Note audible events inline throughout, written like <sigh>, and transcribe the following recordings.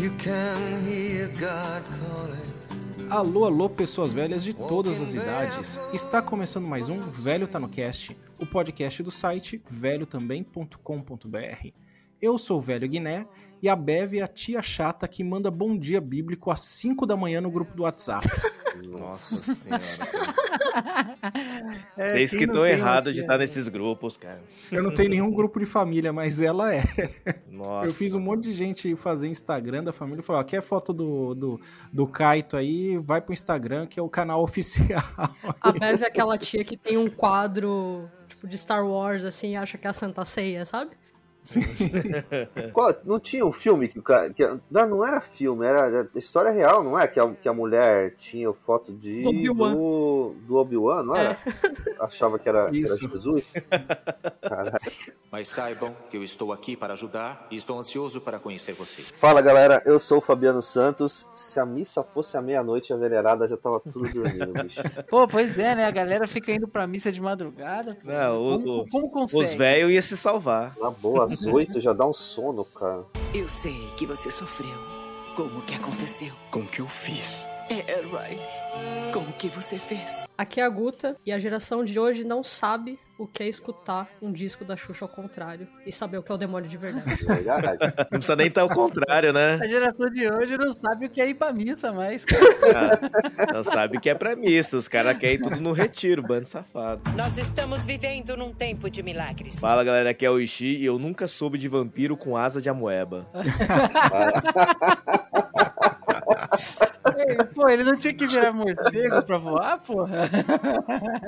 You can hear God calling. Alô, alô, pessoas velhas de todas as idades. Está começando mais um Velho Tá no Cast, o podcast do site velhotambém.com.br. Eu sou o Velho Guiné e a Bev é a tia chata que manda bom dia bíblico às 5 da manhã no grupo do WhatsApp. Nossa senhora. <laughs> É, Vocês que estão errados de estar nesses grupos, cara. Eu não tenho nenhum grupo de família, mas ela é. Nossa. Eu fiz um monte de gente fazer Instagram da família e falou: ó, quer foto do, do, do Kaito aí? Vai pro Instagram, que é o canal <laughs> oficial. A Bev é aquela tia que tem um quadro tipo de Star Wars, assim, e acha que é a Santa Ceia, sabe? <laughs> Qual- não tinha um filme que o cara. Que, não, não era filme, era, era história real, não é? Que a, que a mulher tinha foto de. Do Obi-Wan. Do, do Obi-Wan, não era? <laughs> Achava que era, que era. Jesus. Caralho. Mas saibam que eu estou aqui para ajudar e estou ansioso para conhecer vocês. Fala galera, eu sou o Fabiano Santos. Se a missa fosse à meia-noite, a venerada já tava tudo dormindo, <laughs> bicho. Pô, pois é, né? A galera fica indo pra missa de madrugada. Não, o- como, o- como consegue? Os velhos iam se salvar. Na boa, às oito já dá um sono, cara. Eu sei que você sofreu. Como que aconteceu? Com o que eu fiz? É, Ray. Como que você fez? Aqui é a Guta e a geração de hoje não sabe o que é escutar um disco da Xuxa ao contrário e saber o que é o demônio de verdade. <laughs> Verdade. Não precisa nem estar ao contrário, né? A geração de hoje não sabe o que é ir pra missa mais, cara. Ah, Não sabe que é pra missa. Os caras querem tudo no retiro, bando safado. Nós estamos vivendo num tempo de milagres. Fala galera, aqui é o Ishi e eu nunca soube de vampiro com asa de amoeba. <laughs> <laughs> Pô, ele não tinha que virar morcego pra voar, porra?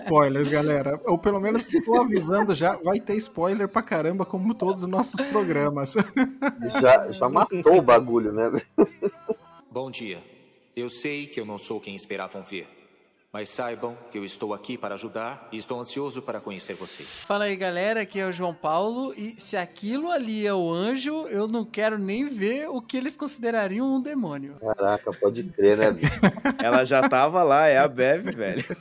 Spoilers, galera. Ou pelo menos tô avisando já, vai ter spoiler pra caramba, como todos os nossos programas. <laughs> Já, já matou o bagulho, né? Bom dia. Eu sei que eu não sou quem esperavam ver. Mas saibam que eu estou aqui para ajudar e estou ansioso para conhecer vocês. Fala aí, galera, aqui é o João Paulo. E se aquilo ali é o anjo, eu não quero nem ver o que eles considerariam um demônio. Caraca, pode crer, né, bicho? <laughs> Ela já tava lá, é a Bev, velho. <laughs>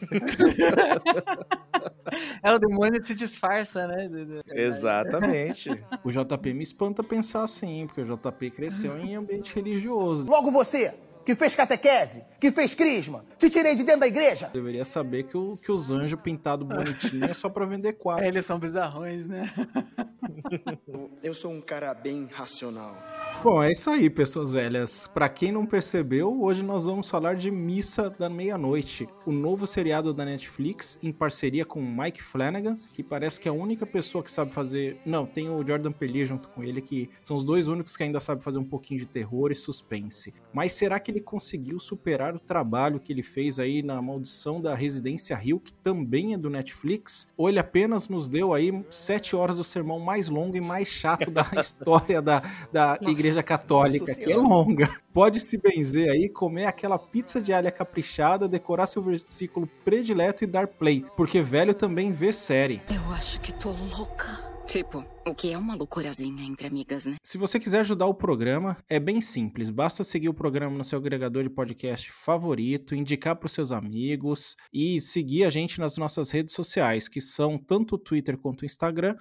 É, o demônio que se disfarça, né? Exatamente. O JP me espanta pensar assim, porque o JP cresceu em ambiente religioso. Logo você, que fez catequese, que fez crisma, te tirei de dentro da igreja. Deveria saber que, o, que os anjos pintados bonitinhos é só pra vender quadro. É, eles são bizarrões, né? <laughs> Eu sou um cara bem racional. Bom, é isso aí, pessoas velhas. Pra quem não percebeu, hoje nós vamos falar de Missa da Meia-Noite, o novo seriado da Netflix em parceria com Mike Flanagan, que parece que é a única pessoa que sabe fazer. Não, tem o Jordan Peele junto com ele, que são os dois únicos que ainda sabem fazer um pouquinho de terror e suspense. Mas será que ele conseguiu superar o trabalho que ele fez aí na Maldição da Residência Hill, que também é do Netflix? Ou ele apenas nos deu aí sete horas do sermão mais longo e mais chato da <laughs> história da, da Nossa. Igreja Católica, que é longa. Pode se benzer aí, comer aquela pizza de alha caprichada, decorar seu versículo predileto e dar play, porque velho também vê série. Eu acho que tô louca. Tipo, o que é uma loucurazinha entre amigas, né? Se você quiser ajudar o programa, é bem simples. Basta seguir o programa no seu agregador de podcast favorito, indicar para os seus amigos e seguir a gente nas nossas redes sociais, que são tanto o Twitter quanto o Instagram,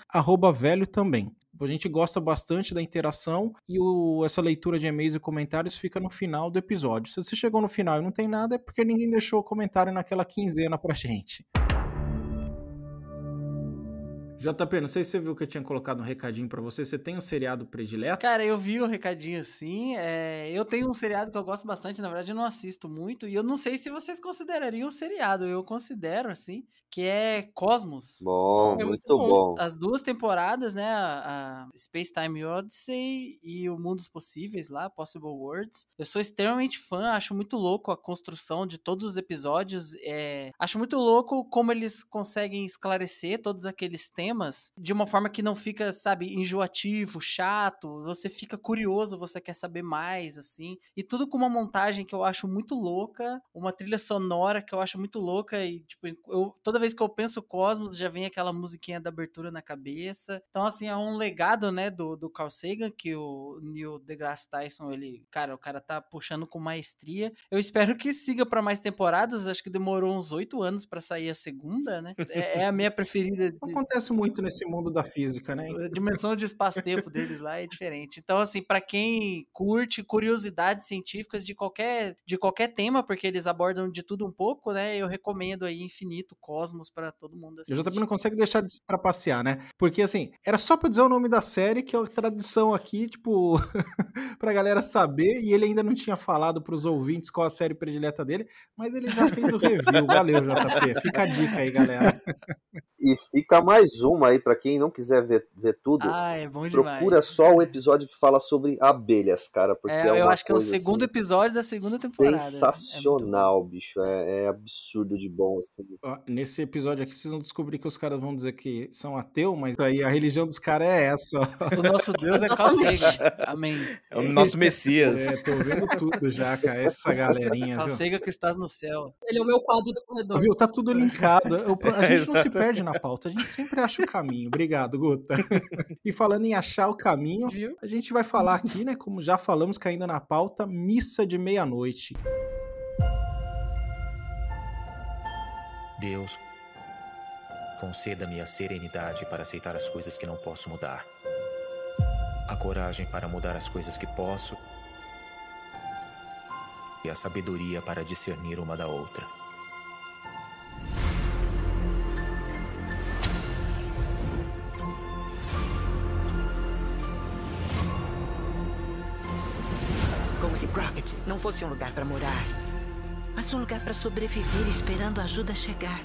velho também. A gente gosta bastante da interação e o- essa leitura de e-mails e comentários fica no final do episódio. Se você chegou no final e não tem nada, é porque ninguém deixou o comentário naquela quinzena pra gente. JP, não sei se você viu que eu tinha colocado um recadinho pra você. Você tem um seriado predileto? Cara, eu vi o recadinho assim. é, Eu tenho um seriado que eu gosto bastante, na verdade eu não assisto muito. E eu não sei se vocês considerariam um seriado. Eu considero, assim, que é Cosmos. Bom, É muito muito bom. bom. As duas temporadas, né? A, a Space Time Odyssey e o Mundos Possíveis lá, Possible Worlds. Eu sou extremamente fã, acho muito louco a construção de todos os episódios. é, Acho muito louco como eles conseguem esclarecer todos aqueles temas de uma forma que não fica, sabe, enjoativo, chato. Você fica curioso, você quer saber mais, assim. E tudo com uma montagem que eu acho muito louca, uma trilha sonora que eu acho muito louca. E, tipo, eu, toda vez que eu penso Cosmos, já vem aquela musiquinha da abertura na cabeça. Então, assim, é um legado, né, do, do Carl Sagan, que o Neil deGrasse Tyson, ele, cara, o cara tá puxando com maestria. Eu espero que siga pra mais temporadas. Acho que demorou uns oito anos pra sair a segunda, né? É, é a minha preferida. de- Acontece muito muito nesse mundo da física, né? A dimensão de espaço-tempo deles lá é diferente. Então, assim, para quem curte curiosidades científicas de qualquer, de qualquer tema, porque eles abordam de tudo um pouco, né? Eu recomendo aí Infinito Cosmos para todo mundo assistir. Eu já também não consegue deixar de se trapacear, né? Porque, assim, era só pra dizer o nome da série, que é a tradição aqui, tipo, <laughs> pra galera saber, e ele ainda não tinha falado pros ouvintes qual a série predileta dele, mas ele já fez o review. Valeu, JP. Fica a dica aí, galera. <laughs> E fica mais uma aí pra quem não quiser ver, ver tudo. Ah, é bom demais. Procura só o episódio que fala sobre abelhas, cara, porque É, é, eu acho que é o coisa, segundo assim, episódio da segunda temporada. Sensacional, bicho. É, é absurdo de bom. Assim. Nesse episódio aqui, vocês vão descobrir que os caras vão dizer que são ateu, mas aí a religião dos caras é essa. O nosso Deus é Carl Sagan. Amém. É o nosso Messias. É, tô vendo tudo já, cara. Essa galerinha? Sagan que estás no céu. Ele é o meu quadro do corredor. Viu? Tá tudo linkado. Eu- a <laughs> gente não se perde na pauta, a gente sempre acha o caminho. Obrigado, Guta. <laughs> E falando em achar o caminho, Viu? a gente vai falar aqui, né? Como já falamos, caindo na pauta, missa de meia-noite. Deus, conceda-me a serenidade para aceitar as coisas que não posso mudar, a coragem para mudar as coisas que posso e a sabedoria para discernir uma da outra. Se Crockett não fosse um lugar para morar, mas um lugar para sobreviver esperando a ajuda chegar.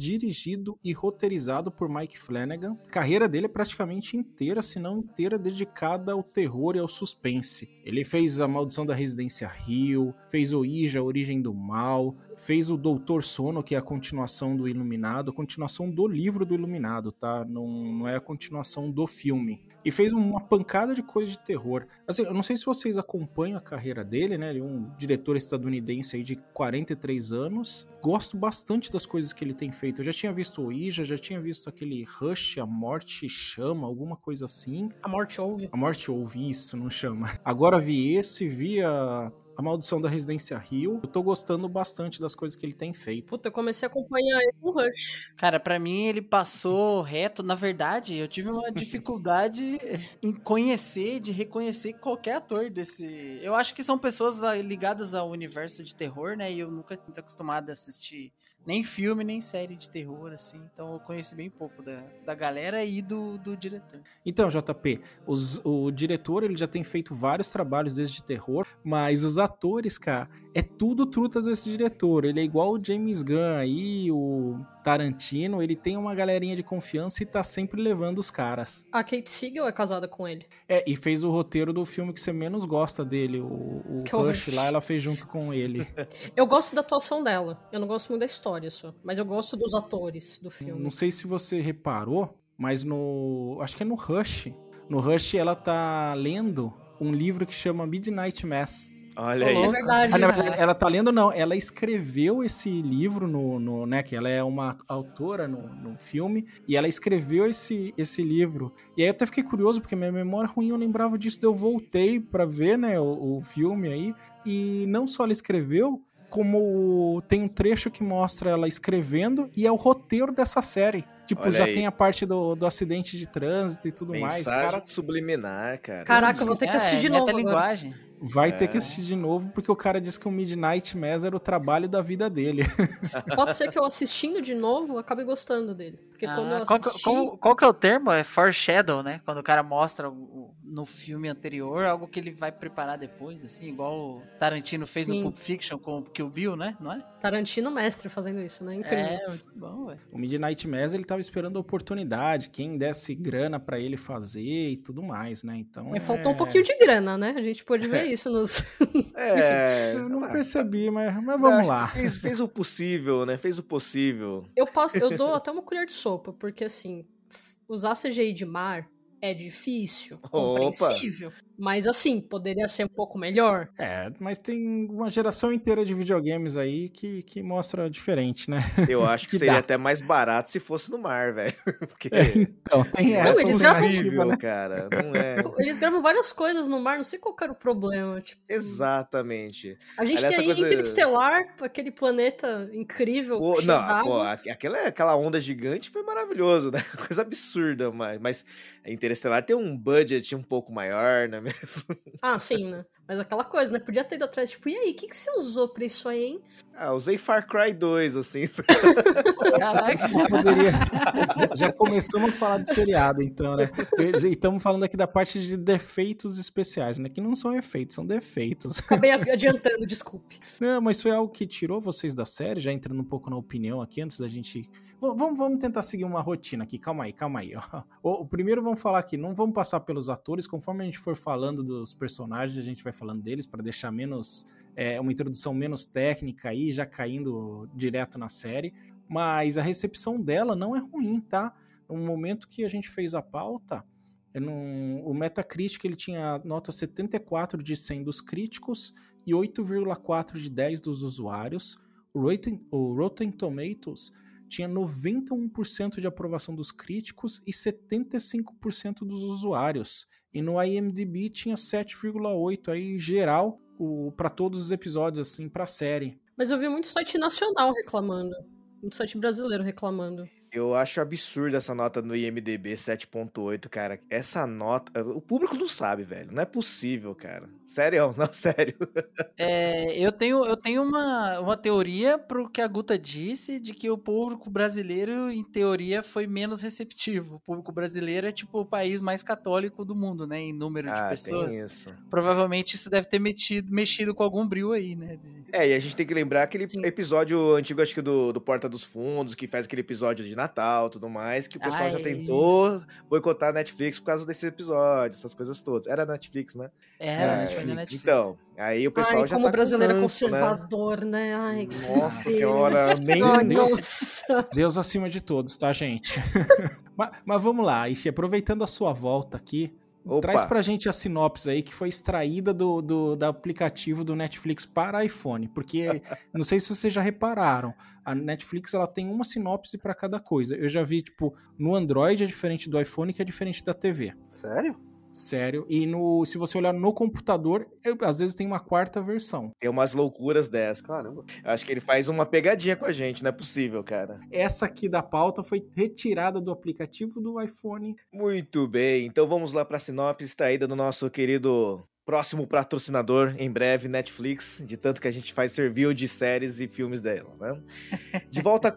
Dirigido e roteirizado por Mike Flanagan. A carreira dele é praticamente inteira, se não inteira, dedicada ao terror e ao suspense. Ele fez A Maldição da Residência Rio, fez Ouija, A Origem do Mal, fez o Doutor Sono, que é a continuação do Iluminado, a continuação do livro do Iluminado, tá? Não, não é a continuação do filme. E fez uma pancada de coisa de terror. Assim, eu não sei se vocês acompanham a carreira dele, né? Ele é um diretor estadunidense aí de 43 anos. Gosto bastante das coisas que ele tem feito. Eu já tinha visto o Ija, já tinha visto aquele Rush, A Morte Chama, alguma coisa assim. A morte ouve. A Morte Ouve, isso, não chama. Agora vi esse, vi a, Maldição da Residência Rio. Eu tô gostando bastante das coisas que ele tem feito. Puta, eu comecei a acompanhar ele no Rush. Cara, pra mim ele passou reto. Na verdade, eu tive uma dificuldade em conhecer, de reconhecer qualquer ator desse. Eu acho que são pessoas ligadas ao universo de terror, né? E eu nunca muito acostumado a assistir nem filme, nem série de terror, assim. Então eu conheci bem pouco da, da galera e do, do diretor. Então, JP, os- o diretor ele já tem feito vários trabalhos desde terror, mas os atores, cara, é tudo truta desse diretor. Ele é igual o James Gunn aí, o Tarantino, ele tem uma galerinha de confiança e tá sempre levando os caras. A Kate Siegel é casada com ele. É, e fez o roteiro do filme que você menos gosta dele, o, o Rush. lá, ela fez junto com ele. <laughs> Eu gosto da atuação dela. Eu não gosto muito da história só. Mas eu gosto dos atores do filme. Não sei se você reparou, mas no. Acho que é no Rush. No Rush ela tá lendo um livro que chama Midnight Mass. Olha É aí. verdade. Ah, na verdade, ela tá lendo, não. Ela escreveu esse livro no, no né? Que ela é uma autora no, no filme. E ela escreveu esse, esse livro. E aí eu até fiquei curioso, porque minha memória é ruim, eu lembrava disso. daí Eu voltei pra ver, né? O, o filme aí. E não só ela escreveu, como tem um trecho que mostra ela escrevendo e é o roteiro dessa série. Tipo, Olha já aí. tem a parte do, do acidente de trânsito e tudo mais. Mensagem cara subliminar, cara. Caraca, eu vou ter que assistir de novo agora. É, linguagem. Vai ter É. que assistir de novo, porque o cara disse que o Midnight Mass era o trabalho da vida dele. <laughs> Pode ser que eu assistindo de novo acabe gostando dele. Porque quando eu Ah, qual, que- assisti... qual- qual que é o termo? É foreshadow, né? Quando o cara mostra o- o- no filme anterior algo que ele vai preparar depois, assim, igual o Tarantino fez Sim. no Pulp Fiction com o Kill Bill, né? Não é? Tarantino mestre fazendo isso, né? Incrível. É, muito bom, velho. O Midnight Mass ele tava esperando a oportunidade, quem desse grana pra ele fazer e tudo mais, né? Então. Mas é... faltou um pouquinho de grana, né? A gente pôde ver <laughs> isso nos. <laughs> É. Eu não ah, percebi, mas, mas acho vamos lá. Fez, fez o possível, né? Fez o possível. Eu passo, eu dou <laughs> até uma colher de sopa, porque assim, usar CGI de mar é difícil, Opa! compreensível. Mas assim, poderia ser um pouco melhor. É, mas tem uma geração inteira de videogames aí que, que mostra diferente, né? Eu <laughs> acho que, Que seria dá. até mais barato se fosse no mar, velho. <laughs> Porque Então, tem não essa é eles gravam- possível, né? cara. <laughs> Não é. Eles gravam várias coisas no mar, não sei qual era o problema. Tipo, Exatamente. a gente Aliás, tem coisa- Interestelar, aquele planeta incrível. Pô, cheio não, pô, aqu- aquela, aquela onda gigante foi maravilhoso, né? Coisa absurda, mas, mas Interestelar tem um budget um pouco maior, não é mesmo? <laughs> Ah, sim, né? Mas aquela coisa, né? Podia ter ido atrás, tipo, e aí, o que, que você usou pra isso aí, hein? Ah, usei Far Cry 2, assim. <laughs> Caraca. Poderia- já, já começamos a falar de seriado, então, né? E estamos falando aqui da parte de defeitos especiais, né? Que não são efeitos, são defeitos. Acabei adiantando, desculpe. Não, mas foi algo que tirou vocês da série, já entrando um pouco na opinião aqui, antes da gente. Vamos, vamos tentar seguir uma rotina aqui, calma aí, calma aí. <laughs> O, primeiro vamos falar aqui, não vamos passar pelos atores, conforme a gente for falando dos personagens, a gente vai falando deles para deixar menos. é, uma introdução menos técnica aí, já caindo direto na série. Mas a recepção dela não é ruim, tá? No momento que a gente fez a pauta, não- o Metacritic ele tinha nota 74 de 100 dos críticos e 8,4 de 10 dos usuários. O Rotten, o Rotten Tomatoes tinha 91% de aprovação dos críticos e 75% dos usuários. E no IMDb tinha 7,8 aí geral para todos os episódios assim para a série. Mas eu vi muito site nacional reclamando. Muito site brasileiro reclamando. Eu acho absurda essa nota no IMDB 7.8, cara. Essa nota. O público não sabe, velho. Não é possível, cara. Sério, <laughs> não, sério. É, eu tenho, eu tenho uma, uma teoria pro que a Guta disse de que o público brasileiro, em teoria, foi menos receptivo. O público brasileiro é tipo o país mais católico do mundo, né? Em número de Ah, pessoas. tem isso. Provavelmente isso deve ter metido, mexido com algum brilho aí, né? de- É, e a gente tem que lembrar aquele episódio antigo, acho que do, do Porta dos Fundos, que faz aquele episódio de Natal e tudo mais, que o pessoal Ah, já é tentou boicotar a Netflix por causa desse episódio, essas coisas todas. Era Netflix, né? Era, É, Netflix, foi na Netflix. Então, aí o pessoal Ai, já como tá é com ranço, né? conservador, né? Ai, Nossa Deus. senhora, nem- Ai, Deus. nossa. Deus acima de todos, tá, gente? <laughs> mas, mas vamos lá, aproveitando a sua volta aqui, Opa. traz pra gente a sinopse aí que foi extraída do, do, do aplicativo do Netflix para iPhone, porque <laughs> não sei se vocês já repararam, a Netflix ela tem uma sinopse pra cada coisa. Eu já vi, tipo, no Android é diferente do iPhone, que é diferente da TV. Sério? Sério. E no, se você olhar no computador, eu- às vezes tem uma quarta versão. Tem umas loucuras dessas. Caramba. Acho que ele faz uma pegadinha com a gente, não é possível, cara. Essa aqui da pauta foi retirada do aplicativo do iPhone. Muito bem, então vamos lá para a sinopse extraída do nosso querido próximo patrocinador, em breve, Netflix, de tanto que a gente faz review de séries e filmes dela, né? De volta,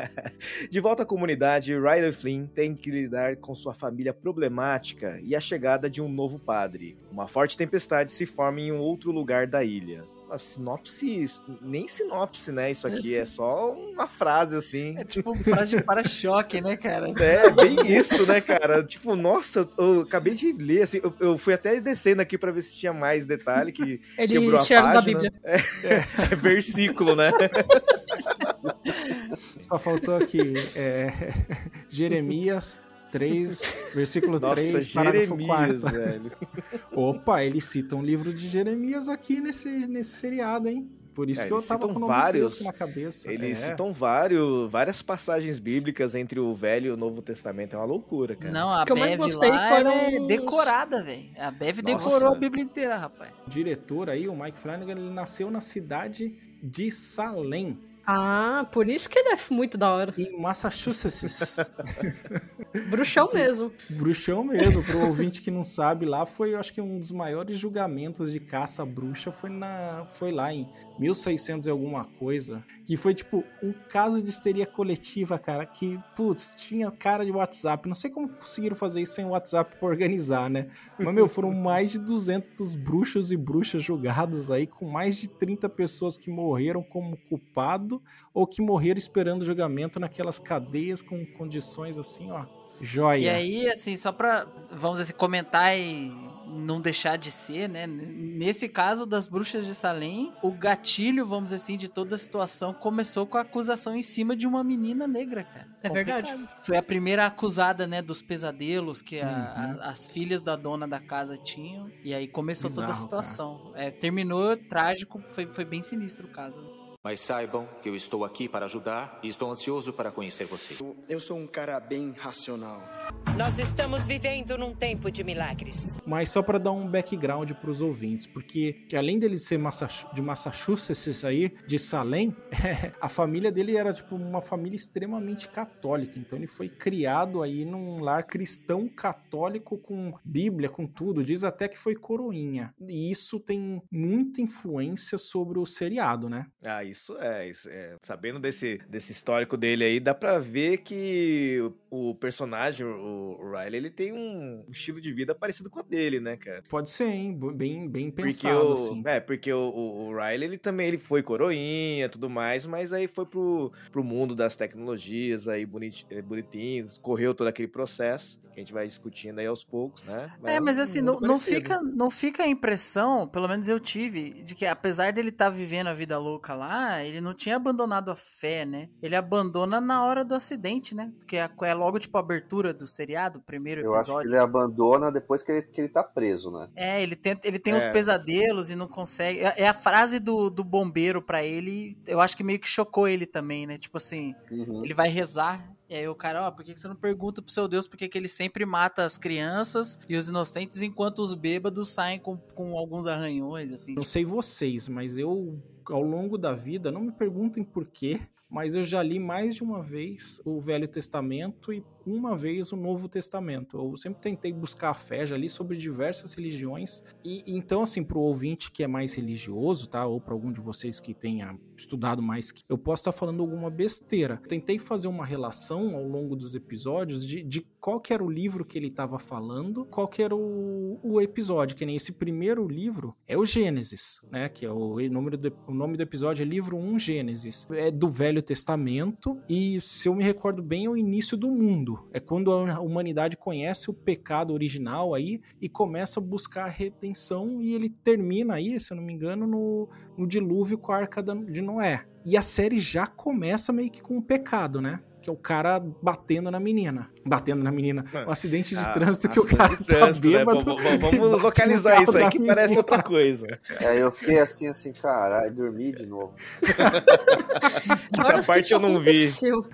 <laughs> de volta à comunidade, Riley Flynn tem que lidar com sua família problemática e a chegada de um novo padre. Uma forte tempestade se forma em um outro lugar da ilha. A sinopse, nem sinopse, né? Isso aqui é só uma frase assim. É tipo frase de para-choque, né, cara? É, bem isso, né, cara? Tipo, nossa, eu acabei de ler, assim, eu, eu fui até descendo aqui pra ver se tinha mais detalhe que <laughs> Eles quebrou a tiraram da página. Bíblia. É, é versículo, né? Só faltou aqui é, <laughs> Jeremias 3, versículo Nossa, 3, parágrafo Jeremias, 4. velho. <laughs> Opa, ele cita um livro de Jeremias aqui nesse, nesse seriado, hein? Por isso É, que eu eles tava citam com vários- na cabeça. Eles É. citam vários, várias passagens bíblicas entre o Velho e o Novo Testamento. É uma loucura, cara. Não, a O que eu mais Bev gostei lá foram ela é os- decorada, velho. A Bev decorou a Bíblia inteira, rapaz. O diretor aí, o Mike Flanagan, ele nasceu na cidade de Salem, Ah, por isso que ele é muito da hora. em Massachusetts. <laughs> Bruxão mesmo. Bruxão mesmo, pro ouvinte que não sabe, lá foi, eu acho que um dos maiores julgamentos de caça bruxa foi, na, foi lá em 1600 e alguma coisa, que foi tipo um caso de histeria coletiva, cara, que, putz, tinha cara de WhatsApp, não sei como conseguiram fazer isso sem WhatsApp pra organizar, né? Mas, meu, foram mais de 200 bruxos e bruxas julgados aí, com mais de 30 pessoas que morreram como culpado ou que morreram esperando julgamento naquelas cadeias com condições assim, ó, joia. E aí, assim, só pra, vamos assim, comentar e não deixar de ser, né? Nesse caso das bruxas de Salem, o gatilho, vamos dizer assim, de toda a situação começou com a acusação em cima de uma menina negra, cara. É verdade. Foi a primeira acusada, né, dos pesadelos que a- Uhum. a- as filhas da dona da casa tinham. E aí começou toda a Bizarro, situação. É, terminou trágico, foi, foi bem sinistro o caso. Mas saibam que eu estou aqui para ajudar e estou ansioso para conhecer você. Eu sou um cara bem racional. Nós estamos vivendo num tempo de milagres. Mas só para dar um background para os ouvintes, porque que além dele ser de Massachusetts aí, de Salem, <laughs> a família dele era tipo uma família extremamente católica. Então ele foi criado aí num lar cristão católico com Bíblia, com tudo. Diz até que foi coroinha. E isso tem muita influência sobre o seriado, né? Ah, isso é, isso é. Sabendo desse, desse histórico dele aí, dá pra ver que o, o personagem, o, o Riley, ele tem um estilo de vida parecido com a dele, né, cara? Pode ser, hein? Bem, bem Porque pensado, o, assim. é, porque o, o, o Riley, ele também ele foi coroinha tudo mais, mas aí foi pro, pro mundo das tecnologias aí bonit, eh, bonitinho, correu todo aquele processo que a gente vai discutindo aí aos poucos, né? É, mas um assim, não, não, fica, não fica a impressão, pelo menos eu tive, de que apesar dele estar vivendo a vida louca lá, ele não tinha abandonado a fé, né? Ele abandona na hora do acidente, né? Que é, é logo tipo a abertura do seriado, o primeiro Eu acho que episódio. ele abandona depois que ele, que ele tá preso, né? É, ele, tenta, ele tem É. uns pesadelos e não consegue. É, é a frase do, do bombeiro pra ele, eu acho que meio que chocou ele também, né? Tipo assim, Uhum. ele vai rezar. E aí o cara, ó, por que você não pergunta pro seu Deus por que que ele sempre mata as crianças e os inocentes enquanto os bêbados saem com, com alguns arranhões, assim. Não sei vocês, mas eu, ao longo da vida, não me perguntem por quê, mas eu já li mais de uma vez o Velho Testamento e uma vez o Novo Testamento. Eu sempre tentei buscar a fé, já li sobre diversas religiões. E então, assim, pro ouvinte que é mais religioso, tá? Ou para algum de vocês que tenha estudado mais, eu posso estar falando alguma besteira. Tentei fazer uma relação ao longo dos episódios de, de qual que era o livro que ele estava falando, qual que era o, o episódio, que nem esse primeiro livro é o Gênesis, né? Que é o, o nome do, o nome do episódio é livro 1 Gênesis. É do Velho Testamento e, se eu me recordo bem, é o início do mundo. É quando a humanidade conhece o pecado original aí e começa a buscar a redenção e ele termina aí, se eu não me engano, no, no dilúvio com a Arca de Noé. E a série já começa meio que com o pecado, né? Que é o cara batendo na menina. Batendo na menina. Um acidente de Ah, trânsito que o cara de trânsito, né? tá bêbado. Vamos- vamos- <laughs> localizar isso aí que parece menina. outra coisa. Aí eu fiquei assim, assim, caralho, dormi de novo. <laughs> Essa parte eu não vi.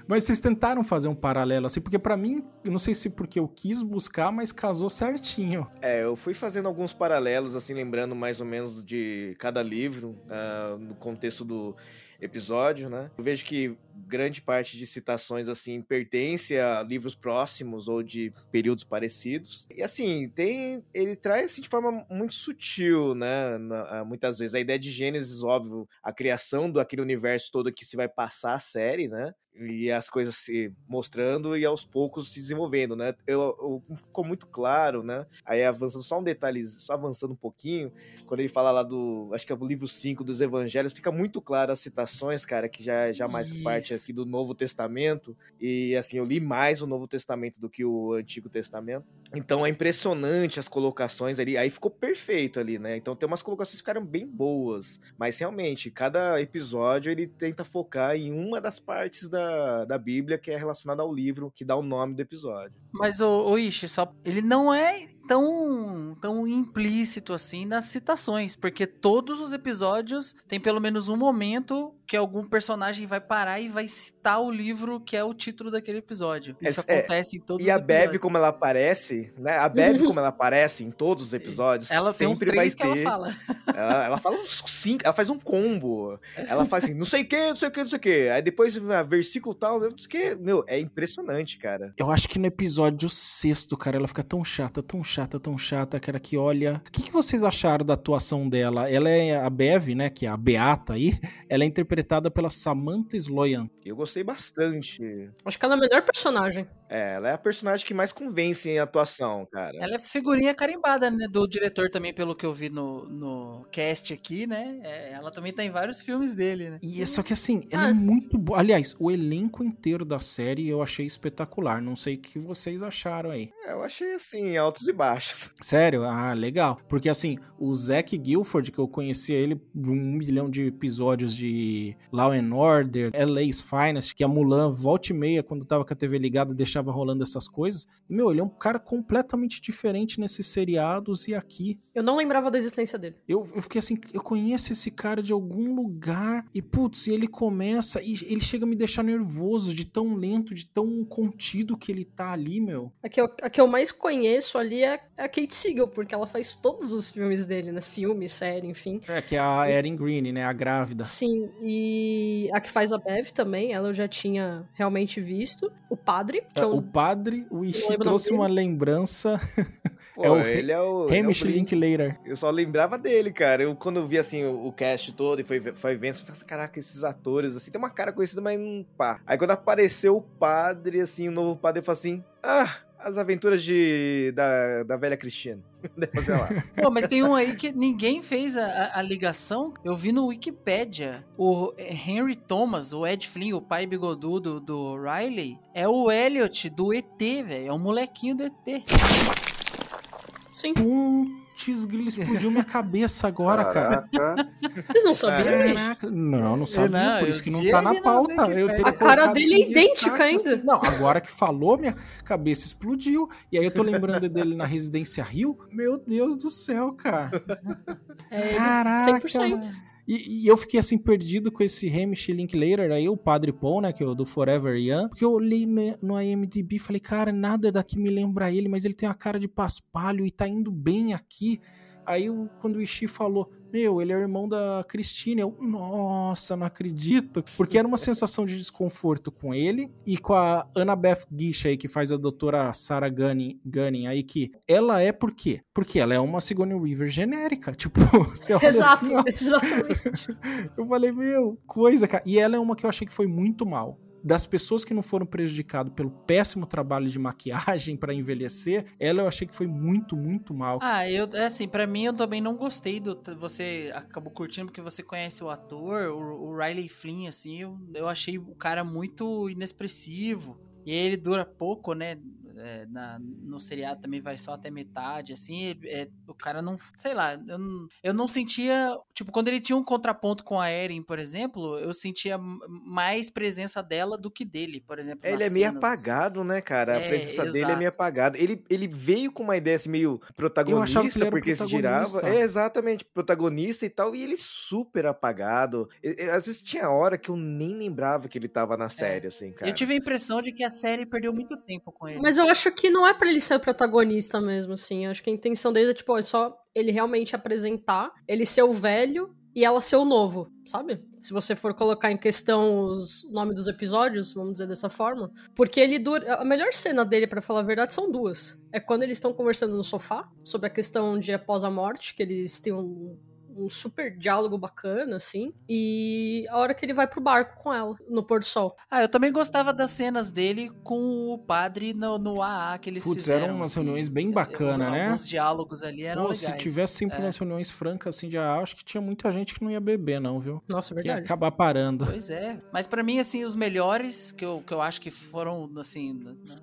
Mas vocês tentaram fazer um paralelo assim, porque pra mim, eu não sei se porque eu quis buscar, mas casou certinho. É, eu fui fazendo alguns paralelos, assim, lembrando mais ou menos de cada livro, ah, no contexto do episódio, né? Eu vejo que grande parte de citações, assim, pertence a livros próximos ou de períodos parecidos. E, assim, tem... Ele traz, assim, de forma muito sutil, né? Na- muitas vezes. A ideia de Gênesis, óbvio, a criação daquele universo todo que se vai passar a série, né? E as coisas se mostrando e aos poucos se desenvolvendo, né? Eu, eu- ficou muito claro, né? Aí avançando só um detalhe, só avançando um pouquinho, quando ele fala lá do, acho que é o livro 5 dos evangelhos, fica muito claro as citações, cara, que já, já mais parte aqui do Novo Testamento, e assim, eu li mais o Novo Testamento do que o Antigo Testamento, então é impressionante as colocações ali, aí ficou perfeito ali, né? Então tem umas colocações que ficaram bem boas, mas realmente, cada episódio ele tenta focar em uma das partes da, da Bíblia que é relacionada ao livro que dá o nome do episódio. Mas o, o Ishi, só, ele não é tão, tão implícito assim nas citações, porque todos os episódios tem pelo menos um momento que algum personagem vai parar e vai citar o livro que é o título daquele episódio. Isso É, acontece em todos E os a Bev, episódios. como ela aparece, né? A Bev, <laughs> como ela aparece em todos os episódios, Ela tem uns sempre vai que ela ter. fala. <laughs> Ela, ela fala uns cinco, ela faz um combo. Ela faz assim, não sei o que, não sei o que, não sei o que. Aí depois, ah, versículo tal, não sei o que. Meu, é impressionante, cara. Eu acho que no episódio sexto, cara, ela fica tão chata, tão chata, tão chata, cara, que olha. O que, que vocês acharam da atuação dela? Ela é a Bev, né? Que é a Beata aí. Ela é interpretada pela Samantha Sloyan. Eu gostei bastante. Acho que ela é a melhor personagem. É, ela é a personagem que mais convence em atuação, cara. Ela é figurinha carimbada, né? Do diretor também, pelo que eu vi no, no cast aqui, né? É, ela também tá em vários filmes dele, né? E é só que assim, ela é muito boa. Aliás, o elenco inteiro da série eu achei espetacular. Não sei o que vocês acharam aí. É, eu achei assim, altos e baixos. <laughs> Sério? Ah, legal. Porque assim, o Zack Guilford, que eu conhecia ele um milhão de episódios de Law and Order, LA's Finest, que a Mulan volta e meia, quando tava com a TV ligada, deixava rolando essas coisas. E, meu, ele é um cara completamente diferente nesses seriados e aqui. Eu não lembrava da existência dele. Eu, eu fiquei assim, eu conheço esse cara de algum lugar e, putz, ele começa e ele chega a me deixar nervoso de tão lento, de tão contido que ele tá ali, meu. A que eu, a que eu mais conheço ali é a Kate Siegel, porque ela faz todos os filmes dele, né? Filme, série, enfim. É, que é a Erin Green, né? A grávida. Sim, e a que faz a Bev também, ela eu já tinha realmente visto. O Padre, que É, eu... O padre, o Ishi lembro o trouxe uma lembrança. <laughs> Pô, é o ele é o. ele é o Hamish Blink. Linklater. Eu só lembrava dele, cara. Eu, quando eu vi, assim, o, o cast todo e foi, foi vendo, eu falei assim, caraca, esses atores, assim, tem uma cara conhecida, mas não pá. Aí quando apareceu o padre, assim, o novo padre, eu falei assim, ah, as aventuras de, da, da velha Cristina. <laughs> Deve fazer lá. Pô, mas tem um aí que ninguém fez a, a- a ligação. Eu vi no Wikipedia. O Henry Thomas, o Ed Flynn, o pai bigodudo do Riley, é o Elliot do ET, velho. É o molequinho do ET. Sim. Putz, grilo, explodiu minha cabeça agora, cara. Vocês não sabiam isso? Caraca, Não, não sabia, Não, por isso que não tá na pauta. A cara dele é idêntica ainda. assim. Não, agora que falou, minha cabeça explodiu. E aí eu tô lembrando dele na Residência Rio. Meu Deus do céu, cara. É, Caraca. 100%. E, e eu fiquei assim perdido com esse Hamish Linklater aí, o Padre Paul, né, que é o do Forever Young, porque eu olhei no, IMDb e falei, cara, nada daqui me lembra ele, mas ele tem a cara de paspalho e tá indo bem aqui. Aí eu- quando o Ishii falou, meu, ele é o irmão da Christine, eu, nossa, não acredito, porque era uma sensação de desconforto com ele e com a Annabeth Guiche aí, que faz a doutora Sarah Gunning, Gunning aí, que ela é por quê? Porque ela é uma Sigourney Weaver genérica, <laughs> tipo, você olha Exato, assim, ó, exatamente. eu falei, meu, coisa, cara. E ela é uma que eu achei que foi muito mal. Das pessoas que não foram prejudicadas pelo péssimo trabalho de maquiagem <laughs> pra envelhecer, ela eu achei que foi muito, muito mal. Ah, eu, é assim, pra mim eu também não gostei do. Você acabou curtindo porque você conhece o ator, o, o Riley Flynn, assim, eu, eu achei o cara muito inexpressivo. E ele dura pouco, né? É, na- no seriado também vai só até metade, assim, é, o cara não, sei lá, eu não, eu não sentia, tipo, quando ele tinha um contraponto com a Erin, por exemplo, eu sentia mais presença dela do que dele, por exemplo. Ele é meio cenas, assim. apagado, né, cara? A É, presença dele é exato. meio apagada. Ele, ele veio com uma ideia assim, meio Eu achava que protagonista, ele era porque se girava. protagonista. É, exatamente, protagonista e tal, e ele super apagado. Às vezes tinha hora que eu nem lembrava que ele tava na série, assim, cara. Eu tive a impressão de que a série perdeu muito tempo com ele. Mas eu acho que não é pra ele ser o protagonista mesmo, assim. Eu acho que a intenção deles é, tipo, é só ele realmente apresentar, ele ser o velho e ela ser o novo, sabe? Se você for colocar em questão os nomes dos episódios, vamos dizer dessa forma. Porque ele dura. A melhor cena dele, pra falar a verdade, são duas. É quando eles estão conversando no sofá sobre a questão de após a morte, que eles têm um. Um super diálogo bacana, assim. E a hora que ele vai pro barco com ela, no pôr do sol. Ah, eu também gostava das cenas dele com o padre no, no AA que eles Putz, fizeram. eram umas assim. reuniões bem bacana, né? Alguns diálogos ali eram Pô, legais. se tivesse sempre É. umas reuniões francas assim de ah, acho que tinha muita gente que não ia beber, não, viu? Nossa, Que ia verdade. acabar parando. Pois é. Mas pra mim, assim, os melhores que eu, que eu acho que foram, assim,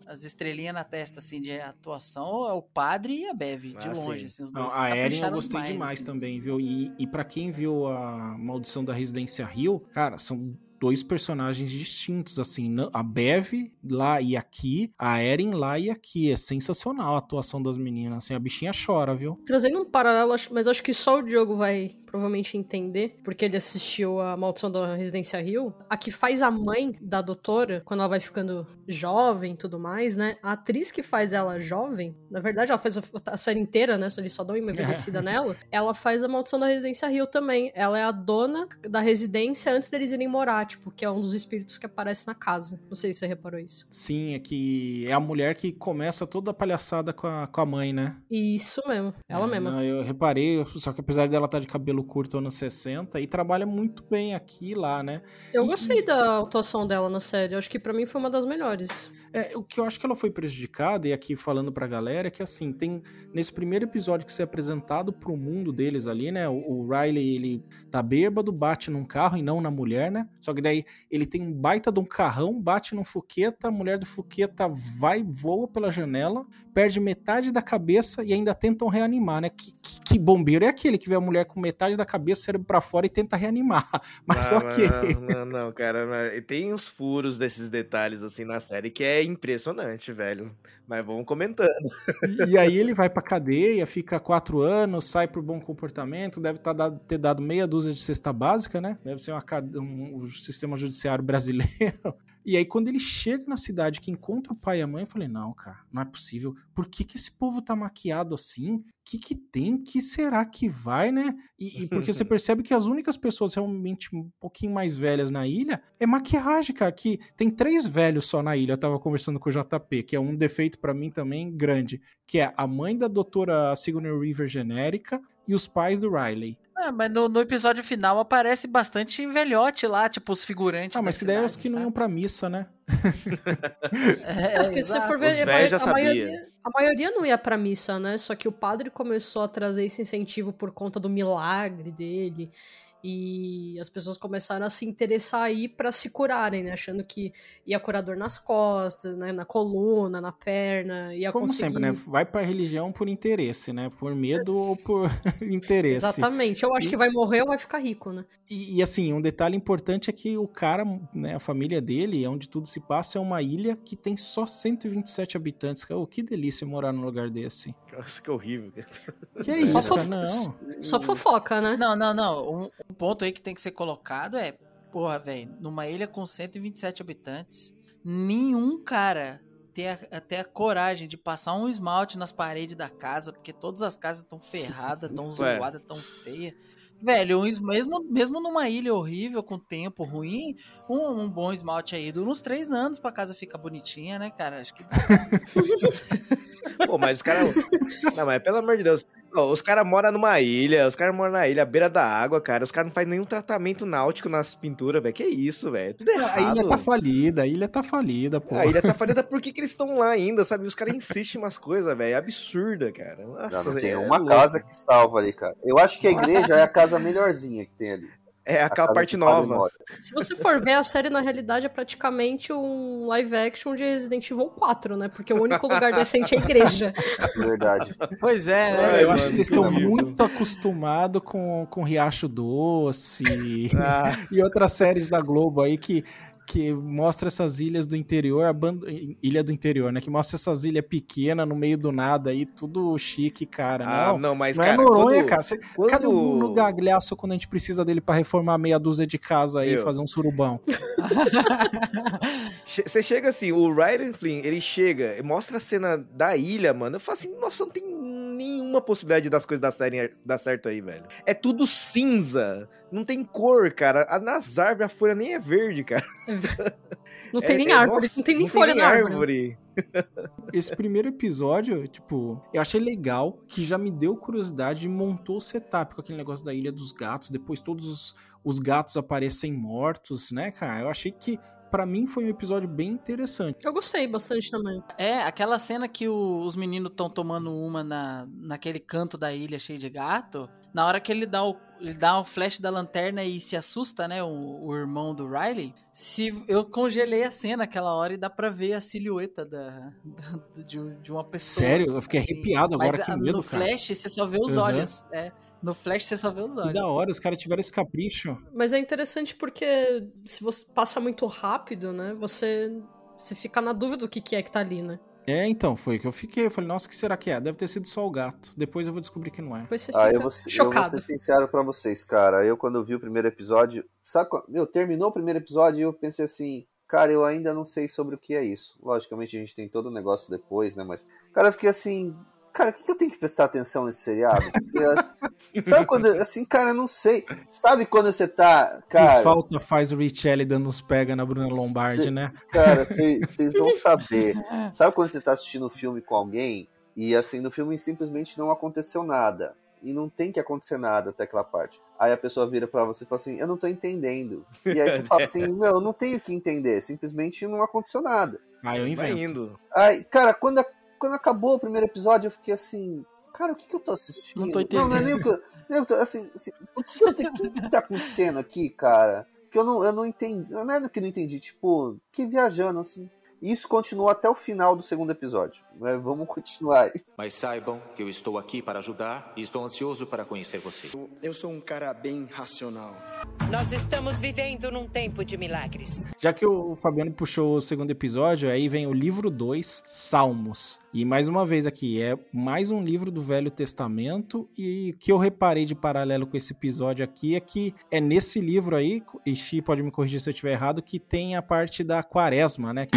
as estrelinhas na testa, assim, de atuação é o padre e a Bev, de Ah, longe, sim. assim, os Não, dois. a Erin eu gostei demais, assim, também, viu? E, e para quem viu a Maldição da Residência Rio, cara, são dois personagens distintos, assim, a Bev lá e aqui, a Erin lá e aqui. É sensacional a atuação das meninas, assim, a bichinha chora, viu? Trazendo um paralelo, mas acho que só o Diogo vai provavelmente entender, porque ele assistiu a Maldição da Residência Rio. A que faz a mãe da doutora, quando ela vai ficando jovem e tudo mais, né? A atriz que faz ela jovem, na verdade, ela faz a, série inteira, né? Só eles só dão uma envelhecida nela. Ela faz a Maldição da Residência Rio também. Ela é a dona da residência antes deles irem morar. tipo, que é um dos espíritos que aparece na casa. Não sei se você reparou isso. Sim, é que é a mulher que começa toda a palhaçada com a, com a mãe, né? Isso mesmo, ela É, mesma. não, eu reparei, só que apesar dela estar de cabelo curto anos 60, e trabalha muito bem aqui e lá, né? Eu E- gostei da atuação dela na série. Eu acho que pra mim foi uma das melhores. É, o que eu acho que ela foi prejudicada, e aqui falando pra galera, é que assim, tem nesse primeiro episódio que você é apresentado pro mundo deles ali, né? O, o Riley, ele tá bêbado, bate num carro e não na mulher, né? Só que daí ele tem um baita de um carrão, bate num fuqueta, a mulher do fuqueta vai, voa pela janela, perde metade da cabeça e ainda tentam reanimar, né? Que, que, que bombeiro é aquele que vê a mulher com metade da cabeça, cérebro pra fora e tenta reanimar? <laughs> Mas Não, ok. Não, não, não, cara. mas Tem uns furos desses detalhes assim na série que é impressionante, velho. Mas vamos comentando. E aí ele vai pra cadeia, fica quatro anos, sai por bom comportamento, deve tá dado- ter dado meia dúzia de cesta básica, né? Deve ser uma, um, o sistema judiciário brasileiro. E aí, quando ele chega na cidade que encontra o pai e a mãe, eu falei, não, cara, não é possível. Por que, que esse povo tá maquiado assim? O que, que tem? que será que vai, né? E, e porque você <laughs> percebe que as únicas pessoas realmente um pouquinho mais velhas na ilha é maquiagem, cara. Que tem três velhos só na ilha. Eu tava conversando com o JP, que é um defeito pra mim também grande. Que é a mãe da doutora Sigourney Weaver genérica e os pais do Riley. É, mas no, no episódio final aparece bastante velhote lá, tipo os figurantes. Ah, mas que daí é os que não iam pra missa, né? <laughs> É, É, porque se você exato. for ver, a, já a maioria, a maioria não ia pra missa, né? Só que o padre começou a trazer esse incentivo por conta do milagre dele. E as pessoas começaram a se interessar aí pra se curarem, né? Achando que ia curar dor nas costas, né? Na coluna, na perna, ia Como conseguir... sempre, né? Vai pra religião por interesse, né? Por medo ou por <laughs> interesse. Exatamente. Eu acho E- que vai morrer ou vai ficar rico, né? E, e, assim, um detalhe importante é que o cara, né, a família dele, onde tudo se passa, é uma ilha que tem só 127 habitantes. Oh, que delícia morar num lugar desse. Nossa, que horrível. Que é Só isso, fof- cara? Não. Só fofoca, né? Não, não, não. Um, um ponto aí que tem que ser colocado é, porra, velho, numa ilha com 127 habitantes, nenhum cara ter a, ter a coragem de passar um esmalte nas paredes da casa, porque todas as casas estão ferradas, tão Ué. <laughs> zoadas, tão feias. Velho, es- mesmo, mesmo numa ilha horrível, com tempo ruim, um, um bom esmalte aí dura uns três anos pra casa ficar bonitinha, né, cara? Acho que <laughs> Pô, mas os caras. Não, mas pelo amor de Deus. Os caras moram numa ilha, os caras moram na ilha, à beira da água, cara. Os caras não fazem nenhum tratamento náutico nas pinturas, velho. Que isso, velho? Tudo errado. A ilha tá falida, a ilha tá falida, pô. A ilha tá falida, por que, que eles estão lá ainda, sabe? Os caras insistem em umas coisas, velho. É absurda, cara. Nossa, Não, não tem é uma louco. casa que salva ali, cara. Eu acho que a igreja é a casa melhorzinha que tem ali. É aquela parte nova. Se você for ver, a série na realidade é praticamente um live action de Resident Evil 4, né? Porque o único lugar decente é a igreja. Verdade. Pois é, né? É, eu acho que vocês estão muito acostumados com, com Riacho Doce Ah. e outras séries da Globo aí que, que mostra essas ilhas do interior, aban- ilha do interior, né? Que mostra essas ilhas pequenas no meio do nada aí, tudo chique, cara. Ah, não, não, mas, não cara, é Noronha, quando- cara. Você- quando- Cadê o Bruno Gagliasso quando a gente precisa dele pra reformar meia dúzia de casa aí e Meu. fazer um surubão? <laughs> Você chega assim, o Ryan Flynn, ele chega mostra a cena da ilha, mano. Eu falo assim, nossa, não tem nenhuma possibilidade das coisas dar, série, dar certo aí, velho. É tudo cinza. Não tem cor, cara. A- Nas árvores a folha nem é verde, cara. <laughs> Não tem É- nem é- árvore, nossa, não tem nem folha na árvore. árvore. <laughs> Esse primeiro episódio, tipo, eu achei legal, que já me deu curiosidade e montou o setup com aquele negócio da Ilha dos Gatos. Depois todos os, os gatos aparecem mortos, né, cara? Eu achei que, pra mim, foi um episódio bem interessante. Eu gostei bastante também. É, aquela cena que o- os meninos estão tomando uma na, naquele canto da ilha cheio de gato. Na hora que ele dá o, ele dá o flash da lanterna e se assusta, né? O, o irmão do Riley. Se eu congelei a cena aquela hora e dá pra ver a silhueta da, da- de, de uma pessoa. Sério? Eu fiquei Assim, arrepiado agora, mas que medo, No cara. flash você só vê os Uhum. olhos. É, no flash você só vê os Que olhos. da hora, os caras tiveram esse capricho. Mas é interessante porque se você passa muito rápido, né? Você, você fica na dúvida do que, que é que tá ali, né? É, então, foi que eu fiquei. Eu falei, nossa, o que será que é? Deve ter sido só o gato. Depois eu vou descobrir que não é. Depois você Ah, fica eu vou, ser- eu vou chocado. ser sincero pra vocês, cara. Eu, quando eu vi o primeiro episódio. Sabe quando. Meu, terminou o primeiro episódio e eu pensei assim. Cara, eu ainda não sei sobre o que é isso. Logicamente a gente tem todo o negócio depois, né? Mas. Cara, eu fiquei assim. Cara, o que, que eu tenho que prestar atenção nesse seriado? Porque, assim, sabe quando, assim, cara, eu não sei. Sabe quando você tá, cara... Que falta faz o Richelli dando uns pega na Bruna Lombardi, Cê- né? Cara, vocês vão <laughs> saber. Sabe quando você tá assistindo um filme com alguém e assim, no filme simplesmente não aconteceu nada. E não tem que acontecer nada até aquela parte. Aí a pessoa vira pra você e fala assim, eu não tô entendendo. E aí você fala assim, meu, eu não tenho que entender, simplesmente não aconteceu nada. Ah, eu Vai invento. indo. Aí, cara, quando, quando acabou o primeiro episódio, eu fiquei assim, cara, o que, que eu tô assistindo? Não tô não, não é nem o que eu, nem o que assim, assim, o que, que eu que, que tá acontecendo aqui, cara? Que eu não, eu não entendi, não é que não entendi, tipo, que viajando, assim. E Isso continuou até o final do segundo episódio. Né? Vamos continuar aí. Mas saibam que eu estou aqui para ajudar e estou ansioso para conhecer você. Eu sou um cara bem racional. Nós estamos vivendo num tempo de milagres. Já que o Fabiano puxou o segundo episódio, aí vem o livro 2, Salmos. E mais uma vez aqui, é mais um livro do Velho Testamento. E o que eu reparei de paralelo com esse episódio aqui é que é nesse livro aí, e Xi pode me corrigir se eu estiver errado, que tem a parte da quaresma, né?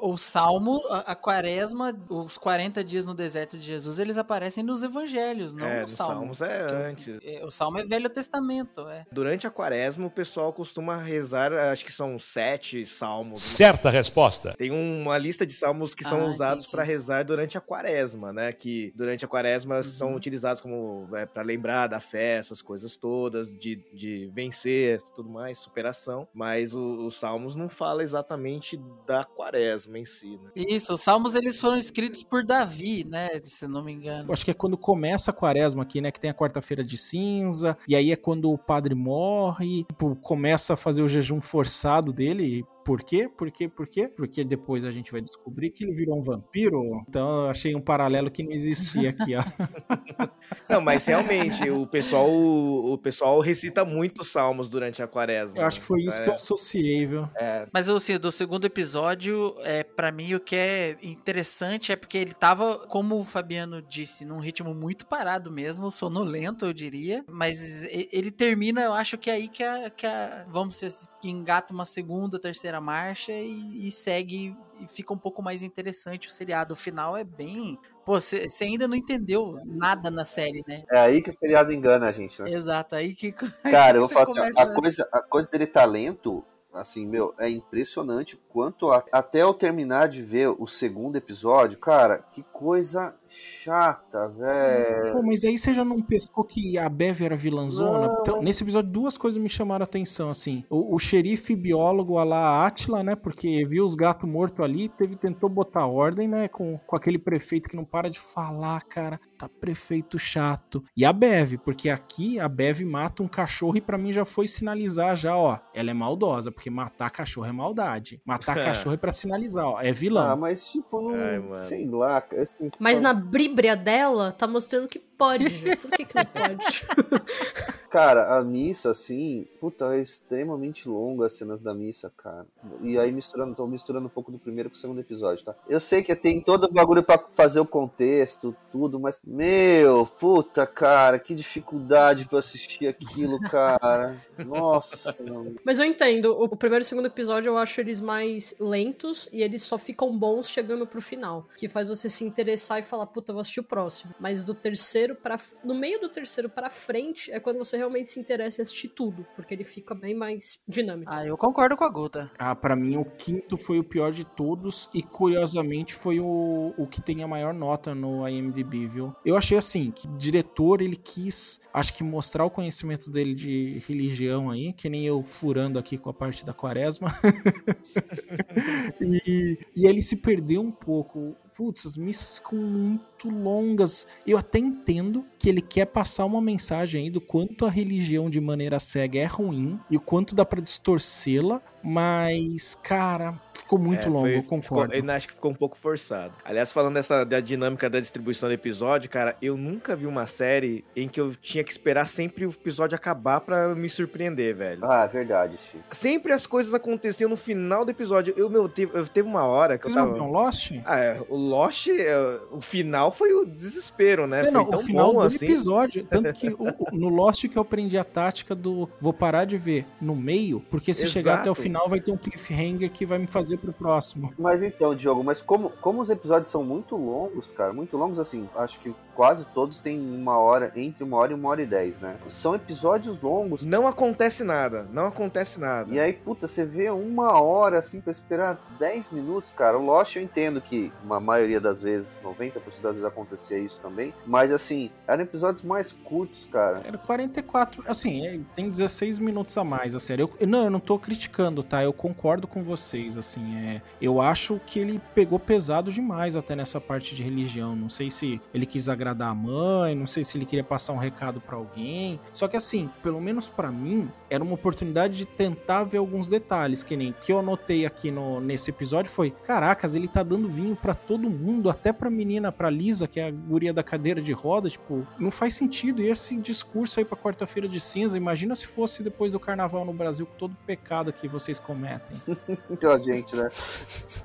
O Salmo, a, a Quaresma, os 40 dias no deserto de Jesus, eles aparecem nos evangelhos, não É, no Salmo. Salmos é Que o- antes. é, O Salmo é Velho Testamento, é. Durante a quaresma, o pessoal costuma rezar, acho que são sete salmos. Certa resposta. Tem uma lista de salmos que são Ah, usados entendi. para rezar durante a quaresma, né? Que durante a quaresma são Uhum. utilizados como é, para lembrar da fé, essas coisas todas, de, de vencer, tudo mais, superação. Mas o- os salmos não fala exatamente da quaresma em si, né? Isso, os Salmos eles foram escritos por Davi, né? Se não me engano. Eu acho que é quando começa a quaresma aqui, né? Que tem a quarta-feira de cinza, e aí é quando o padre morre, tipo, começa a fazer o jejum forçado dele. Por quê? Por quê? Por quê? Porque depois a gente vai descobrir que ele virou um vampiro. Então eu achei um paralelo que não existia aqui, ó. <laughs> Não, mas realmente, o pessoal, o pessoal recita muito salmos durante a quaresma. Eu acho que foi isso que eu associei, viu? É, Mas assim, do segundo episódio, é para mim o que é interessante é porque ele tava, como o Fabiano disse, num ritmo muito parado mesmo, sonolento, eu diria. Mas ele termina, eu acho que é aí que a, que a vamos que engata uma segunda, terceira marcha e, e segue e fica um pouco mais interessante o seriado. O final é bem. Pô, você ainda não entendeu nada na série, né? É aí que o seriado engana a gente, né? Exato, aí que. <laughs> Cara, eu falar assim, começa- a coisa, a coisa dele tá lento, assim, meu, é impressionante quanto a- até eu terminar de ver o segundo episódio, cara, que coisa chata, velho. Pô, mas aí você já não pescou que a Bev era vilãzona? Não. Então, nesse episódio, duas coisas me chamaram a atenção, assim. O, o xerife biólogo a lá, Atila, né? Porque viu os gatos mortos ali, teve, tentou botar ordem, né? Com, com aquele prefeito que não para de falar, cara. Tá prefeito chato. E a Bev, porque aqui a Bev mata um cachorro e pra mim já foi sinalizar já, ó. Ela é maldosa, porque matar cachorro é maldade. Matar <laughs> cachorro é pra sinalizar, ó. É vilão. Ah, mas tipo, não, Ai, sei lá, assim, Mas na bríbria dela, tá mostrando que pode. <laughs> Por que, que não pode? <laughs> Cara, a missa, assim, puta, é extremamente longa as cenas da missa, cara. E aí misturando, tô misturando um pouco do primeiro com o segundo episódio, tá? Eu sei que tem todo o bagulho pra fazer o contexto, tudo, mas, meu, puta, cara, que dificuldade pra assistir aquilo, cara. <laughs> Nossa, mano. Mas eu entendo. O o primeiro e o segundo episódio eu acho eles mais lentos e eles só ficam bons chegando pro final. Que faz você se interessar e falar, puta, eu vou assistir o próximo. Mas do terceiro para No meio do terceiro pra frente é quando você realmente se interessa em assistir tudo. Porque ele fica bem mais dinâmico. Ah, eu concordo com a Guta. Ah, pra mim o quinto foi o pior de todos e curiosamente foi o, o que tem a maior nota no IMDb, viu? Eu achei assim, que o diretor ele quis, acho que mostrar o conhecimento dele de religião aí, que nem eu furando aqui com a parte da quaresma. <laughs> e, e ele se perdeu um pouco. Putz, as missas ficam muito longas. Eu até entendo que ele quer passar uma mensagem aí do quanto a religião de maneira cega é ruim e o quanto dá pra distorcê-la, mas, cara, ficou muito É, longo, foi- eu concordo. Ficou, eu acho que ficou um pouco forçado. Aliás, falando dessa da dinâmica da distribuição do episódio, cara, eu nunca vi uma série em que eu tinha que esperar sempre o episódio acabar pra me surpreender, velho. Ah, verdade, Chico. Sempre as coisas aconteciam no final do episódio. Eu, meu, teve, eu- teve uma hora que Vocês eu não tava. viram Lost? Ah, é. O Lost, é, o final foi o desespero, né? É, foi não, tão o final bom do assim. episódio. Tanto <laughs> que o- no Lost que eu aprendi a tática do vou parar de ver no meio, porque se chegar até o Exato. final vai ter um cliffhanger que vai me fazer pro próximo. Mas então, Diogo, mas como, como os episódios são muito longos, cara, muito longos assim, acho que quase todos têm uma hora, entre uma hora e uma hora e dez, né? São episódios longos. Não acontece nada, não acontece nada. E aí, puta, você vê uma hora assim pra esperar 10 minutos, cara. O Lost eu entendo que uma maioria das vezes, 90% das vezes acontecia isso também. Mas assim, eram episódios mais curtos, cara. Era 44, assim, é, tem 16 minutos a mais a série. Eu, não, eu não tô criticando, tá? Eu concordo com vocês, assim, é, eu acho que ele pegou pesado demais até nessa parte de religião. Não sei se ele quis agradar a mãe, não sei se ele queria passar um recado pra alguém. Só que assim, pelo menos pra mim, era uma oportunidade de tentar ver alguns detalhes, que nem que eu anotei aqui no, nesse episódio foi, caracas, ele tá dando vinho pra todo mundo, até pra menina, pra Lisa, que é a guria da cadeira de roda, tipo, não faz sentido. E esse discurso aí pra quarta-feira de cinza, imagina se fosse depois do carnaval no Brasil, com todo o pecado que vocês cometem. <laughs> Então, gente, né?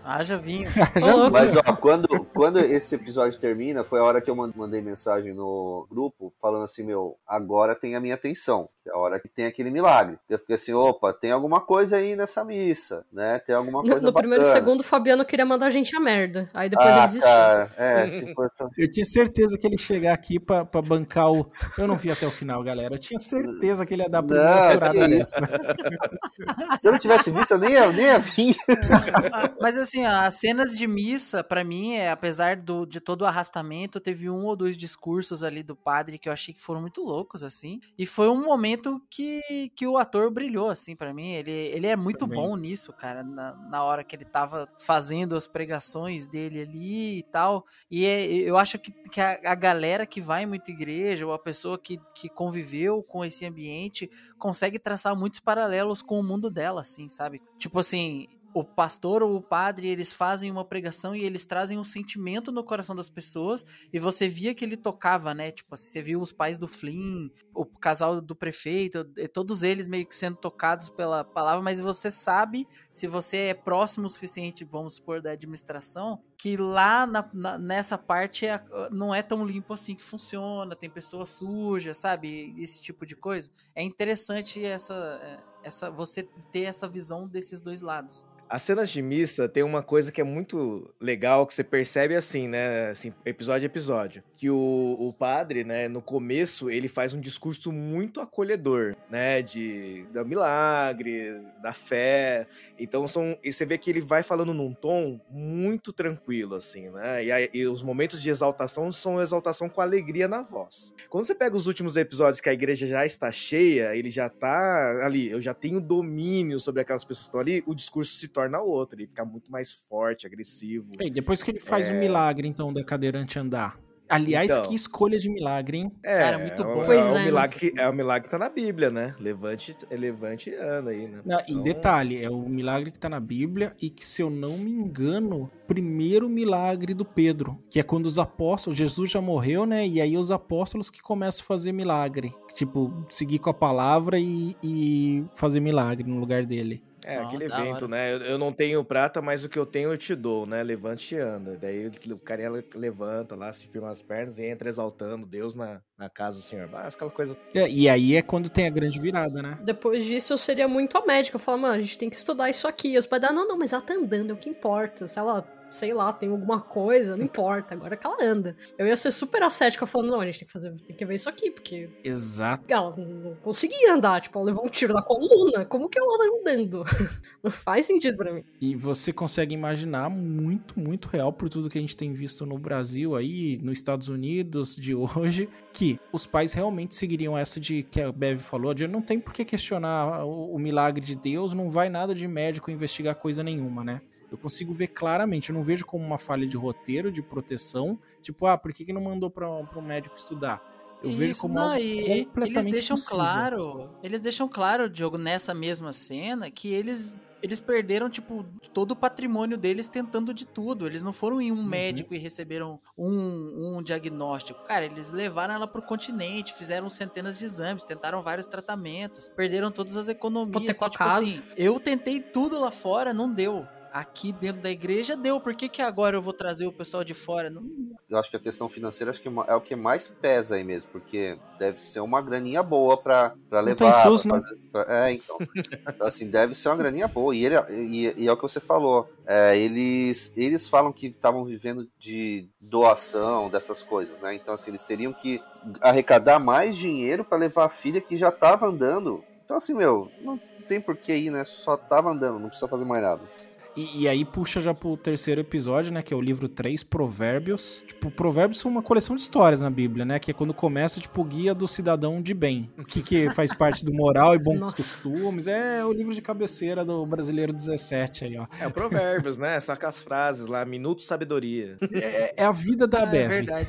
Haja vinho. <laughs> Mas ó, quando, quando esse episódio termina, foi a hora que eu man- mandei mensagem no grupo falando assim, meu, agora tem a minha atenção. É a hora que tem aquele milagre. Eu fiquei assim, opa, tem alguma coisa aí nessa missa, né? Tem alguma No, coisa no primeiro e bacana. segundo, o Fabiano queria mandar a gente a merda. Aí depois ah, ele desistiu. cara, é, <laughs> se fosse... Eu tinha certeza que ele ia chegar aqui pra, pra bancar o. Eu não vi até o final, galera. Eu tinha certeza que ele ia dar a primeira Não, furada nessa. Se eu não tivesse visto, eu nem ia, nem ia vir. <laughs> Mas assim, ó, as cenas de missa, pra mim, é, apesar do, de todo o arrastamento, teve um ou dois discursos ali do padre que eu achei que foram muito loucos, assim. E foi um momento que, que o ator brilhou, assim, pra mim. Ele, ele é muito Também. bom nisso, cara, na, na hora que ele tava fazendo as pregações dele ali e tal. E é- eu acho que, que a, a galera que vai em muita igreja, ou a pessoa que, que conviveu com esse ambiente, consegue traçar muitos paralelos com o mundo dela, assim, sabe? Tipo assim, o pastor ou o padre, eles fazem uma pregação e eles trazem um sentimento no coração das pessoas, e você via que ele tocava, né? Tipo, assim, você viu os pais do Flynn, o casal do prefeito, todos eles meio que sendo tocados pela palavra, mas você sabe, se você é próximo o suficiente, vamos supor, da administração, que lá na- na- nessa parte é- não é tão limpo assim que funciona, tem pessoas sujas, sabe? Esse tipo de coisa. É interessante essa, essa você ter essa visão desses dois lados. As cenas de missa tem uma coisa que é muito legal, que você percebe assim, né? Assim, episódio a episódio. Que o, o padre, né, no começo, ele faz um discurso muito acolhedor, né? De da milagre, da fé. Então são. E você vê que ele vai falando num tom muito tranquilo, assim, né? E, aí- e os momentos de exaltação são exaltação com alegria na voz. Quando você pega os últimos episódios que a igreja já está cheia, ele já tá ali, eu já tenho domínio sobre aquelas pessoas que estão ali, o discurso se torna outro, ele fica muito mais forte, agressivo. E depois que ele faz o É. milagre, então, da cadeirante andar. Aliás, Então. que escolha de milagre, hein? É, Cara, muito é bom. É, é, milagre que, é o milagre que tá na Bíblia, né? Levante, levante e anda aí, né? Não, e Então, detalhe, é o milagre que tá na Bíblia e que, se eu não me engano, primeiro milagre do Pedro, que é quando os apóstolos, Jesus já morreu, né? E aí os apóstolos que começam a fazer milagre. Tipo, seguir com a palavra e, e fazer milagre no lugar dele. É, aquele evento, hora. né? Eu, eu não tenho prata, mas o que eu tenho eu te dou, né? Levante e anda. Daí o cara levanta lá, se firma as pernas e entra exaltando Deus na, na casa do Senhor. Ah, aquela coisa. É, e aí é quando tem a grande virada, né? Depois disso, eu seria muito a médica. Eu falo, mano, a gente tem que estudar isso aqui. E os pais dão, não, não, mas ela tá andando, é o que importa. Se ela, sei lá, tem alguma coisa, não importa. Agora que ela anda. Eu ia ser super ascética falando, não, a gente tem que fazer, tem que ver isso aqui, porque Exato. ela não conseguia andar. Tipo, ela levou um tiro na coluna. Como que ela tá andando? <laughs> Não faz sentido pra mim. E você consegue imaginar muito, muito real por tudo que a gente tem visto no Brasil aí, nos Estados Unidos de hoje, que os pais realmente seguiriam essa de que a Bev falou, de não tem por que questionar o, o milagre de Deus, não vai nada de médico investigar coisa nenhuma, né? Eu consigo ver claramente, eu não vejo como uma falha de roteiro, de proteção, tipo, ah, por que, que não mandou para um médico estudar? Eu vejo Isso, como não, algo e eles completamente deixam possível. claro, eles deixam claro, Diogo, nessa mesma cena, que eles eles perderam tipo todo o patrimônio deles tentando de tudo. Eles não foram em um médico e receberam um, um diagnóstico. Cara, eles levaram ela pro continente, fizeram centenas de exames, tentaram vários tratamentos, perderam todas as economias. Então, tipo assim, eu tentei tudo lá fora, não deu. Aqui dentro da igreja deu. Por que, que agora eu vou trazer o pessoal de fora? Não... Eu acho que a questão financeira acho que é o que mais pesa aí mesmo, porque deve ser uma graninha boa pra, pra levar. Não tem SUS, pra né? fazer- pra- É, então. então, assim, deve ser uma graninha boa. E, ele, e, e é o que você falou. é, eles, eles falam que estavam vivendo de doação, dessas coisas, né? Então, assim, eles teriam que arrecadar mais dinheiro pra levar a filha que já tava andando. Então, assim, meu, não tem por que ir, né? Só tava andando, não precisa fazer mais nada. E, e aí puxa já pro terceiro episódio, né? Que é o livro 3, Provérbios. Tipo, Provérbios são uma coleção de histórias na Bíblia, né? Que é quando começa, tipo, o guia do cidadão de bem. O que, que faz parte do moral e bons <laughs> Nossa. costumes. É o livro de cabeceira do brasileiro 17 aí, ó. É o Provérbios, né? Saca as frases lá, Minuto Sabedoria. É, é a vida da Ah, é Bev. verdade.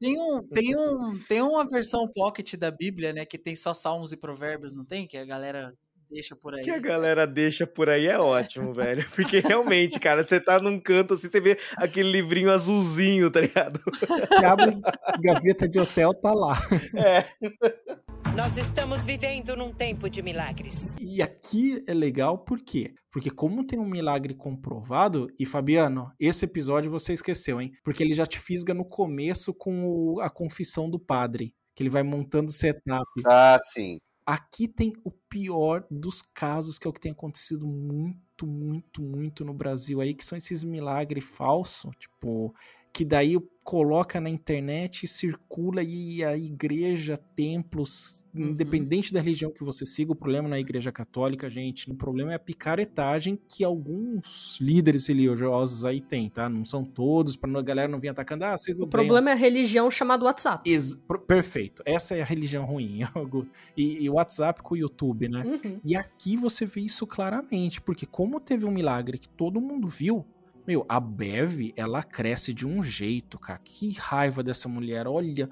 Tem, um, tem, um, tem uma versão pocket da Bíblia, né? Que tem só salmos e provérbios, não tem? Que a galera deixa por aí. que a galera deixa por aí é ótimo, <laughs> velho. Porque realmente, cara, você tá num canto assim, você vê aquele livrinho azulzinho, tá ligado? <laughs> Que abre gaveta de hotel, tá lá. É. <laughs> Nós estamos vivendo num tempo de milagres. E aqui é legal por quê? Porque como tem um milagre comprovado, e Fabiano, esse episódio você esqueceu, hein? Porque ele já te fisga no começo com o- a confissão do padre, que ele vai montando o setup. Ah, sim. Aqui tem o pior dos casos, que é o que tem acontecido muito, muito, muito no Brasil aí, que são esses milagres falsos, tipo, que daí coloca na internet, circula e a igreja, templos, independente da religião que você siga, o problema na igreja católica, gente, o problema é a picaretagem que alguns líderes religiosos aí têm, tá? Não são todos, pra a galera não vir atacando, ah, vocês O problema é a religião chamada WhatsApp. Ex- perfeito. Essa é a religião ruim. <laughs> E, e o WhatsApp com o YouTube, né? Uhum. E aqui você vê isso claramente, porque como teve um milagre que todo mundo viu, meu, a Bev, ela cresce de um jeito, cara. Que raiva dessa mulher. Olha,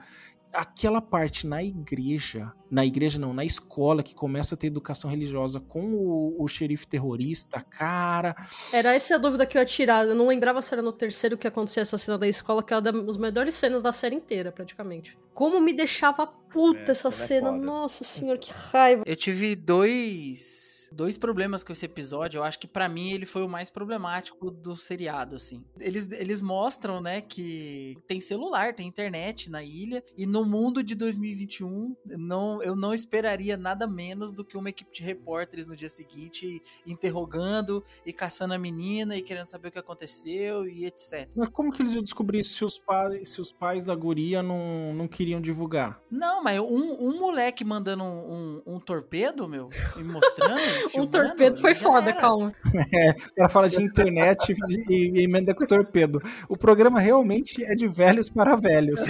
aquela parte na igreja, na igreja não, na escola, que começa a ter educação religiosa com o, o xerife terrorista, cara. Era essa a dúvida que eu ia tirar. Eu não lembrava se era no terceiro que acontecia essa cena da escola, que é uma das melhores cenas da série inteira, praticamente. Como me deixava puta essa cena é. Nossa senhora, que raiva. Eu tive dois dois problemas com esse episódio. Eu acho que pra mim ele foi o mais problemático do seriado, assim. Eles, eles mostram, né, que tem celular, tem internet na ilha e no mundo de 2021, não, eu não esperaria nada menos do que uma equipe de repórteres no dia seguinte interrogando e caçando a menina e querendo saber o que aconteceu e etc. Mas como que eles iam descobrir se os pais, se os pais da guria não, não queriam divulgar? Não, mas um, um moleque mandando um, um, um torpedo, meu, e mostrando. Um torpedo foi foda, era. calma. <laughs> É, ela fala de internet e, e emenda com torpedo. O programa realmente é de velhos para velhos.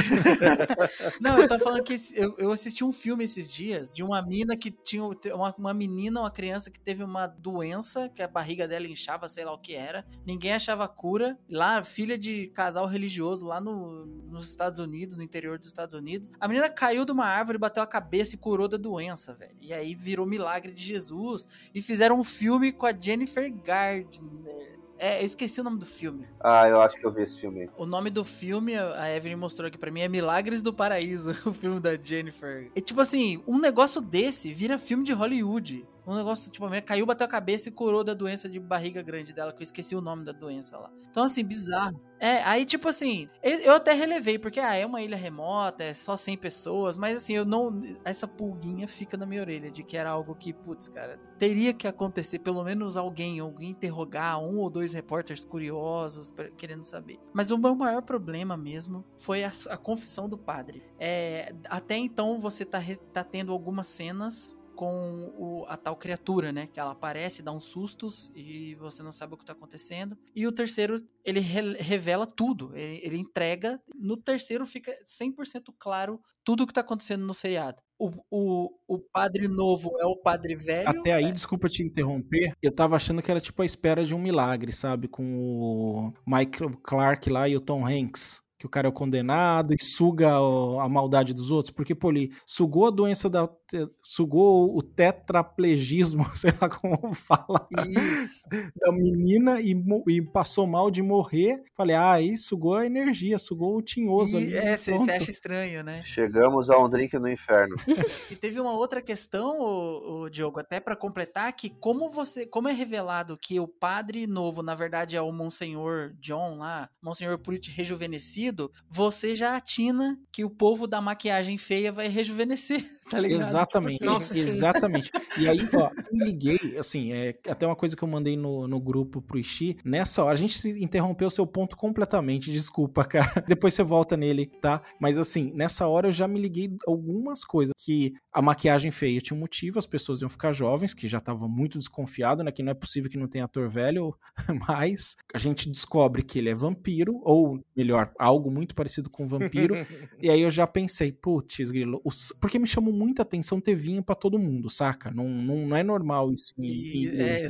<laughs> Não, eu tô falando que eu, eu assisti um filme esses dias de uma mina que tinha uma, uma menina, uma criança que teve uma doença, que a barriga dela inchava, sei lá o que era. Ninguém achava cura. Lá, filha de casal religioso lá no, nos Estados Unidos, no interior dos Estados Unidos. A menina caiu de uma árvore, bateu a cabeça e curou da doença, velho. E aí virou milagre de Jesus. E fizeram um filme com a Jennifer Gardner. É, eu esqueci o nome do filme. Ah, eu acho que eu vi esse filme. aí. O nome do filme, a Evelyn mostrou aqui pra mim, é Milagres do Paraíso, <laughs> o filme da Jennifer. E tipo assim, um negócio desse vira filme de Hollywood. Um negócio, tipo, a mulher caiu, bateu a cabeça e curou da doença de barriga grande dela, que eu esqueci o nome da doença lá. Então, assim, bizarro. É, aí, tipo assim, eu até relevei, porque, ah, é uma ilha remota, é só 100 pessoas, mas assim, eu não. Essa pulguinha fica na minha orelha de que era algo que, putz, cara, teria que acontecer, pelo menos alguém, alguém interrogar um ou dois repórteres curiosos, querendo saber. Mas o meu maior problema mesmo foi a, a confissão do padre. É, até então você tá, tá tendo algumas cenas com o- a tal criatura, né? Que ela aparece, dá uns sustos e você não sabe o que tá acontecendo. E o terceiro, ele re- revela tudo. Ele, ele entrega. No terceiro fica 100% claro tudo o que tá acontecendo no seriado. O, o, o padre novo é o padre velho. Até aí, desculpa te interromper, eu tava achando que era tipo a espera de um milagre, sabe? Com o Michael Clark lá e o Tom Hanks. Que o cara é o condenado e suga a maldade dos outros. Porque, pô, ele sugou a doença da sugou o tetraplegismo, <laughs> sei lá como fala, Isso. da menina e, e passou mal de morrer. Falei, ah, aí sugou a energia, sugou o tinhoso ali. E, é, você acha estranho, né? Chegamos a um drink no inferno. <laughs> E teve uma outra questão, o, Diogo, até pra completar, que como você, como é revelado que o padre novo, na verdade, é o Monsenhor John lá, Monsenhor Pruitt rejuvenescido, você já atina que o povo da maquiagem feia vai rejuvenescer, <laughs> tá ligado? Exatamente, Tipo assim, Nossa, sim. exatamente. E aí, ó, <laughs> eu liguei, assim, é até uma coisa que eu mandei no, no grupo pro Ishi. Nessa hora, a gente interrompeu o seu ponto completamente, desculpa, cara. <laughs> Depois você volta nele, tá? Mas assim, nessa hora eu já me liguei algumas coisas. Que a maquiagem feia tinha um motivo, as pessoas iam ficar jovens, que já tava muito desconfiado, né? Que não é possível que não tenha ator velho, <laughs> mas a gente descobre que ele é vampiro, ou melhor, algo muito parecido com vampiro. E aí eu já pensei, putz, grilo, os- porque me chamou muita atenção ter vinho pra todo mundo, saca? Não, não, não é normal isso. em- em- é,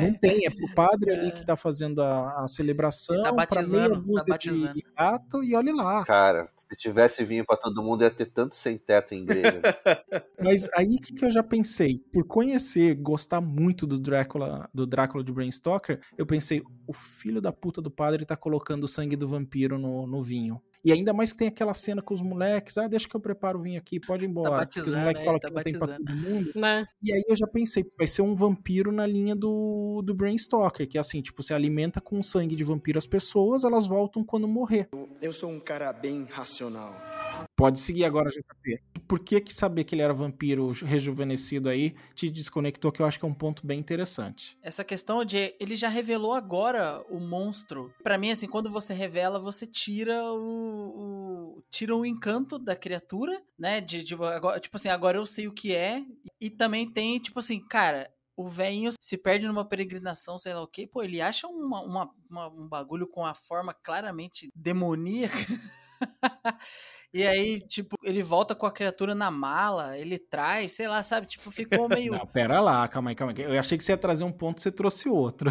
Não <laughs> tem, é pro padre ali que tá fazendo a, a celebração, Tá pra meia batizando, tá dúzia de batizando. gato, e olha lá. Cara, se tivesse vinho pra todo mundo, ia ter tanto sem teto em igreja. <laughs> Mas aí que, que eu já pensei, por conhecer, gostar muito do Drácula, do Drácula de Bram Stoker, eu pensei, o filho da puta do padre tá colocando o sangue do vampiro no, no vinho. E ainda mais que tem aquela cena com os moleques, ah, deixa que eu preparo o vinho aqui, pode ir embora. Porque os moleques é, falam tá que não tem pra todo mundo. Né? E aí eu já pensei, vai ser um vampiro na linha do, do Bram Stoker, que é assim, tipo, você alimenta com sangue de vampiro as pessoas, elas voltam quando morrer. Eu sou um cara bem racional. Pode seguir agora, JP. Por que que saber que ele era vampiro rejuvenescido aí te desconectou, que eu acho que é um ponto bem interessante. Essa questão de ele já revelou agora o monstro. Pra mim, assim, quando você revela, você tira o, o- tira o encanto da criatura, né? De, de agora, tipo assim, agora eu sei o que é. E também tem, tipo assim, cara. O velhinho se perde numa peregrinação, sei lá o quê. Pô, ele acha uma, uma- uma- um bagulho com a forma claramente demoníaca. <laughs> E aí, tipo, ele volta com a criatura na mala, ele traz, sei lá, sabe? Tipo, ficou <laughs> meio. Não, pera lá, calma aí, calma aí. Eu achei que você ia trazer um ponto, você trouxe outro.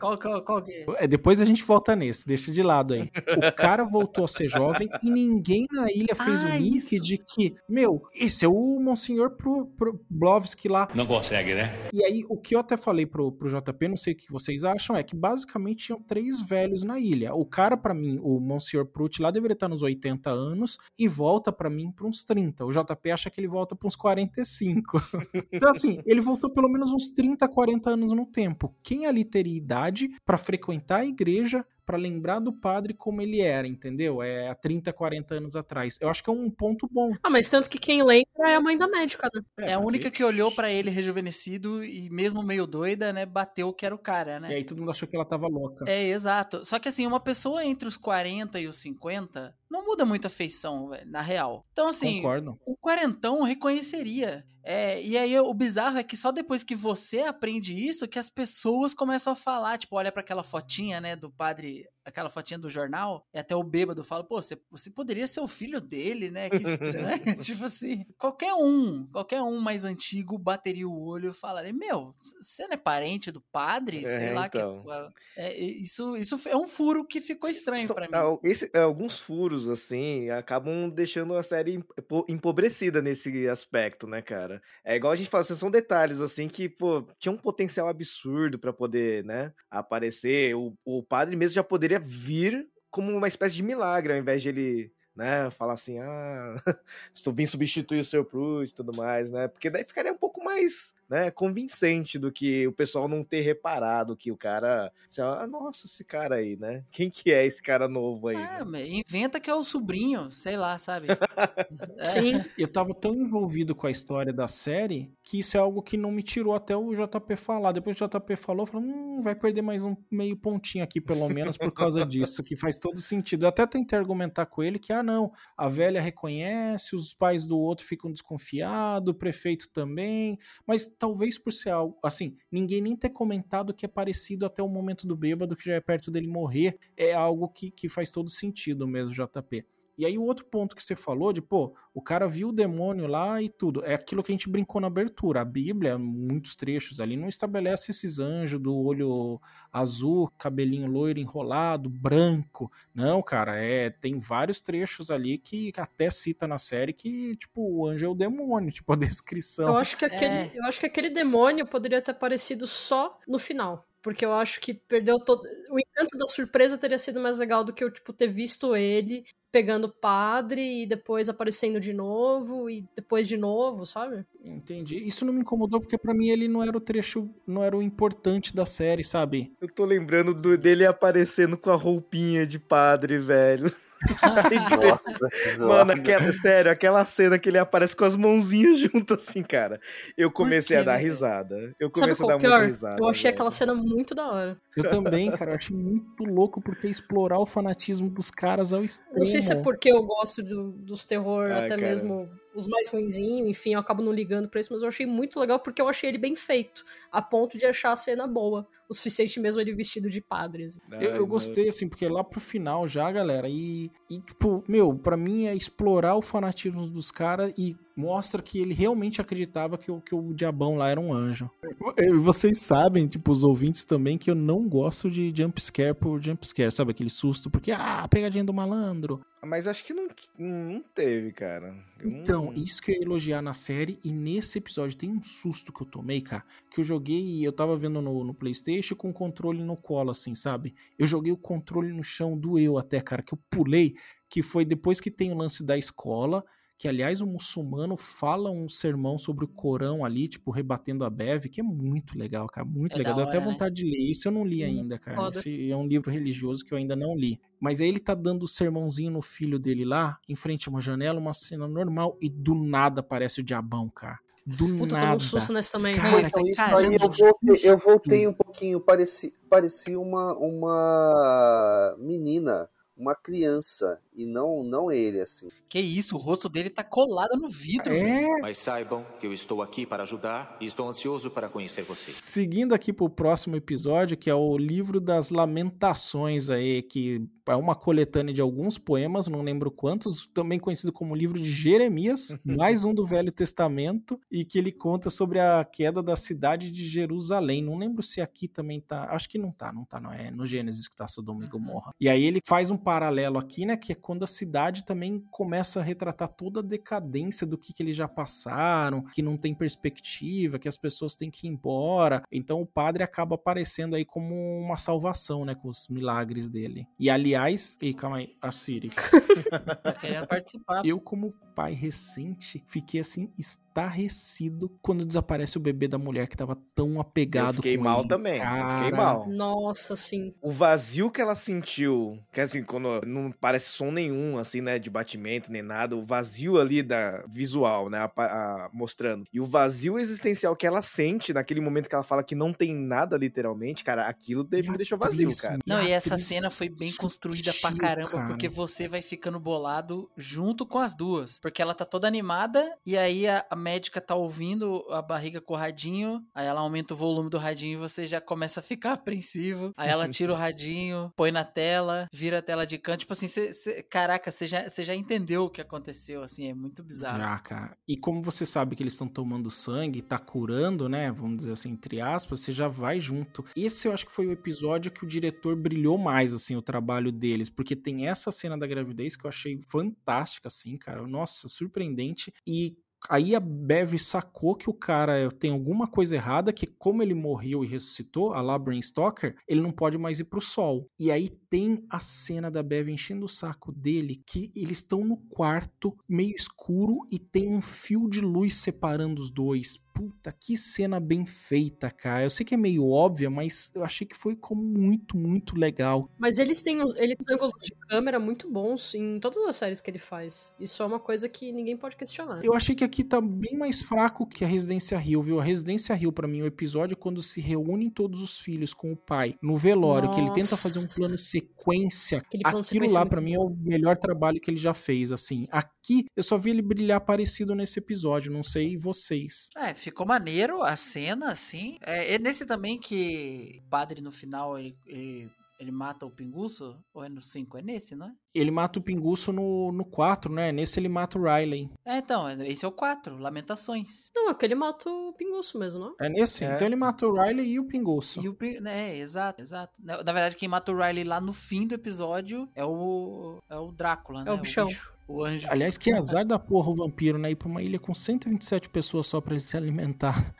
Qual, <laughs> qual, qual que é? <laughs> É, Depois a gente volta nesse, deixa de lado aí. O cara voltou a ser jovem e ninguém na ilha fez Ah, o link de que, meu, esse é o Monsenhor Pro, Pro, Blovski lá. Não consegue, né? E aí, o que eu até falei pro, pro JP, não sei o que vocês acham, é que basicamente tinham três velhos na ilha. O cara, pra mim, o Monsieur Prut lá deveria estar nos 80 anos e volta pra mim pra uns 30. O JP acha que ele volta pra uns 45. <laughs> então, assim, ele voltou pelo menos uns 30, 40 anos no tempo. Quem ali teria idade pra frequentar a igreja, pra lembrar do padre como ele era, entendeu? É há 30, 40 anos atrás. Eu acho que é um ponto bom. Ah, mas tanto que quem lembra é a mãe da médica, né? É, a única que olhou pra ele rejuvenescido e mesmo meio doida, né, bateu que era o cara, né? E aí todo mundo achou que ela tava louca. É, exato. Só que assim, uma pessoa entre os 40 e os 50 não muda muito a feição, velho, na real. Então, assim, Concordo. o quarentão reconheceria. É, e aí o bizarro é que só depois que você aprende isso que as pessoas começam a falar, tipo, olha pra aquela fotinha, né, do padre, aquela fotinha do jornal, e até o bêbado fala, pô, você, você poderia ser o filho dele, né? Que estranho. <laughs> <laughs> tipo assim, qualquer um, qualquer um mais antigo bateria o olho e falaria, meu, você não é parente do padre? Sei É, lá então. que é, isso, isso é um furo que ficou estranho pra mim. al- esse- é, alguns furos, assim, acabam deixando a série empo- empobrecida nesse aspecto, né, cara? É igual a gente fala, assim, são detalhes, assim, que, pô, tinha um potencial absurdo pra poder, né, aparecer. O, o padre mesmo já poderia vir como uma espécie de milagre, ao invés de ele, né, falar assim, ah, <laughs> estou vindo substituir o Sr. Proust e tudo mais, né? Porque daí ficaria um pouco mais, né, convincente do que o pessoal não ter reparado que o cara, assim, ah, nossa, esse cara aí, né? <laughs> Quem que é esse cara novo aí? É, né? inventa que é o sobrinho, sei lá, sabe? <laughs> É. Sim. Eu tava tão envolvido com a história da série que isso é algo que não me tirou até o JP falar. Depois o JP falou, eu falei, hum, vai perder mais um meio pontinho aqui, pelo menos, por causa <laughs> disso, que faz todo sentido. Eu até tentei argumentar com ele que, ah, não, a velha reconhece, os pais do outro ficam desconfiados, o prefeito também, mas talvez por ser algo, assim, ninguém nem ter comentado que é parecido até o momento do bêbado, que já é perto dele morrer, é algo que, que faz todo sentido mesmo, JP. E aí o outro ponto que você falou de, pô, o cara viu o demônio lá e tudo. É aquilo que a gente brincou na abertura. A Bíblia, muitos trechos ali, não estabelece esses anjos do olho azul, cabelinho loiro enrolado, branco. Não, cara, é tem vários trechos ali que até cita na série que, tipo, o anjo é o demônio, <laughs> tipo, a descrição. Eu acho que aquele, É. eu acho que aquele demônio poderia ter aparecido só no final. Porque eu acho que perdeu todo. O encanto da surpresa teria sido mais legal do que eu, tipo, ter visto ele pegando o padre e depois aparecendo de novo e depois de novo, sabe? Entendi. Isso não me incomodou porque pra mim ele não era o trecho, não era o importante da série, sabe? Eu tô lembrando do- dele aparecendo com a roupinha de padre, velho. <laughs> Nossa. Mano, aquela, sério, aquela cena que ele aparece com as mãozinhas <laughs> juntas assim, cara. Eu comecei a dar risada. Eu Sabe comecei a qual dar muita pior? risada. Eu achei velho. aquela cena muito da hora. Eu também, cara, eu achei muito louco porque explorar o fanatismo dos caras ao extremo. Não sei se é porque eu gosto do- dos terror, Ai, até cara. mesmo os mais ruinzinhos, enfim, eu acabo não ligando pra isso, mas eu achei muito legal porque eu achei ele bem feito, a ponto de achar a cena boa. O suficiente mesmo ele vestido de padre. assim. Eu, eu gostei, assim, porque lá pro final já, galera, e, e tipo, meu, pra mim é explorar o fanatismo dos caras e mostra que ele realmente acreditava que, o- que o diabão lá era um anjo. E Vocês sabem, tipo, os ouvintes também, que eu não gosto de jumpscare por jumpscare, sabe? Aquele susto, porque, ah, pegadinha do malandro. Mas acho que não, não teve, cara. Eu não- Então, isso que eu ia elogiar na série, e nesse episódio tem um susto que eu tomei, cara, que eu joguei e eu tava vendo no, no Playstation com o controle no colo, assim, sabe? Eu joguei o controle no chão, doeu até, cara, que eu pulei, que foi depois que tem o lance da escola, que aliás o muçulmano fala um sermão sobre o Corão ali, tipo, rebatendo a Bev, que é muito legal, cara, muito É legal. Deu até né? vontade de ler isso, eu não li Hum, ainda, cara. foda. Esse é um livro religioso que eu ainda não li. Mas aí ele tá dando o sermãozinho no filho dele lá, em frente a uma janela, uma cena normal, e do nada aparece o diabão, cara. Do Puta, eu nada. um susto nessa também. Cara, Então, isso cara, aí eu Jesus. voltei, eu voltei um pouquinho, parecia, parecia uma, uma menina, uma criança, e não, não ele, assim. Que isso, o rosto dele tá colado no vidro. velho. É, Mas saibam que eu estou aqui para ajudar e estou ansioso para conhecer vocês. Seguindo aqui pro próximo episódio, que é o livro das lamentações aí, que é uma coletânea de alguns poemas, não lembro quantos, também conhecido como livro de Jeremias, <laughs> mais um do Velho Testamento, e que ele conta sobre a queda da cidade de Jerusalém. Não lembro se aqui também tá, acho que não tá, não tá, não é no Gênesis que tá Sodoma e Gomorra. E aí ele faz um paralelo aqui, né, que é quando a cidade também começa a retratar toda a decadência do que, que eles já passaram, que não tem perspectiva, que as pessoas têm que ir embora. Então o padre acaba aparecendo aí como uma salvação, né, com os milagres dele. E aliás, e calma aí, a Siri. Tá querendo participar. Eu como pai recente fiquei assim estarrecido quando desaparece o bebê da mulher que tava tão apegado Eu fiquei com mal ele. também. Eu fiquei Cara, mal. Nossa, sim. O vazio que ela sentiu, que assim, quando não parece som nenhum, assim, né, de batimento nem nada, o vazio ali da visual, né, a- a- mostrando. E o vazio existencial que ela sente naquele momento que ela fala que não tem nada, literalmente, cara, aquilo de- me deixou vazio, atriz, cara. Não, e essa atriz cena foi bem construída pra caramba, cara. porque você vai ficando bolado junto com as duas. Porque ela tá toda animada, e aí a, a médica tá ouvindo a barriga com o radinho, aí ela aumenta o volume do radinho e você já começa a ficar apreensivo. Aí ela tira o <laughs> radinho, põe na tela, vira a tela de canto. Tipo assim, cê, cê- caraca, você já, você já entendeu o que aconteceu, assim, é muito bizarro. Já, cara. E como você sabe que eles estão tomando sangue, tá curando, né? Vamos dizer assim, entre aspas, você já vai junto. Esse eu acho que foi o episódio que o diretor brilhou mais, assim, o trabalho deles. Porque tem essa cena da gravidez que eu achei fantástica, assim, cara. Nossa, surpreendente. E. Aí a Bev sacou que o cara tem alguma coisa errada, que como ele morreu e ressuscitou, a lá Bram Stoker, ele não pode mais ir pro sol. E aí tem a cena da Bev enchendo o saco dele, que eles estão no quarto, meio escuro, e tem um fio de luz separando os dois. Puta, que cena bem feita, cara. Eu sei que é meio óbvia, mas eu achei que foi como muito, muito legal. Mas eles têm, uns- ele tem ângulos de câmera muito bons em todas as séries que ele faz. Isso é uma coisa que ninguém pode questionar. Eu achei que aqui tá bem mais fraco que a Residência Hill, viu? A Residência Hill, pra mim, o episódio é quando se reúnem todos os filhos com o pai no velório, que ele tenta fazer um Nossa. plano sequência. Aquele plano Aquilo sequência é lá, pra mim, é o melhor trabalho que ele já fez, assim. Aqui, eu só vi ele brilhar parecido nesse episódio, não sei vocês. É, ficou maneiro a cena, assim. É, é nesse também que o padre no final ele, ele, Ele mata o pinguço? Ou é no 5? É nesse, não é? Ele mata o Pinguço no, no 4, né? Nesse ele mata o Riley. É, então, esse é o 4, Lamentações. Não, aquele mata o pinguço mesmo, não? É nesse? É. Então ele mata o Riley e o Pinguço. E o, né, exato, exato. Na na verdade, quem mata o Riley lá no fim do episódio é o, é o Drácula, né? É o bichão. bicho, o anjo. Aliás, que <laughs> azar da porra o vampiro, né? Ir pra uma ilha com 127 pessoas só pra ele se alimentar.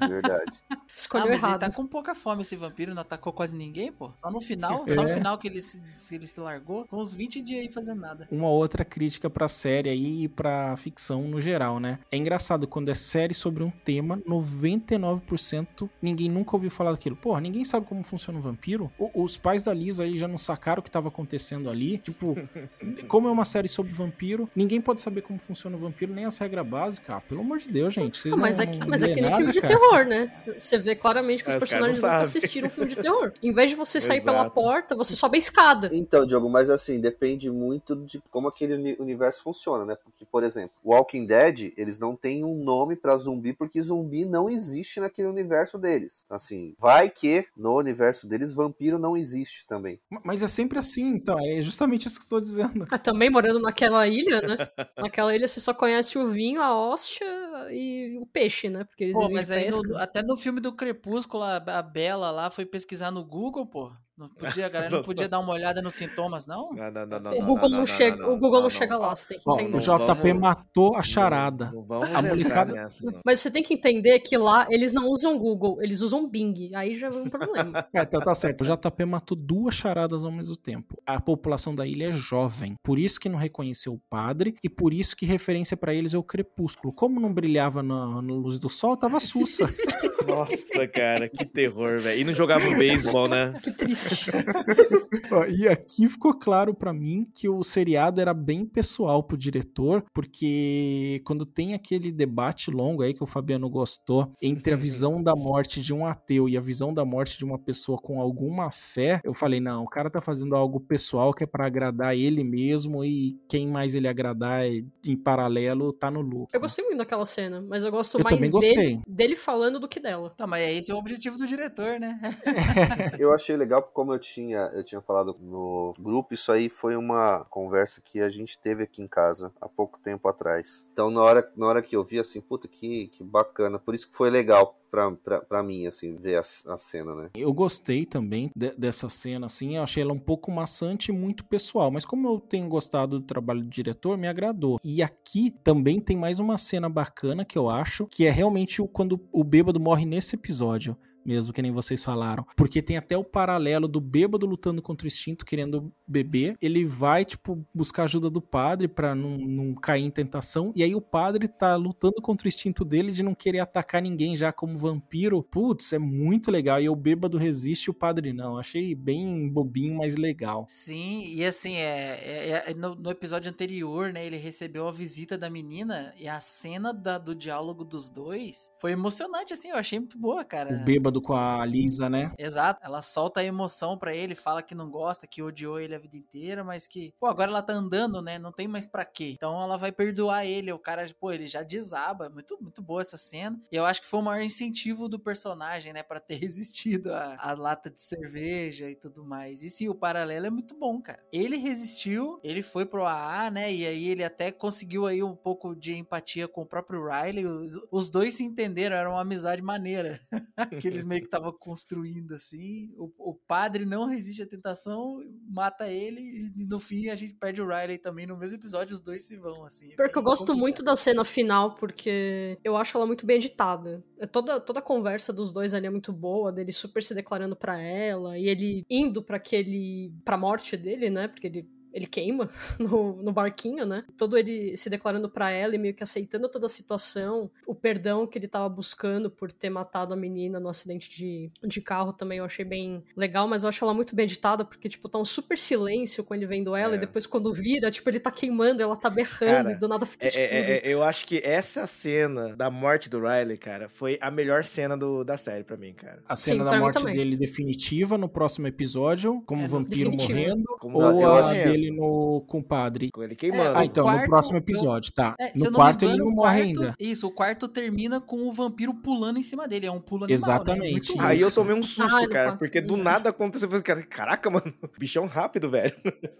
É verdade. <laughs> Escolheu ah, mas errado. ele tá com pouca fome esse vampiro, não atacou quase ninguém, pô. Só no final, só no É. final que ele se, se- ele se largou, com uns 20 dias aí fazendo nada. Uma outra crítica pra série aí e pra ficção no geral, né? É engraçado quando é série sobre um tema, 99% ninguém nunca ouviu falar daquilo. Porra, ninguém sabe como funciona um vampiro. O- os pais da Lisa aí já não sacaram o que tava acontecendo ali. Tipo, <laughs> como é uma série sobre vampiro, ninguém pode saber como funciona o vampiro, nem as regras básicas. Ah, pelo amor de Deus, gente. Vocês Ah, mas, não, é que, não mas é lê que nem nada, filme de cara? terror, né? Você vê claramente que os É, os não personagens nunca assistiram um filme de terror. Em vez de você sair pela Exato. porta, você sobe a escada. Então, Diogo, mas assim, depende muito de como aquele uni- universo funciona, né? Porque, por exemplo, Walking Dead, eles não têm um nome pra zumbi porque zumbi não existe naquele universo deles. Assim, vai que no universo deles vampiro não existe também. Mas é sempre assim, então. É justamente isso que eu tô dizendo. Ah, também morando naquela ilha, né? <laughs> Naquela ilha você só conhece o vinho, a hóstia e o peixe, né? Porque eles Pô, mas aí no- até no filme do Crepúsculo, a, a Bela lá foi pesquisar no Google, pô. Não podia, a galera <laughs> não podia dar uma olhada nos sintomas, não? Não, não, não, não, O Google não, chega, o Google não, chega lá, você tem que Ó, entender. o JP vamos- matou a charada. Não vamos A molecada- nessa, não. Mas você tem que entender que lá eles não usam Google, eles usam Bing. Aí já é um problema. <laughs> É, então tá certo. O JP matou duas charadas ao mesmo tempo. A população da ilha é jovem. Por isso que não reconheceu o padre e por isso que referência pra eles é o crepúsculo. Como não brilhava na, na luz do sol, tava sussa. <laughs> Nossa, cara, que terror, velho. E não jogava beisebol, né? que triste. <laughs> Ó, e aqui ficou claro pra mim que o seriado era bem pessoal pro diretor, porque quando tem aquele debate longo aí que o Fabiano gostou entre a visão da morte de um ateu e a visão da morte de uma pessoa com alguma fé, eu falei, não, o cara tá fazendo algo pessoal que é pra agradar ele mesmo e quem mais ele agradar em paralelo tá no lucro. Eu gostei muito daquela cena, mas eu gosto Eu mais dele, dele falando do que dela. Tá, mas esse é o objetivo do diretor, né? <laughs> Eu achei legal, como eu tinha, eu tinha falado no grupo, isso aí foi uma conversa que a gente teve aqui em casa há pouco tempo atrás. Então, na hora, na hora que eu vi, assim, puta, que, que bacana. Por isso que foi legal pra, pra, pra mim, assim, ver a, a cena, né? Eu gostei também de- dessa cena, assim, eu achei ela um pouco maçante e muito pessoal, mas como eu tenho gostado do trabalho do diretor, me agradou. E aqui também tem mais uma cena bacana que eu acho, que é realmente o, quando o bêbado morre nesse episódio. Mesmo que nem vocês falaram. Porque tem até o paralelo do bêbado lutando contra o instinto, querendo beber. Ele vai, tipo, buscar ajuda do padre pra não, não cair em tentação. E aí o padre tá lutando contra o instinto dele de não querer atacar ninguém já como vampiro. Putz, é muito legal. E o bêbado resiste o padre não. Achei bem bobinho, mas legal. Sim, e assim, é, é- é- no, no episódio anterior, né, ele recebeu a visita da menina e a cena da- do diálogo dos dois foi emocionante, assim, eu achei muito boa, cara. O bêbado com a Lisa, né? Exato, ela solta a emoção pra ele, fala que não gosta, que odiou ele a vida inteira, mas que, pô, agora ela tá andando, né? Não tem mais pra quê. Então ela vai perdoar ele. O cara, pô, ele já desaba. Muito, muito boa essa cena. E eu acho que foi o maior incentivo do personagem, né? Pra ter <laughs> resistido à, à lata de cerveja e tudo mais. E sim, o paralelo é muito bom, cara. Ele resistiu, ele foi pro AA, né? E aí ele até conseguiu aí um pouco de empatia com o próprio Riley. Os, os dois se entenderam, era uma amizade maneira. <laughs> que eles meio que estavam construindo assim. O, o padre não resiste à tentação, mata ele, e no fim a gente perde o Riley também. No mesmo episódio, os dois se vão, assim. Porque eu gosto complicado. muito da cena final, porque eu acho ela muito bem editada. É Toda, toda a conversa dos dois ali é muito boa, dele super se declarando pra ela, e ele indo pra aquele. pra morte dele, né? Porque ele. Ele queima <laughs> no, no barquinho, né? Todo ele se declarando pra ela e meio que aceitando toda a situação. O perdão que ele tava buscando por ter matado a menina no acidente de, de carro também eu achei bem legal, mas eu acho ela muito bem editada, porque, tipo, tá um super silêncio com ele vendo ela, É. e depois quando vira, tipo, ele tá queimando, ela tá berrando, Cara, e do nada fica É, escuro. é, é, eu acho que essa cena da morte do Riley, cara, foi a melhor cena do, da série pra mim, cara. A Sim, cena pra da morte dele definitiva no próximo episódio, como É, vampiro definitivo. morrendo. Como ou a dele ele no com o padre. Com ele queimando. ah, então, quarto- no próximo episódio, tá. É, no não quarto me ele engano, não o morre quarto- ainda. Isso, o quarto termina com o vampiro pulando em cima dele. É um pulo animal, Exatamente. Né? Aí eu tomei um susto, Ah, cara, quarto porque do nada aconteceu. eu falei, cara, Caraca, mano, bichão rápido, velho.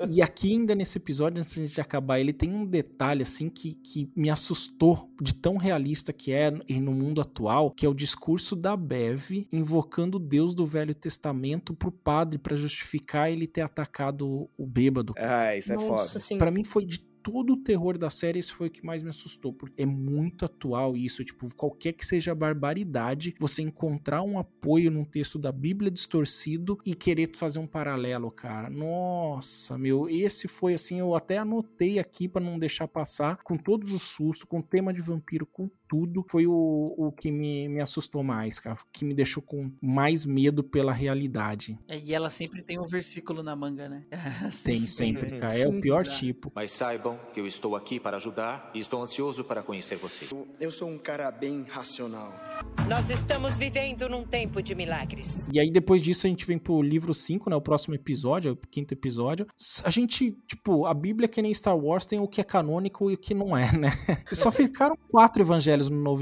E aqui ainda nesse episódio, antes de a gente acabar, ele tem um detalhe assim que, que me assustou de tão realista que é e no mundo atual, que é o discurso da Bev invocando o Deus do Velho Testamento pro padre pra justificar ele ter atacado o bêbado. Ah, isso é Nossa, foda. assim, Pra mim foi de todo o terror da série, esse foi o que mais me assustou, porque é muito atual isso, tipo, qualquer que seja a barbaridade, você encontrar um apoio num texto da Bíblia distorcido e querer fazer um paralelo, cara. Nossa, meu, esse foi assim, eu até anotei aqui pra não deixar passar, com todos os sustos, com o tema de vampiro, com tudo, foi o, o que me, me assustou mais, cara, que me deixou com mais medo pela realidade. É, E ela sempre tem um versículo na manga, né? <laughs> Tem sempre, cara, é o pior exato. tipo. Mas saibam que eu estou aqui para ajudar e estou ansioso para conhecer você. Eu sou um cara bem racional. Nós estamos vivendo num tempo de milagres. E aí, depois disso, a gente vem pro livro 5, né? O próximo episódio, o quinto episódio. A gente, tipo, a Bíblia, que nem Star Wars, tem o que é canônico e o que não é, né? <laughs> Só ficaram quatro evangelhos no Novo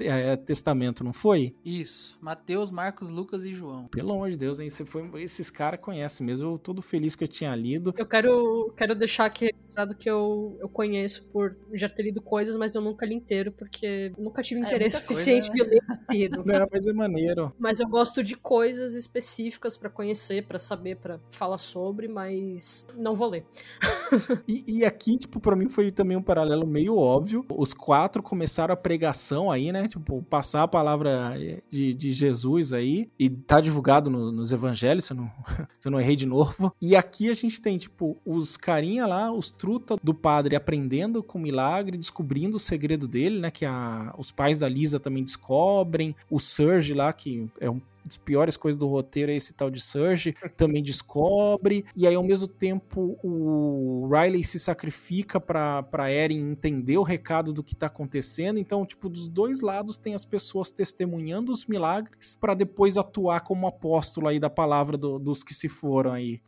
Eh, Testamento, não foi? Isso. Mateus, Marcos, Lucas e João. Pelo amor de Deus, hein? Você foi, esses caras conhecem mesmo. Eu todo feliz que eu tinha lido. Eu quero, quero deixar aqui registrado que eu, eu conheço por já ter lido coisas, mas eu nunca li inteiro, porque nunca tive É, interesse muita coisa, suficiente né? de ler inteiro. <laughs> Não, mas é maneiro. Mas eu gosto de coisas específicas pra conhecer, pra saber, pra falar sobre, mas não vou ler. <laughs> E, e aqui, tipo, pra mim foi também um paralelo meio óbvio. Os quatro começaram a pregação aí, né? Tipo, passar a palavra de, de Jesus aí. E tá divulgado no- nos evangelhos, se eu, não, <laughs> se eu não errei de novo. E aqui a gente tem, tipo, os carinha lá, os truta do padre aprendendo com milagre, descobrindo o segredo dele, né? Que a, os pais da Lisa também descobrem. O Surge lá, que é um das piores coisas do roteiro é esse tal de Surge, <laughs> também descobre, e aí ao mesmo tempo o Riley se sacrifica pra, pra Eren entender o recado do que tá acontecendo, então, tipo, dos dois lados tem as pessoas testemunhando os milagres pra depois atuar como apóstolo aí da palavra do- dos que se foram aí.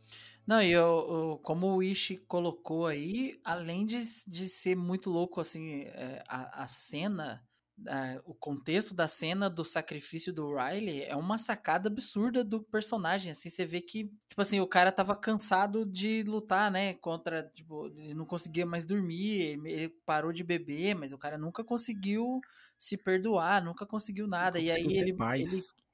Não, e eu, eu- como o Ishi colocou aí, além de, de ser muito louco, assim, é, a, a cena, é, o contexto da cena do sacrifício do Riley é uma sacada absurda do personagem, assim, você vê que, tipo assim, o cara tava cansado de lutar, né, contra, tipo, ele não conseguia mais dormir, ele, parou de beber, mas o cara nunca conseguiu se perdoar, nunca conseguiu nada, e aí ele, ele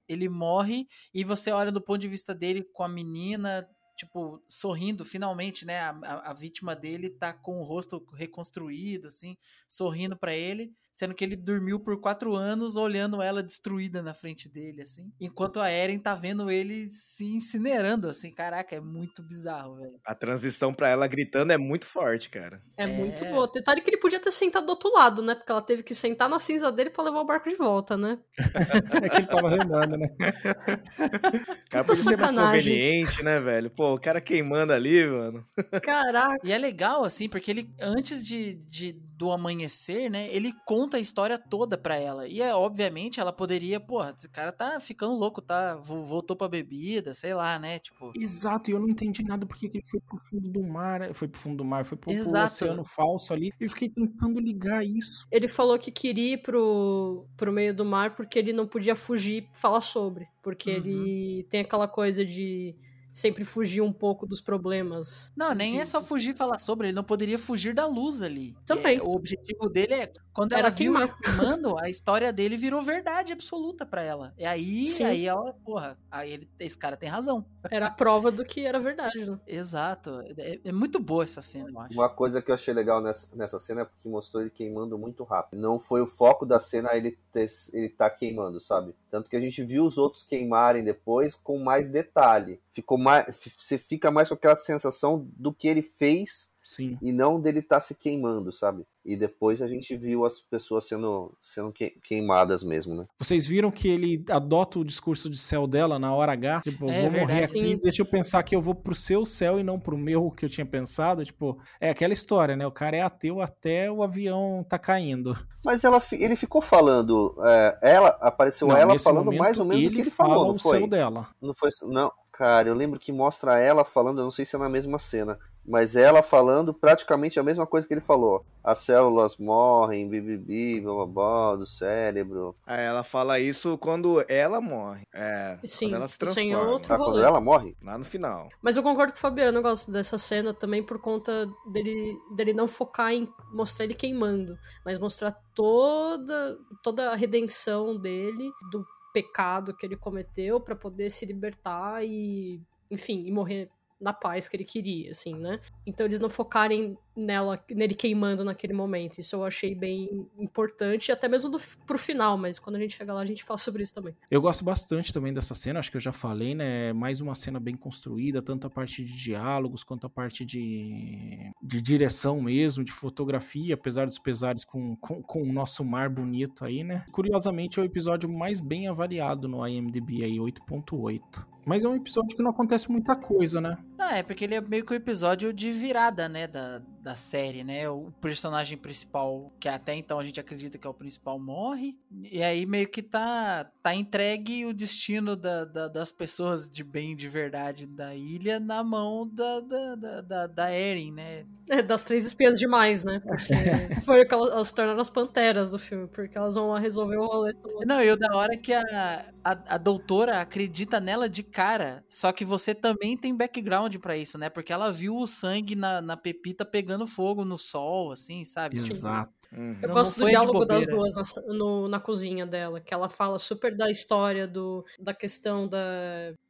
ele morre e você olha do ponto de vista dele com a menina, tipo, sorrindo finalmente, né? A, a- vítima dele tá com o rosto reconstruído, assim, sorrindo pra ele, sendo que ele dormiu por quatro anos olhando ela destruída na frente dele, assim. Enquanto a Eren tá vendo ele se incinerando, assim. Caraca, é muito bizarro, velho. A transição pra ela gritando é muito forte, cara. É, É. muito boa. Detalhe que ele podia ter sentado do outro lado, né? Porque ela teve que sentar na cinza dele pra levar o barco de volta, né? <laughs> É que ele tava remando, né? O cara podia ser mais conveniente, né, velho? Pô, o cara queimando ali, mano. Caraca. E é legal, assim, porque ele, antes de, de- do amanhecer, né, ele conta a história toda pra ela. E é, obviamente, ela poderia, porra, esse cara tá ficando louco, tá? vo- Voltou pra bebida, sei lá, né? Tipo. Exato, e eu não entendi nada porque que ele foi pro fundo do mar, foi pro fundo do mar, foi pro, pro Exato. oceano falso ali. Eu fiquei tentando ligar isso. Ele falou que queria ir pro, pro meio do mar porque ele não podia fugir e falar sobre. Porque Uhum. ele tem aquela coisa de sempre fugir um pouco dos problemas. Não, nem de- é só fugir e falar sobre, ele não poderia fugir da luz ali. Também. É, o objetivo dele é, quando Era ela viu ele queimar. queimando, <laughs> a história dele virou verdade absoluta pra ela. E aí, Sim. aí ela, porra, aí ele, esse cara tem razão. Era a prova do que era verdade, né? Exato. É, é muito boa essa cena, eu acho. Uma coisa que eu achei legal nessa, nessa cena é porque mostrou ele queimando muito rápido. Não foi o foco da cena ele, ter, ele tá queimando, sabe? Tanto que a gente viu os outros queimarem depois com mais detalhe. Ficou mais, você fica mais com aquela sensação do que ele fez Sim. e não dele estar se queimando, sabe? E depois a gente viu as pessoas sendo, sendo que- queimadas mesmo, né? Vocês viram que ele adota o discurso de céu dela na hora H? Tipo, É vou morrer verdade, aqui, sim. deixa eu pensar que eu vou pro seu céu e não pro meu que eu tinha pensado. Tipo, é aquela história, né? O cara é ateu até o avião tá caindo. Mas ela, ele ficou falando, é, ela apareceu Não, ela falando momento, mais ou menos do que ele fala falou, não o foi? céu dela. Não foi, não, cara, eu lembro que mostra ela falando, eu não sei se é na mesma cena, mas ela falando praticamente a mesma coisa que ele falou. As células morrem, bibibi, blá, do cérebro. Aí ela fala isso quando ela morre. É, Sim, quando ela se isso em transforma. outro Ah, quando ela morre? Lá no final. Mas eu concordo com o Fabiano, eu gosto dessa cena também por conta dele, dele não focar em mostrar ele queimando, mas mostrar toda, toda a redenção dele do pecado que ele cometeu pra poder se libertar e, enfim, e morrer na paz que ele queria, assim, né? Então eles não focarem nela, nele queimando naquele momento. Isso eu achei bem importante, até mesmo do, pro final, mas quando a gente chegar lá a gente fala sobre isso também. Eu gosto bastante também dessa cena, acho que eu já falei, né? Mais uma cena bem construída, tanto a parte de diálogos quanto a parte de, de direção mesmo, de fotografia, apesar dos pesares com, com, com o nosso mar bonito aí, né? Curiosamente é o episódio mais bem avaliado no IMDb aí, 8.8. Mas é um episódio que não acontece muita coisa, né? Não, é porque ele é meio que o episódio de virada, né, da, da série, né? O personagem principal, que até então a gente acredita que é o principal, morre. E aí meio que tá, tá entregue o destino da, da- das pessoas de bem, de verdade da ilha na mão da, da, da, da, da Eren, né? É, das três espiãs demais, né? Porque <laughs> foi que elas, elas se tornaram as panteras do filme, porque elas vão lá resolver o rolê todo. Não, e o da hora é que a, a, a doutora acredita nela de cara, só que você também tem background pra isso, né? Porque ela viu o sangue na, na pepita pegando fogo no sol, assim, sabe? Exato. Uhum. Eu Não- gosto não do diálogo das duas na, no- na cozinha dela, que ela fala super da história do, da questão da,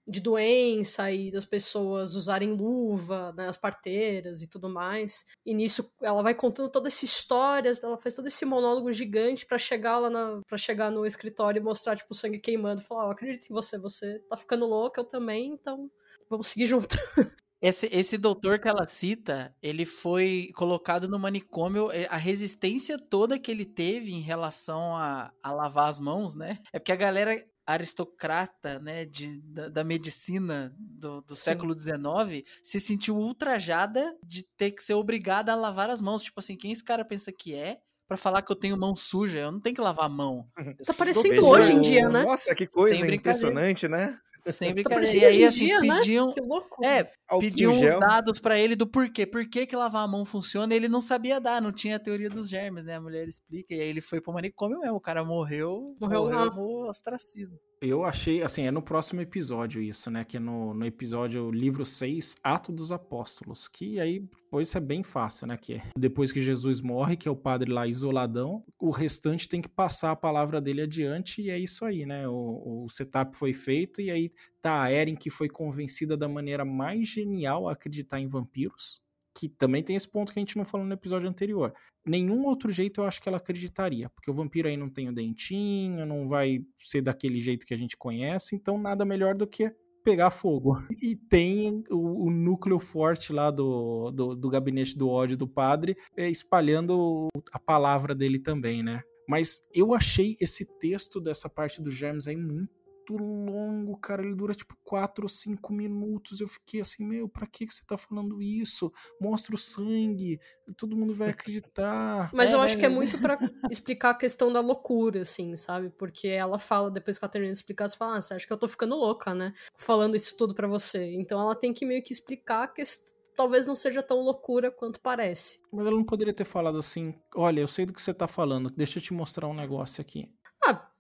de doença e das pessoas usarem luva, né, as parteiras e tudo mais. E nisso ela vai contando toda essa história, ela faz todo esse monólogo gigante pra chegar lá na, para chegar no escritório e mostrar tipo o sangue queimando, e falar, ó, eu acredito em você, você tá ficando louca, eu também, então vamos seguir junto. <laughs> Esse, esse doutor que ela cita, ele foi colocado no manicômio. eh, A resistência toda que ele teve em relação a, a lavar as mãos, né? É porque a galera aristocrata, né, de, da, da medicina do, do século XIX se sentiu ultrajada de ter que ser obrigada a lavar as mãos. Tipo assim, quem esse cara pensa que é pra falar que eu tenho mão suja? Eu não tenho que lavar a mão. <laughs> Eu Tá parecendo hoje em dia, né? Nossa, que coisa impressionante, né? Sem Tá brincadeira. E aí, assim, dia, né? pediam. Que louco. É, pediam os dados pra ele do porquê. Por que, que lavar a mão funciona? Ele não sabia dar, não tinha a teoria dos germes, né? A mulher explica. E aí ele foi pro manicômio mesmo. O cara morreu, Morreu morreu, no ostracismo. Eu achei, assim, é no próximo episódio isso, né? Que é no, no episódio livro 6, Ato dos Apóstolos. Que aí, pois isso é bem fácil, né? Que é depois que Jesus morre, que é o padre lá isoladão, o restante tem que passar a palavra dele adiante e é isso aí, né? O, o setup foi feito e aí tá a Eren que foi convencida da maneira mais genial a acreditar em vampiros. Que também tem esse ponto que a gente não falou no episódio anterior nenhum outro jeito eu acho que ela acreditaria, porque o vampiro aí não tem o dentinho, não vai ser daquele jeito que a gente conhece, então nada melhor do que pegar fogo. <laughs> E tem o, o núcleo forte lá do, do, do gabinete do ódio do padre é, espalhando a palavra dele também, né? Mas eu achei esse texto dessa parte dos germes aí muito longo, cara. Ele dura tipo 4 ou 5 minutos. Eu fiquei assim, meu, pra que, que você tá falando isso? Mostra o sangue, todo mundo vai acreditar. <laughs> Mas eu É, acho que é né? muito pra <laughs> explicar a questão da loucura, assim, sabe? Porque ela fala, depois que ela termina de explicar, você fala, ah, você acha que eu tô ficando louca, né? Falando isso tudo pra você. Então ela tem que meio que explicar que es- talvez não seja tão loucura quanto parece. Mas ela não poderia ter falado assim: olha, eu sei do que você tá falando, deixa eu te mostrar um negócio aqui.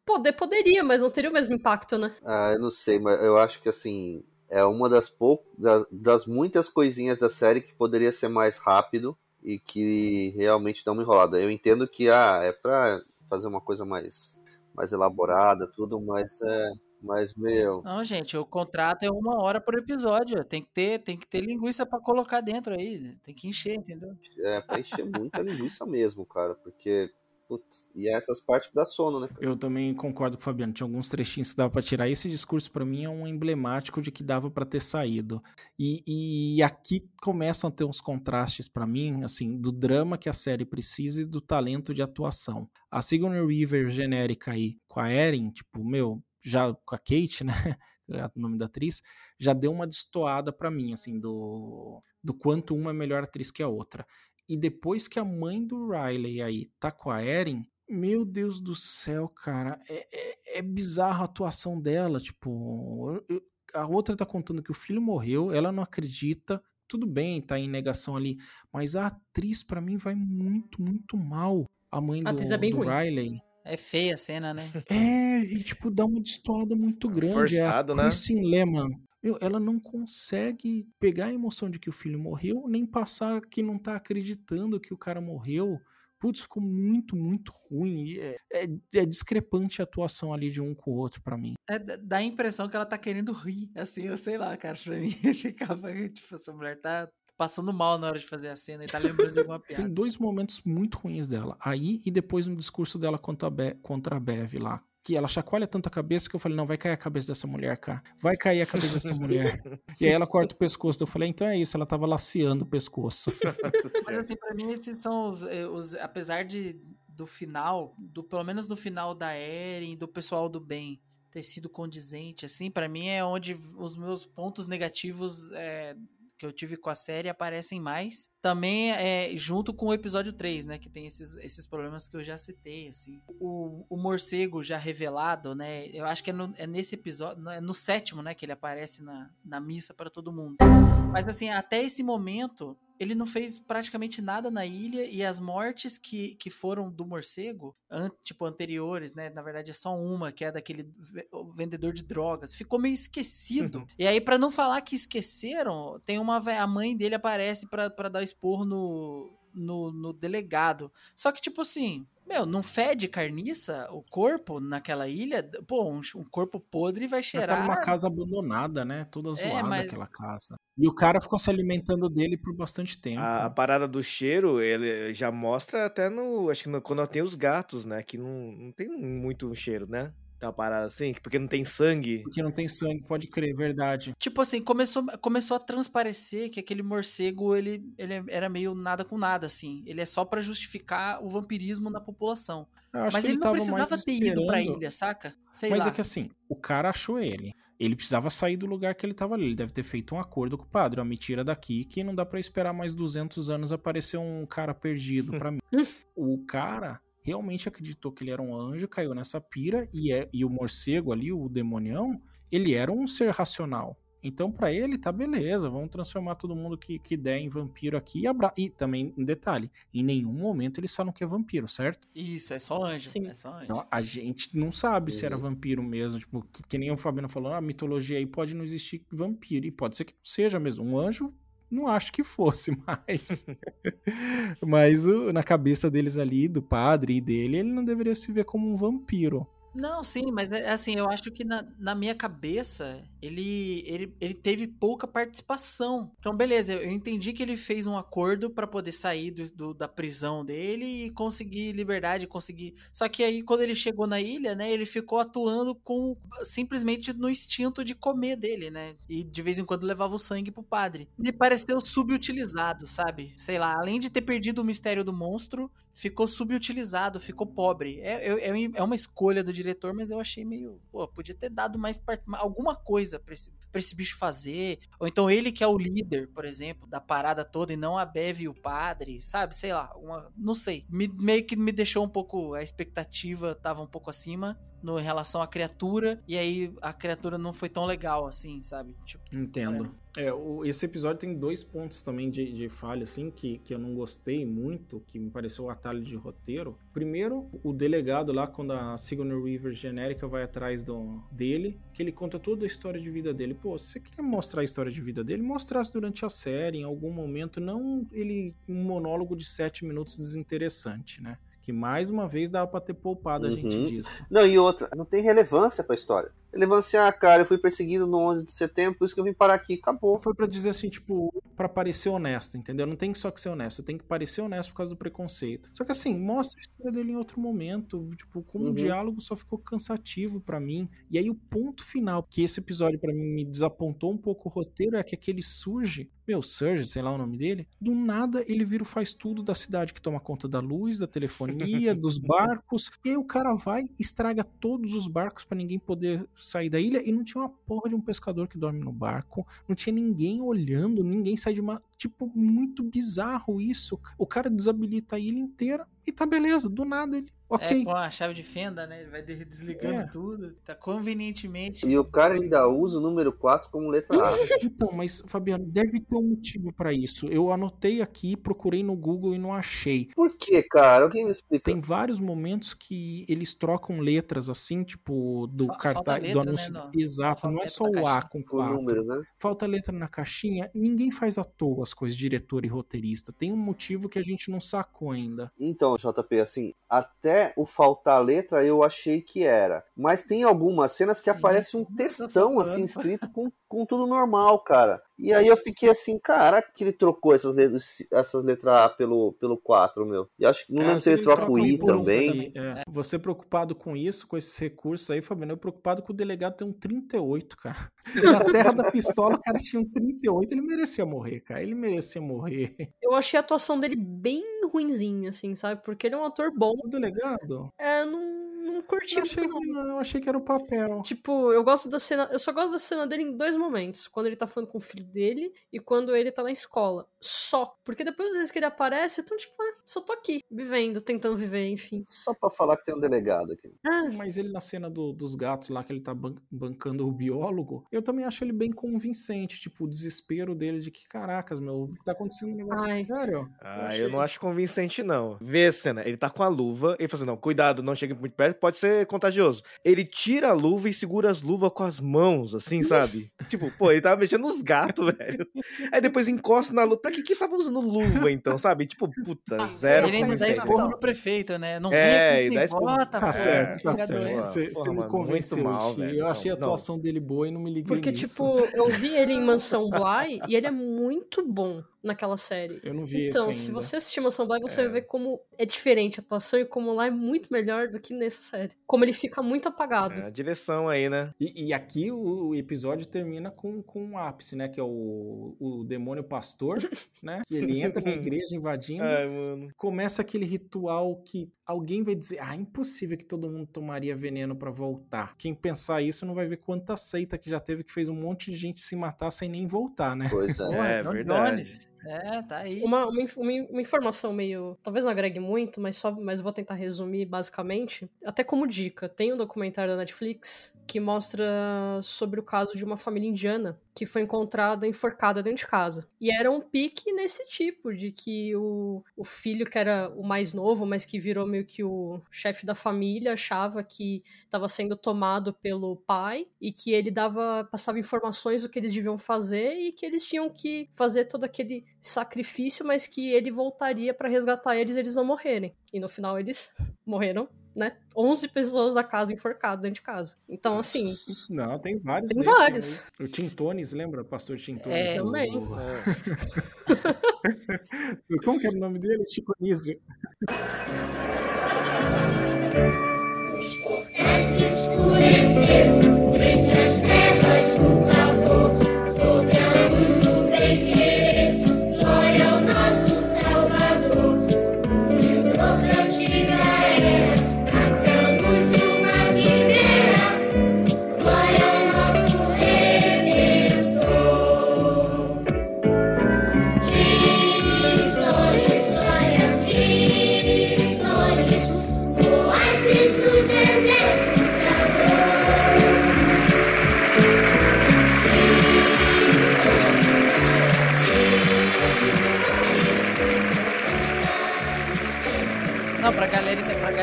Poder poderia, mas não teria o mesmo impacto, né? Ah, eu não sei, mas eu acho que assim é uma das poucas, das, das muitas coisinhas da série que poderia ser mais rápido e que realmente dá uma enrolada. Eu entendo que ah, é pra fazer uma coisa mais, mais elaborada, tudo, mas é, mas meu, Não, gente, o contrato é uma hora por episódio. Tem que ter, tem que ter linguiça pra colocar dentro aí. Tem que encher, entendeu? é pra encher muita linguiça mesmo, cara, porque putz, e essas partes dá sono, né? Eu também concordo com o Fabiano. Tinha alguns trechinhos que dava pra tirar. Esse discurso, pra mim, é um emblemático de que dava pra ter saído. E, e aqui começam a ter uns contrastes pra mim, assim, do drama que a série precisa e do talento de atuação. A Sigourney Weaver genérica aí com a Erin, tipo, meu, já com a Kate, né? <laughs> O nome da atriz, já deu uma destoada pra mim, assim, do, do quanto uma é melhor atriz que a outra. E depois que a mãe do Riley aí tá com a Erin, meu Deus do céu, cara, é, é, é bizarra a atuação dela. Tipo, eu- a outra tá contando que o filho morreu, ela não acredita. tudo bem, tá em negação ali, mas a atriz para mim vai muito, muito mal. A mãe A do, atriz é bem do ruim. Riley. É feia a cena, né? É, e, tipo, dá uma destoada muito grande. Forçado, é a né? Kristen Lehman. Meu, ela não consegue pegar a emoção de que o filho morreu, nem passar que não tá acreditando que o cara morreu. Putz, ficou muito, muito ruim. É, é- é discrepante a atuação ali de um com o outro pra mim. É, dá a impressão que ela tá querendo rir, assim, eu sei lá, cara, pra <laughs> mim ficava, tipo, essa mulher tá passando mal na hora de fazer a cena e tá lembrando de alguma <laughs> Tem piada. dois momentos muito ruins dela. Aí e depois no discurso dela contra a, Be contra a Bev lá. Que ela chacoalha tanto a cabeça que eu falei, não, vai cair a cabeça dessa mulher, cara. Vai cair a cabeça dessa mulher. <laughs> E aí ela corta o pescoço. Eu falei, então é isso, ela tava laceando o pescoço. <laughs> Mas assim, pra mim esses são os, eh, os- apesar de do final, do pelo menos no final da Eren, do pessoal do bem ter sido condizente, assim, pra mim é onde os meus pontos negativos eh, que eu tive com a série aparecem mais. Também é junto com o episódio 3, né, que tem esses, esses problemas que eu já citei, assim. O, o morcego já revelado, né, eu acho que é, no- é nesse episódio, é no sétimo, né, que ele aparece na, na missa para todo mundo. Mas assim, até esse momento, ele não fez praticamente nada na ilha e as mortes que, que foram do morcego, an- tipo, anteriores, né? Na verdade é só uma, que é daquele vendedor de drogas. Ficou meio esquecido. e aí, pra não falar que esqueceram, tem uma. A mãe dele aparece pra dar esporro no, no, no delegado. Só que, tipo assim. Meu, não fede carniça o corpo naquela ilha? Pô, um, um corpo podre vai cheirar. tá numa casa abandonada, né? Toda É, zoada mas- aquela casa. E o cara ficou se alimentando dele por bastante tempo. A, a parada do cheiro, ele já mostra até no. Acho que no- quando tem os gatos, né? Que não, não tem muito cheiro, né? Tem uma parada assim, porque não tem sangue. Porque não tem sangue, pode crer, verdade. Tipo assim, começou, começou a transparecer que aquele morcego, ele, ele era meio nada com nada, assim. Ele é só pra justificar o vampirismo na população. Mas ele ele não precisava ter ido pra ilha, saca? Sei Mas lá. é que assim, o cara achou ele. Ele precisava sair do lugar que ele tava ali. Ele deve ter feito um acordo com o padre. Ó, me tira daqui que não dá pra esperar mais 200 anos aparecer um cara perdido pra mim. <laughs> o cara realmente acreditou que ele era um anjo, caiu nessa pira e, é, e o morcego ali, o demonião, ele era um ser racional. Então, pra ele, tá beleza, vamos transformar todo mundo que, que der em vampiro aqui e abra... E também, um detalhe, em nenhum momento eles falam que é vampiro, certo? Isso, é só anjo. Sim. É só anjo. Então, a gente não sabe se era vampiro mesmo. Tipo, que, que nem o Fabiano falou, "Ah, a mitologia aí pode não existir vampiro. E pode ser que não seja mesmo. Um anjo, não acho que fosse, <laughs> mas. mas o- na cabeça deles ali, do padre e dele, ele não deveria se ver como um vampiro. Não, sim, mas é assim, eu acho que na, na minha cabeça ele, ele, ele teve pouca participação. Então, beleza, eu entendi que ele fez um acordo pra poder sair do, do- da prisão dele e conseguir liberdade, conseguir. Só que aí, quando ele chegou na ilha, né, ele ficou atuando com simplesmente no instinto de comer dele, né? E de vez em quando levava o sangue pro padre. Me pareceu subutilizado, sabe? Sei lá, além de ter perdido o mistério do monstro, ficou subutilizado, ficou pobre. É, é, é é uma escolha do diretor, mas eu achei meio. Pô, podia ter dado mais part- alguma coisa pra esse, pra esse bicho fazer. Ou então ele que é o líder, por exemplo, da parada toda e não a Bev e o padre, sabe? Sei lá, uma, não sei. Me- meio que me deixou um pouco. A expectativa tava um pouco acima no, em relação à criatura, e aí a criatura não foi tão legal assim, sabe? Tipo, Entendo. É, o- esse episódio tem dois pontos também de, de falha, assim, que, que eu não gostei muito, que me pareceu um atalho de roteiro. Primeiro, o delegado lá, quando a Sigourney Weaver genérica vai atrás do, dele, que ele conta toda a história de vida dele. Pô, se você queria mostrar a história de vida dele, mostrasse durante a série, em algum momento, não ele um monólogo de sete minutos desinteressante, né? Que mais uma vez dava pra ter poupado a gente Uhum. disso. Não, e outra, não tem relevância pra história. Relevância, ah, cara, eu fui perseguido no 11 de setembro, por isso que eu vim parar aqui, acabou. Foi pra dizer assim, tipo, pra parecer honesto, entendeu? Não tem só que ser honesto, tem que parecer honesto por causa do preconceito. Só que assim, mostra a história dele em outro momento, tipo, como Uhum. o diálogo só ficou cansativo pra mim. E aí o ponto final, que esse episódio pra mim me desapontou um pouco o roteiro, é que aquele surge, meu, Surge, sei lá o nome dele, do nada ele vira o faz tudo da cidade que toma conta da luz, da telefonia, <laughs> dos barcos, e aí o cara vai, estraga todos os barcos pra ninguém poder sair da ilha e não tinha uma porra de um pescador que dorme no barco, não tinha ninguém olhando, ninguém sai de uma. Tipo, muito bizarro isso. O cara desabilita a ilha inteira e tá beleza, do nada ele. Ok. É, com a chave de fenda, né? Ele vai de- desligando É. tudo. Tá convenientemente. E o cara ainda usa o número 4 como letra A. <laughs> Então, mas, Fabiano, deve ter um motivo pra isso. Eu anotei aqui, procurei no Google e não achei. Por que, cara? Alguém me explica. Tem vários momentos que eles trocam letras assim, tipo, do Fa- falta cartaz, letra, do né, anúncio. no- Exato, falta não é só o A com O número, né? Falta letra na caixinha. Ninguém faz à toa as coisas, diretor e roteirista. Tem um motivo que a gente não sacou ainda. Então, JP, assim, até o faltar letra eu achei que era. Mas tem algumas cenas que Sim, aparece um textão, assim, escrito com, com tudo normal, cara. E aí eu fiquei assim, caraca, que ele trocou essas letras, essas letras A pelo, pelo 4, meu. E acho que não Cara, lembro se ele troca o I um também. aí, é. Você preocupado com isso, com esse recurso aí, Fabiano, eu preocupado com o delegado ter um 38, cara. <laughs> Na terra da pistola, o cara tinha um 38, ele merecia morrer, cara. Ele merecia morrer. Eu achei a atuação dele bem ruinzinha, assim, sabe? Porque ele é um ator bom. O delegado? É, não, não curti Eu achei, muito, não. que não, eu achei que era o papel. Tipo, eu gosto da cena. Eu só gosto da cena dele em dois momentos. Quando ele tá falando com o filho dele e quando ele tá na escola. Só. Porque depois das vezes que ele aparece, então, tipo, ah, só tô aqui, vivendo, tentando viver, enfim. Só pra falar que tem um delegado aqui. Ah, Mas ele na cena do- dos gatos lá, que ele tá ban- bancando o biólogo, eu também acho ele bem convincente. Tipo, o desespero dele de que, caracas, meu, tá acontecendo um negócio Ai. sério. Ah, achei- eu não acho convincente, não. Vê a cena, ele tá com a luva, ele fala assim, não, cuidado, não chegue muito perto, pode ser contagioso. Ele tira a luva e segura as luvas com as mãos, assim, <laughs> sabe? tipo, pô, ele tava mexendo nos gatos, <laughs> velho. Aí depois encosta na luva. Pra que que tava usando luva, então, sabe? Tipo, puta, zero Ele ainda dá esporro no prefeito, né? Não É, vem com dá esse esporro. bota, Tá certo, tá certo. Você, Porra, você me mano, convenceu, muito mal, velho. Eu achei a Não, não. atuação dele boa e não me liguei Porque, nisso. tipo, eu vi ele em Mansão Bly e ele é muito bom naquela série. Eu não vi Então, se ainda. você assistir Mansão Bly, você É. vai ver como é diferente a atuação e como lá é muito melhor do que nessa série. Como ele fica muito apagado. É, a direção aí, né? E, e aqui o, o episódio termina com, com um ápice, né? Que é o, o demônio pastor, <laughs> né? Que ele entra na igreja invadindo. Ai, mano. Começa aquele ritual que alguém vai dizer: Ah, impossível que todo mundo tomaria veneno pra voltar. Quem pensar isso não vai ver quanta seita que já teve que fez um monte de gente se matar sem nem voltar, né? Pois é. É, John verdade. É, tá aí. Uma, uma, uma informação meio. Talvez não agregue muito, mas só mas vou tentar resumir basicamente. Até como dica, tem um documentário da Netflix que mostra sobre o caso de uma família indiana que foi encontrada enforcada dentro de casa. E era um pique nesse tipo, de que o, o filho, que era o mais novo, mas que virou meio que o chefe da família, achava que estava sendo tomado pelo pai e que ele dava passava informações do que eles deviam fazer e que eles tinham que fazer todo aquele sacrifício, mas que ele voltaria para resgatar eles e eles não morrerem. E no final eles morreram, né? 11 pessoas da casa enforcadas dentro de casa. Então, assim, Não, tem vários. Tem vários. aí. O Tintones, lembra? O pastor Tintones? É, do- também. do- <laughs> Como que era o nome dele? Chico Nísio. Os portais de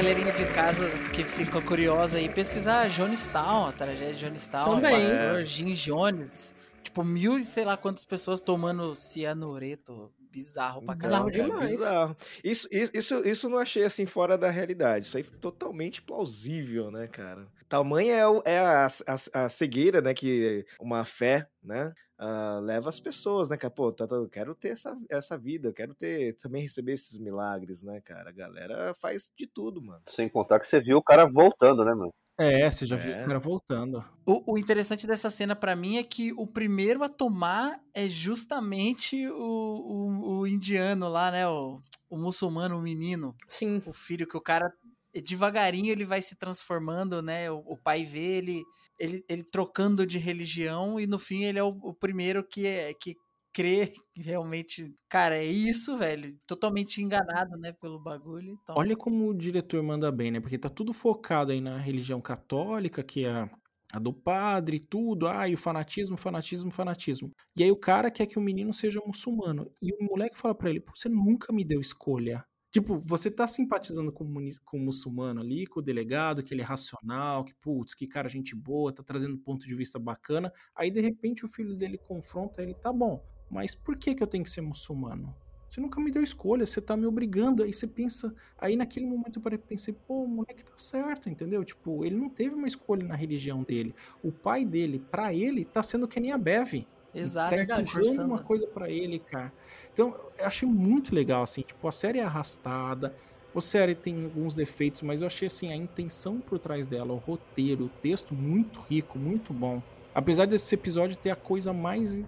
galerinha, de casa que ficou curiosa aí, pesquisar Jonestown, a tragédia de Jonestown, o pastor Jim Jones. Tipo, mil e sei lá quantas pessoas tomando cianureto. Bizarro pra Bizarro caramba. Cara, demais. bizarro. Isso, isso, isso, não achei assim fora da realidade. Isso aí é totalmente plausível, né, cara? Tamanha é, é a, a, a cegueira, né? Que uma fé, né? Ah, leva as pessoas, né, cara? Pô, tá- tá- eu quero ter essa, essa vida, eu quero ter também receber esses milagres, né, cara? A galera faz de tudo, mano. Sem contar que você viu o cara voltando, né, mano? É, você já viu É. o cara voltando. O, o interessante dessa cena pra mim é que o primeiro a tomar é justamente o, o, o indiano lá, né? O, o muçulmano, o menino. sim. O filho que o cara devagarinho ele vai se transformando, né? O, o pai vê ele, ele ele trocando de religião e no fim ele é o, o primeiro que é que crê <laughs> realmente, cara, é isso, velho. Totalmente enganado, né, pelo bagulho. Então... Olha como o diretor manda bem, né? Porque tá tudo focado aí na religião católica, que é a do padre tudo, ah, e o fanatismo, fanatismo, fanatismo. E aí o cara quer que o menino seja muçulmano. E o moleque fala para ele, você nunca me deu escolha. Tipo, você tá simpatizando com, com o muçulmano ali, com o delegado, que ele é racional, que, putz, que cara gente boa, tá trazendo ponto de vista bacana. Aí, de repente, o filho dele confronta ele, tá bom, mas por que que eu tenho que ser muçulmano? Você nunca me deu escolha, você tá me obrigando. Aí você pensa. Aí naquele momento eu pensei, pô, o moleque tá certo, entendeu? Tipo, ele não teve uma escolha na religião dele. O pai dele, para ele, tá sendo que nem a Bev. Exato, tá empurrando uma coisa para ele, cara. Então, eu achei muito legal, assim, tipo, a série é arrastada, a série tem alguns defeitos, mas eu achei, assim, a intenção por trás dela, o roteiro, o texto, muito rico, muito bom. Apesar desse episódio ter a coisa mais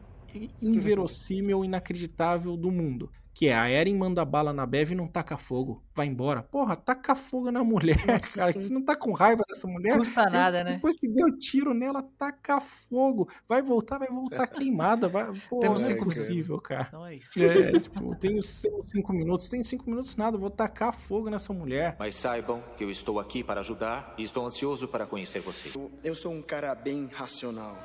inverossímil, inacreditável do mundo. Que é a Eren manda bala na Bev e não taca fogo. Vai embora. Porra, taca fogo na mulher, <laughs> Nossa, cara. Sim. Você não tá com raiva dessa mulher? Custa nada, né? Depois que deu tiro nela, taca fogo. Vai voltar, vai voltar <laughs> queimada. Vai... Pô, Temos não é possível, cara. Então é isso. É, <laughs> tipo, tenho cinco minutos. Tenho cinco minutos nada. Vou tacar fogo nessa mulher. Mas saibam que eu estou aqui para ajudar e estou ansioso para conhecer você. Eu sou um cara bem racional.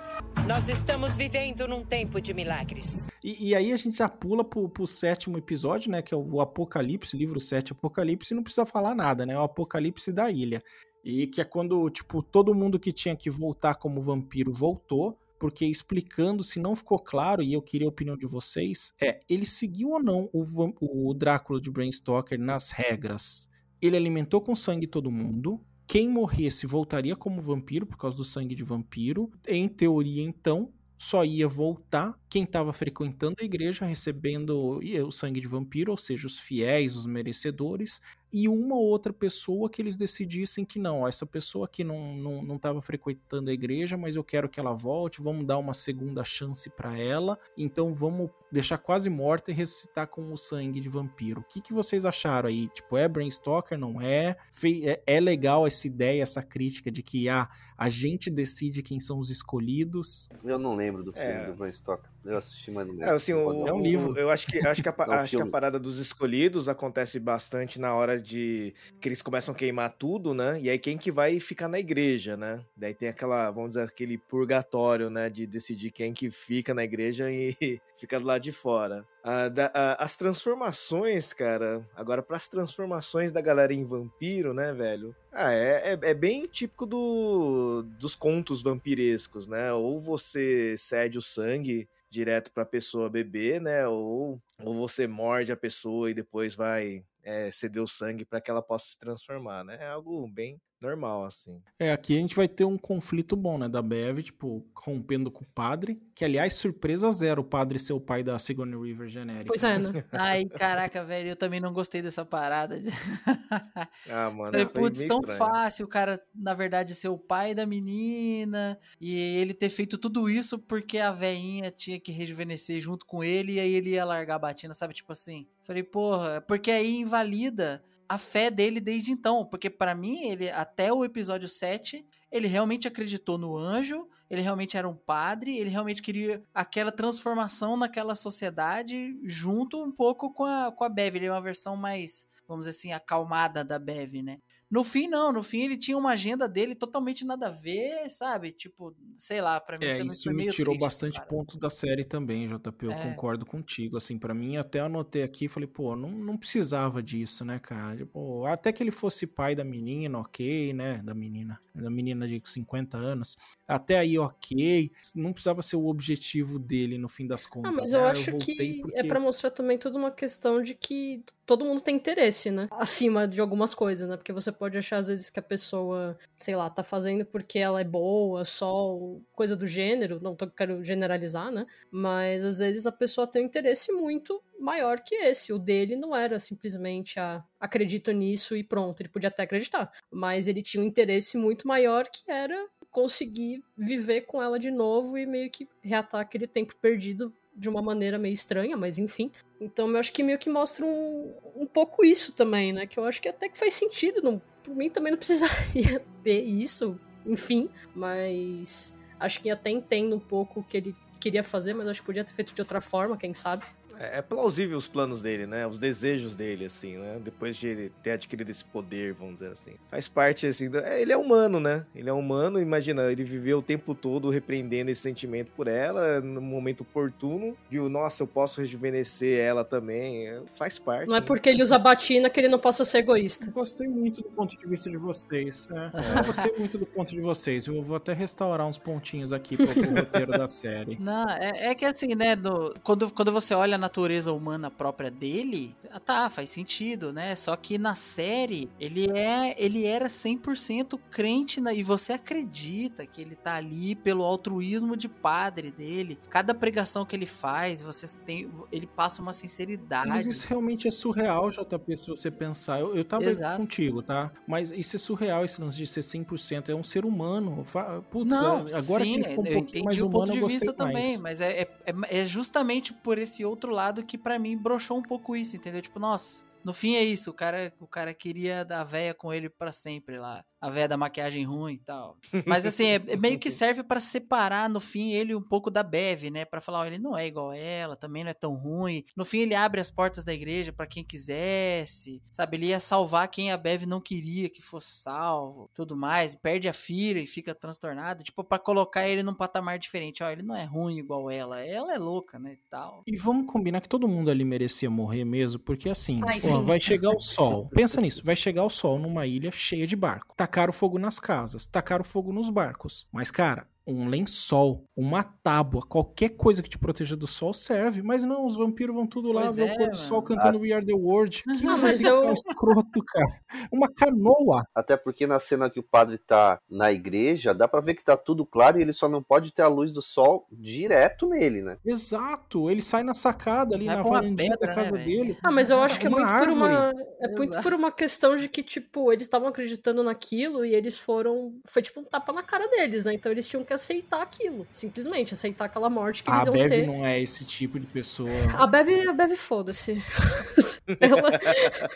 Nós estamos vivendo num tempo de milagres. E, e aí a gente já pula pro, pro sétimo episódio, né? Que é o Apocalipse, livro 7 Apocalipse, não precisa falar nada, né? O Apocalipse da ilha. E que é quando, tipo, todo mundo que tinha que voltar como vampiro voltou, porque explicando, se não ficou claro, e eu queria a opinião de vocês, é, ele seguiu ou não o, o Drácula de Bram Stoker nas regras? Ele alimentou com sangue todo mundo, quem morresse voltaria como vampiro por causa do sangue de vampiro. Em teoria, então, só ia voltar quem estava frequentando a igreja, recebendo o sangue de vampiro, ou seja, os fiéis, os merecedores, e uma outra pessoa que eles decidissem que não, essa pessoa aqui não estava não, não frequentando a igreja, mas eu quero que ela volte, vamos dar uma segunda chance para ela, então vamos deixar quase morta e ressuscitar com o sangue de vampiro. O que, que vocês acharam aí? Tipo, é Brain Stalker, não é? é? É legal essa ideia, essa crítica de que ah, a gente decide quem são os escolhidos? Eu não lembro do filme é. do Brain Stalker. Eu assisti, mas não É, assim, o, é um livro. Eu acho que, acho que, a, não, <laughs> acho que a parada dos escolhidos acontece bastante na hora de que eles começam a queimar tudo, né? E aí quem que vai ficar na igreja, né? Daí tem aquela, vamos dizer, aquele purgatório, né? De decidir quem que fica na igreja e <laughs> fica do lado de fora. Ah, da, ah, as transformações, cara. Agora, para as transformações da galera em vampiro, né, velho? Ah, é, é, é, bem típico do, dos contos vampirescos, né? Ou você cede o sangue direto para a pessoa beber, né? Ou, ou você morde a pessoa e depois vai é, ceder o sangue para que ela possa se transformar, né? É algo bem normal, assim. É, aqui a gente vai ter um conflito bom, né? Da Bev, tipo, rompendo com o padre. Que, aliás, surpresa zero o padre ser o pai da Sigourney River genérica. Pois é, né? <laughs> Ai, caraca, velho, eu também não gostei dessa parada. <laughs> ah, mano. Falei, putz, tão estranho. fácil o cara, na verdade, ser o pai da menina e ele ter feito tudo isso porque a veinha tinha que rejuvenescer junto com ele e aí ele ia largar a batina, sabe? Tipo assim. Falei, porra, porque aí invalida a fé dele desde então. Porque para mim, ele até o episódio 7, ele realmente acreditou no anjo, ele realmente era um padre, ele realmente queria aquela transformação naquela sociedade junto um pouco com a, com a Bev. Ele é uma versão mais, vamos dizer assim, acalmada da Bev, né? No fim, não. No fim, ele tinha uma agenda dele totalmente nada a ver, sabe? Tipo, sei lá, pra mim é, isso me tirou triste, bastante cara. ponto da série também, JP. Eu é. concordo contigo. Assim, para mim, até anotei aqui e falei, pô, não, não precisava disso, né, cara? Tipo, até que ele fosse pai da menina, ok, né? Da menina. Da menina de 50 anos. Até aí, ok. Não precisava ser o objetivo dele no fim das contas. Ah, mas eu né? acho eu que porque... é para mostrar também toda uma questão de que todo mundo tem interesse, né? Acima de algumas coisas, né? Porque você pode achar às vezes que a pessoa, sei lá, tá fazendo porque ela é boa, só coisa do gênero, não tô, quero generalizar, né? Mas às vezes a pessoa tem um interesse muito maior que esse. O dele não era simplesmente a acredito nisso e pronto, ele podia até acreditar, mas ele tinha um interesse muito maior que era conseguir viver com ela de novo e meio que reatar aquele tempo perdido de uma maneira meio estranha, mas enfim. Então eu acho que meio que mostra um, um pouco isso também, né? Que eu acho que até que faz sentido. Não, por mim também não <laughs> precisaria ter isso, enfim. Mas acho que até entendo um pouco que ele queria fazer, mas acho que podia ter feito de outra forma, quem sabe. É, é plausível os planos dele, né? Os desejos dele, assim, né? Depois de ele ter adquirido esse poder, vamos dizer assim. Faz parte, assim, do... é, ele é humano, né? Ele é humano, imagina, ele viveu o tempo todo repreendendo esse sentimento por ela, no momento oportuno, viu, nossa, eu posso rejuvenescer ela também, é, faz parte. Não é né? porque ele usa batina que ele não possa ser egoísta. Eu gostei muito do ponto de vista de vocês. é. Eu gostei muito do ponto de vocês. Eu vou até restaurar uns pontinhos aqui pro, pro roteiro da série. <laughs> Não, é, é que assim, né, no- quando, quando você olha a natureza humana própria dele, ah, tá, faz sentido, né? Só que na série, ele é ele era 100% crente na, e você acredita que ele tá ali pelo altruísmo de padre dele. Cada pregação que ele faz, você tem, ele passa uma sinceridade. Mas isso realmente é surreal, JP, se você pensar. Eu, eu tava Exato. contigo, tá? Mas isso é surreal, esse lance de ser 100%. É um ser humano. Putz, Não, é- agora sim, que ele ficou um eu pouquinho mais o humano, ponto de eu gostei vista mais. também, mas é, é, é- é justamente por esse outro lado que pra mim broxou um pouco isso, entendeu? Tipo, nossa, no fim é isso, o cara, o cara queria dar véia com ele pra sempre lá, a véia da maquiagem ruim e tal. <laughs> Mas assim, é, é meio que serve pra separar no fim ele um pouco da Bev, né? Pra falar, ó, ele não é igual ela, também não é tão ruim. No fim ele abre as portas da igreja pra quem quisesse, sabe? Ele ia salvar quem a Bev não queria que fosse salvo, tudo mais, perde a filha e fica transtornado, tipo pra colocar ele num patamar diferente, ó, ele não é ruim igual ela, ela é louca, né, e tal. E vamos combinar que todo mundo ali merecia morrer mesmo, porque assim, Ai, pô, vai chegar o <laughs> sol. Pensa nisso, vai chegar o sol numa ilha cheia de barco. Tacaram fogo nas casas, tacaram fogo nos barcos. Mas, cara, um lençol, uma tábua, qualquer coisa que te proteja do sol serve. Mas não, os vampiros vão tudo lá Pois ver é, o pôr do sol mano. cantando We Are The World. <laughs> Que Ah, mas eu- escroto, cara. Uma canoa. Até porque na cena que o padre tá na igreja, dá pra ver que tá tudo claro e ele só não pode ter a luz do sol direto nele, né? Exato, ele sai na sacada ali, Vai na varandinha pedra, da casa né, dele. Ah, mas eu acho que é muito por uma. árvore. É muito por uma questão de que, tipo, eles estavam acreditando naquilo e eles foram. Foi tipo um tapa na cara deles, né? Então eles tinham que aceitar aquilo. Simplesmente, aceitar aquela morte que A eles iam Bev ter. não é esse tipo de pessoa. A Bev, a Bev foda-se. <laughs> ela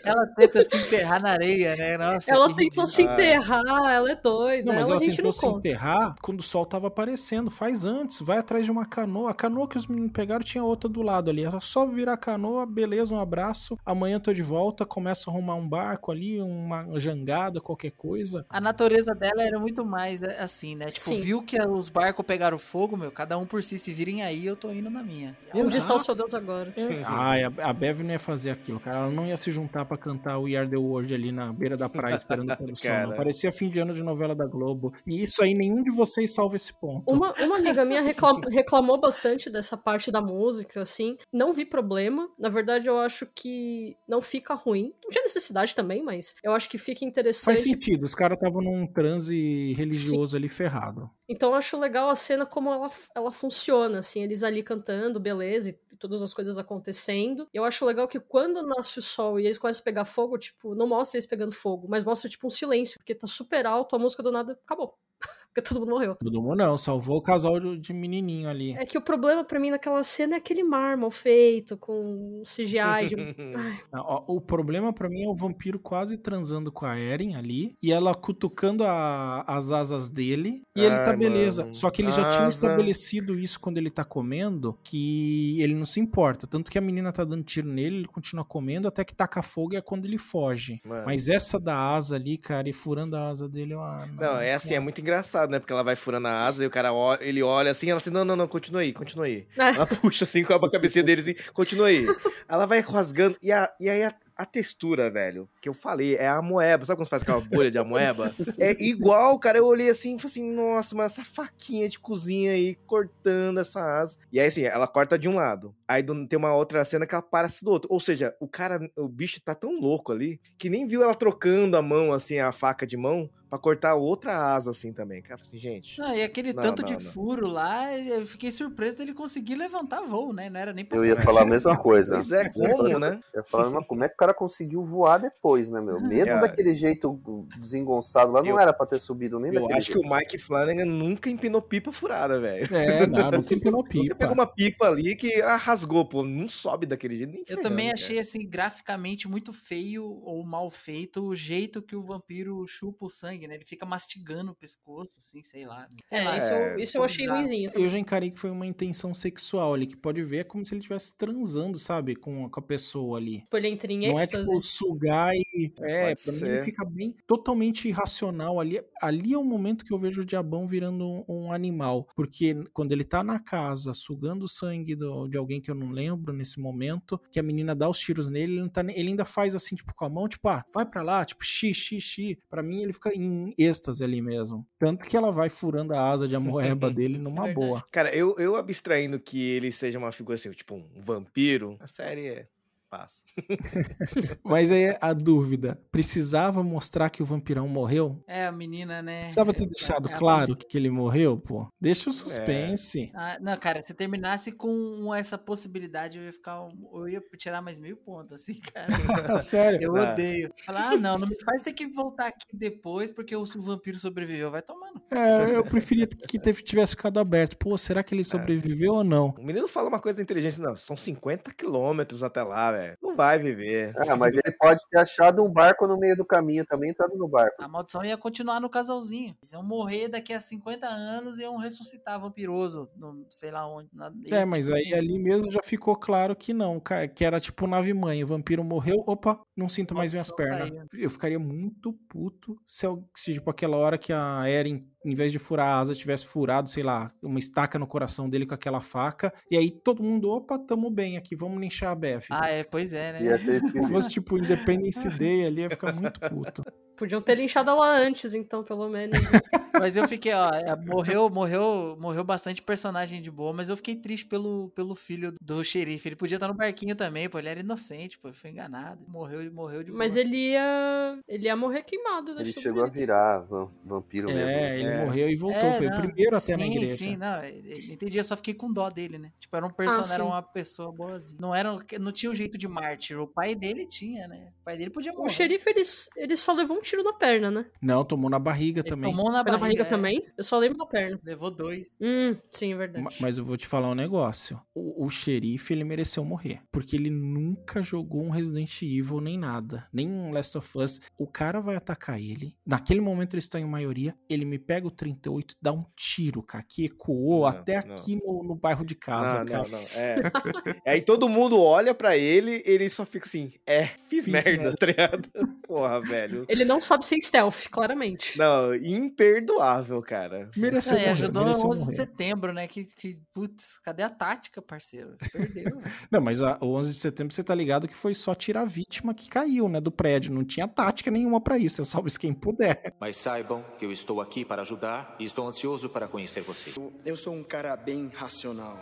Ela tenta se enterrar na areia, né? Nossa, ela tentou se enterrar, ela é doida. Não, mas ela, ela a gente tentou não se conta. enterrar quando o sol tava aparecendo. Faz antes, vai atrás de uma canoa. A canoa que os meninos pegaram tinha outra do lado ali. Era só virar a canoa, beleza, um abraço. Amanhã eu tô de volta, começo a arrumar um barco ali, uma jangada, qualquer coisa. A natureza dela era muito mais é, assim, né? Tipo, Sim. viu que os barcos pegaram fogo, meu, cada um por si, se virem aí, eu tô indo na minha. Onde está o seu Deus agora? É. Ai, a, a Bev não ia fazer aquilo, cara. Ela não ia se juntar pra cantar We Are The World ali na beira da praia esperando a produção. não. Parecia fim de ano de novela da Globo. E isso aí, nenhum de vocês salva esse ponto. Uma, uma amiga minha reclam- <laughs> reclamou bastante dessa parte da música, assim. Não vi problema. Na verdade, eu acho que não fica ruim. Não tinha necessidade também, mas eu acho que fica Faz interessante. sentido, os caras estavam num transe religioso ali ferrado. Então eu acho legal a cena como ela, ela funciona, assim, eles ali cantando, beleza, e todas as coisas acontecendo. Eu acho legal que quando nasce o sol e eles começam a pegar fogo, tipo, não mostra eles pegando fogo, mas mostra, tipo, um silêncio, porque tá super alto, a música do nada acabou. <laughs> <laughs> porque todo mundo morreu. Todo mundo não, salvou o casal de menininho ali. É que o problema pra mim naquela cena é aquele mar mal feito, com CGI de... <laughs> Ai, ó, O problema pra mim é o vampiro quase transando com a Eren ali e ela cutucando a- as asas dele e ele tá Ai, beleza. mano. Só que ele já tinha Asa. estabelecido isso quando ele tá comendo que ele não se importa. Tanto que a menina tá dando tiro nele, ele continua comendo até que taca fogo e é quando ele foge. Mano. Mas essa da asa ali, cara, e furando a asa dele, eu, ah, Não, é assim, é muito engraçado, né? Porque ela vai furando a asa e o cara olha, ele olha assim, ela assim, não, não, não, continua aí, continua aí. <laughs> Ela puxa assim com a cabecinha dele assim, continua aí. Ela vai rasgando, e, a, e aí a, a textura, velho, que eu falei, é a amoeba. Sabe quando você faz aquela bolha de amoeba? É igual, cara. Eu olhei assim e falei assim, nossa, mas essa faquinha de cozinha aí cortando essa asa. E aí, assim, ela corta de um lado. Aí tem uma outra cena que ela para assim do outro. Ou seja, o cara, o bicho tá tão louco ali que nem viu ela trocando a mão, assim, a faca de mão, pra cortar outra asa assim também. Cara, assim, gente. Não, e aquele Não, tanto não, de não. furo lá, eu fiquei surpreso dele conseguir levantar voo, né? Não era nem pra <laughs> Eu ia falar a mesma coisa. Pois é, como, falar- né? Eu ia falar a mesma- como é que o cara conseguiu voar depois, né, meu? Mesmo É. daquele jeito desengonçado lá, não Eu- era pra ter subido nem Eu acho que jeito. o Mike Flanagan nunca empinou pipa furada, velho. É, não, nunca <laughs> empinou Nunca pipa. pegou uma pipa ali que arrasou rasgou, pô. Não sobe daquele jeito nem Eu ferrando, também cara. achei, assim, graficamente muito feio ou mal feito o jeito que o vampiro chupa o sangue, né? Ele fica mastigando o pescoço, assim, sei lá. Sei É, lá, isso, eu- isso eu achei ruimzinho. Eu já encarei que foi uma intenção sexual ali, que pode ver é como se ele estivesse transando, sabe, com, com a pessoa ali. Tipo, ele entra em Não é êxtase. tipo sugar e. É, pode pra mim ele fica bem totalmente irracional ali. Ali é o momento que eu vejo o diabão virando um, um animal. Porque quando ele tá na casa sugando o sangue do- de alguém que eu não lembro nesse momento, que a menina dá os tiros nele, ele, não tá, ele ainda faz assim, tipo, com a mão, tipo, ah, vai pra lá, tipo, xi, xi, xi. Pra mim ele fica em êxtase ali mesmo. Tanto que ela vai furando a asa de amoeba <laughs> dele numa boa. Cara, eu, eu abstraindo que ele seja uma figura assim, tipo um vampiro, a série é. Passa. <laughs> Mas aí a dúvida: precisava mostrar que o vampirão morreu? É, a menina, né? Precisava ter é- deixado é a claro que ele morreu, pô. Deixa É. o suspense. Ah, não, cara, se terminasse com essa possibilidade, eu ia ficar. Eu ia tirar mais meio ponto, assim, cara. <laughs> Sério? Eu Ah. odeio. Falar, ah, não, não me faz ter que voltar aqui depois porque o vampiro sobreviveu. Vai tomando. É, eu preferia que teve- tivesse ficado aberto. Pô, será É. que ele sobreviveu ou não? O menino fala uma coisa inteligente, não, são 50 quilômetros até lá, velho. Não vai viver. Ah, mas ele pode ter achado um barco no meio do caminho também, entrado no barco. A maldição ia continuar no casalzinho. Eles iam morrer daqui a 50 anos e iam ressuscitar vampiroso, no, sei lá onde. na- É, e, mas tipo, aí ali mesmo já ficou claro que não, ca- que era tipo nave mãe. O vampiro morreu, opa, não sinto mais minhas pernas. saiu. Eu ficaria muito puto se, eu- se tipo aquela hora que a Eren, em vez de furar a asa, tivesse furado, sei lá, uma estaca no coração dele com aquela faca. E aí todo mundo, opa, tamo bem aqui, vamos linchar a Beth. Ah, é, pois é, né? Ia ser Se esquisito. fosse tipo Independence Day ali, ia ficar muito puto. <laughs> Podiam ter linchado ela antes, então, pelo menos. né? <laughs> Mas eu fiquei, ó, é, morreu, morreu, morreu bastante personagem de boa, mas eu fiquei triste pelo, pelo filho do xerife. Ele podia estar no barquinho também, pô, ele era inocente, pô, foi enganado. Morreu, morreu de Mas boa. ele ia. Ele ia morrer queimado, né? Ele chegou a virar vam- vampiro mesmo. É, ele É. morreu e voltou. É, Foi não, o primeiro até na sim, igreja. Sim, não, entendi, eu só fiquei com dó dele, né? Tipo, era um personagem, era sim. uma pessoa boazinha. Não, era, não tinha um jeito de mártir, o pai dele tinha, né? O pai dele podia morrer. O xerife, ele, ele só levou um tiro na perna, né? Não, tomou na barriga Ele também. tomou na Foi na barriga, barriga é, também? Eu só lembro da perna. Levou dois. Hum, sim, é verdade. Ma- Mas eu vou te falar um negócio. O, o xerife, ele mereceu morrer. Porque ele nunca jogou um Resident Evil nem nada. Nem um Last of Us. O cara vai atacar ele. Naquele momento eles estão em maioria. Ele me pega o 38 e dá um tiro, cara. Que ecoou Não, até não. aqui no, no bairro de casa, não, cara. não, não. É. <laughs> Aí todo mundo olha pra ele, ele só fica assim, é, fiz, Fiz merda, merda. tá ligado? <laughs> Porra, velho. Ele não sabe ser stealth, claramente. Não, imperdoável, cara. Mereceu É, morrer. ajudou mereceu 11 de setembro, né? Que, que, putz, cadê a tática, parceiro? Perdeu. <laughs> Não, mas a- o 11 de setembro você tá ligado que foi só tirar a vítima que caiu, né, do prédio. Não tinha tática nenhuma pra isso. É salve quem puder. Mas saibam que eu estou aqui para ajudar e estou ansioso para conhecer você. Eu sou um cara bem racional.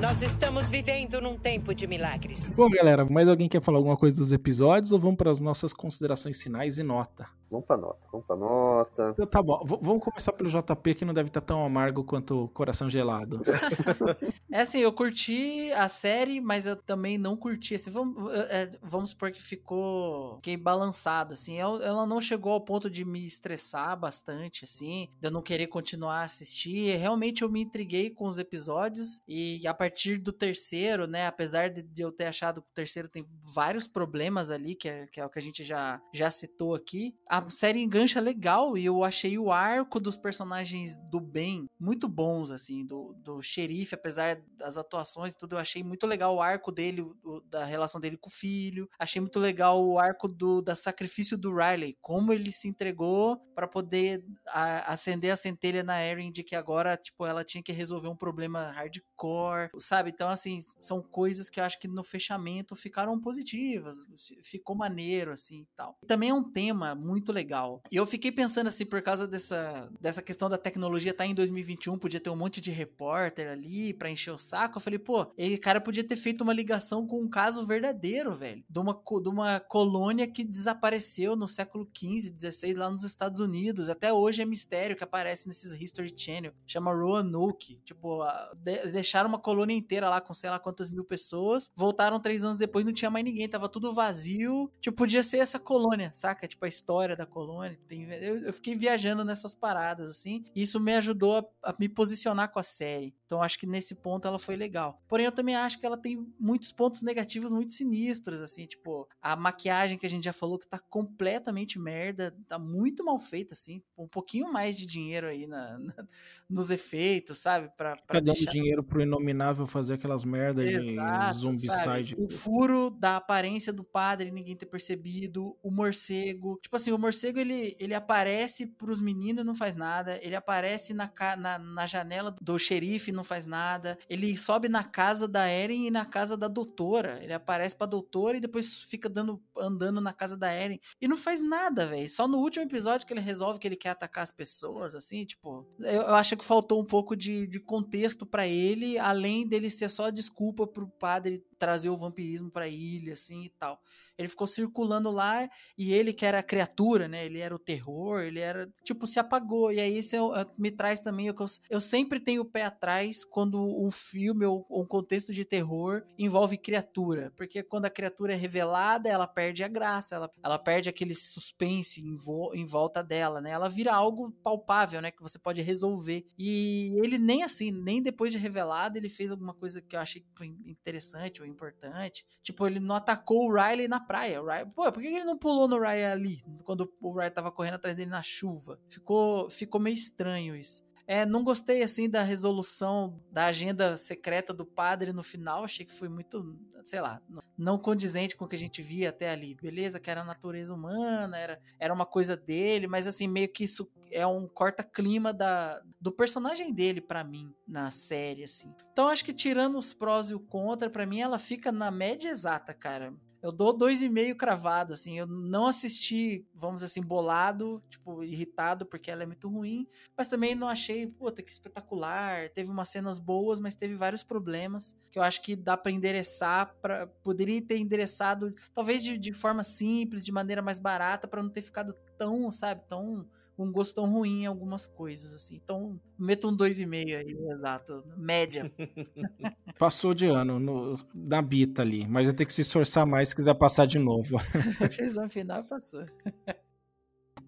Nós estamos vivendo num tempo de milagres. Bom, galera, mais alguém quer falar alguma coisa dos episódios ou vamos para as nossas considerações finais e nota? 있습니다. Vamos pra nota, vamos pra nota. Então tá bom, V- vamos começar pelo JP que não deve estar tão amargo quanto o Coração Gelado. <laughs> É assim, eu curti a série, mas eu também não curti. Assim, vamos, é, vamos supor que ficou. Fiquei balançado, assim. Ela, ela não chegou ao ponto de me estressar bastante, assim, de eu não querer continuar a assistir. Realmente eu me intriguei com os episódios. E a partir do terceiro, né? Apesar de, de eu ter achado que o terceiro tem vários problemas ali, que é, que é o que a gente já, já citou aqui, a série engancha legal e eu achei o arco dos personagens do bem muito bons, assim, do, do xerife, apesar das atuações e tudo, eu achei muito legal o arco dele, o- da relação dele com o filho, achei muito legal o arco do da sacrifício do Riley, como ele se entregou para poder a- acender a centelha na Erin de que agora, tipo, ela tinha que resolver um problema hardcore, sabe? Então, assim, são coisas que eu acho que no fechamento ficaram positivas, ficou maneiro, assim, e tal. Também é um tema muito legal. E eu fiquei pensando, assim, por causa dessa, dessa questão da tecnologia tá em 2021, podia ter um monte de repórter ali pra encher o saco. Eu falei, pô, ele cara podia ter feito uma ligação com um caso verdadeiro, velho. De uma, de uma colônia que desapareceu no século XV, XVI, lá nos Estados Unidos. Até hoje é mistério que aparece nesses History Channel. Chama Roanoke. Tipo, a- de- deixaram uma colônia inteira lá com sei lá quantas mil pessoas. Voltaram três anos depois, não tinha mais ninguém. Tava tudo vazio. Tipo, podia ser essa colônia, saca? Tipo, a história da colônia. Tem, eu, eu fiquei viajando nessas paradas, assim. E isso me ajudou a, a me posicionar com a série. Então acho que nesse ponto ela foi legal. Porém, eu também acho que ela tem muitos pontos negativos muito sinistros, assim, tipo, a maquiagem que a gente já falou que tá completamente merda, tá muito mal feita, assim. Um pouquinho mais de dinheiro aí na, na- nos efeitos, sabe? Pra, pra dando deixar- dinheiro pro Inominável fazer aquelas merdas de sabe? O furo da aparência do padre ninguém ter percebido, o morcego. Tipo assim, o morcego ele, ele aparece pros meninos e não faz nada. Ele aparece na, na, na janela do xerife e não faz nada. Ele sobe na casa da Eren e na casa da doutora. Ele aparece pra doutora e depois fica dando, andando na casa da Eren. E não faz nada, velho. Só no último episódio que ele resolve que ele quer atacar as pessoas, assim, tipo. Eu, eu acho que faltou um pouco de, de contexto pra ele, além dele ser só desculpa pro padre trazer o vampirismo pra ilha, assim e tal. Ele ficou circulando lá e ele que era a criatura, né? Ele era o terror, ele era. Tipo, se apagou. E aí isso eu- eu- me traz também. que Eu, eu sempre tenho o pé atrás quando um filme ou ou um contexto de terror envolve criatura. Porque quando a criatura é revelada, ela perde a graça, ela, ela perde aquele suspense em, vo- em volta dela, né? Ela vira algo palpável, né? Que você pode resolver. E ele nem assim, nem depois de revelado, ele fez alguma coisa que eu achei que foi interessante ou importante. Tipo, ele não atacou o Riley na praia. O Riley, pô, por que ele não pulou no Riley ali? Quando o Riley tava correndo atrás dele na chuva. Ficou, ficou meio estranho isso. É, não gostei assim da resolução da agenda secreta do padre no final. Achei que foi muito, sei lá, não- condizente com o que a gente via até ali. Beleza, que era a natureza humana, era, era uma coisa dele, mas assim, meio que isso é um corta-clima da, do personagem dele pra mim na série, assim. Então acho que tirando os prós e o contra, pra mim ela fica na média exata, cara. Eu dou dois e meio cravado, assim. Eu não assisti, vamos assim, bolado, tipo, irritado, porque ela é muito ruim. Mas também não achei, puta, que espetacular. Teve umas cenas boas, mas teve vários problemas. Que eu acho que dá pra endereçar. Pra, poderia ter endereçado, talvez de, de forma simples, de maneira mais barata, pra não ter ficado tão, sabe, tão. Um gosto tão ruim em algumas coisas, assim. Então, meto um dois e meio aí, exato. Média. Passou de ano no- na bita ali, mas vai ter que se esforçar mais se quiser passar de novo. <laughs> Fez uma final passou.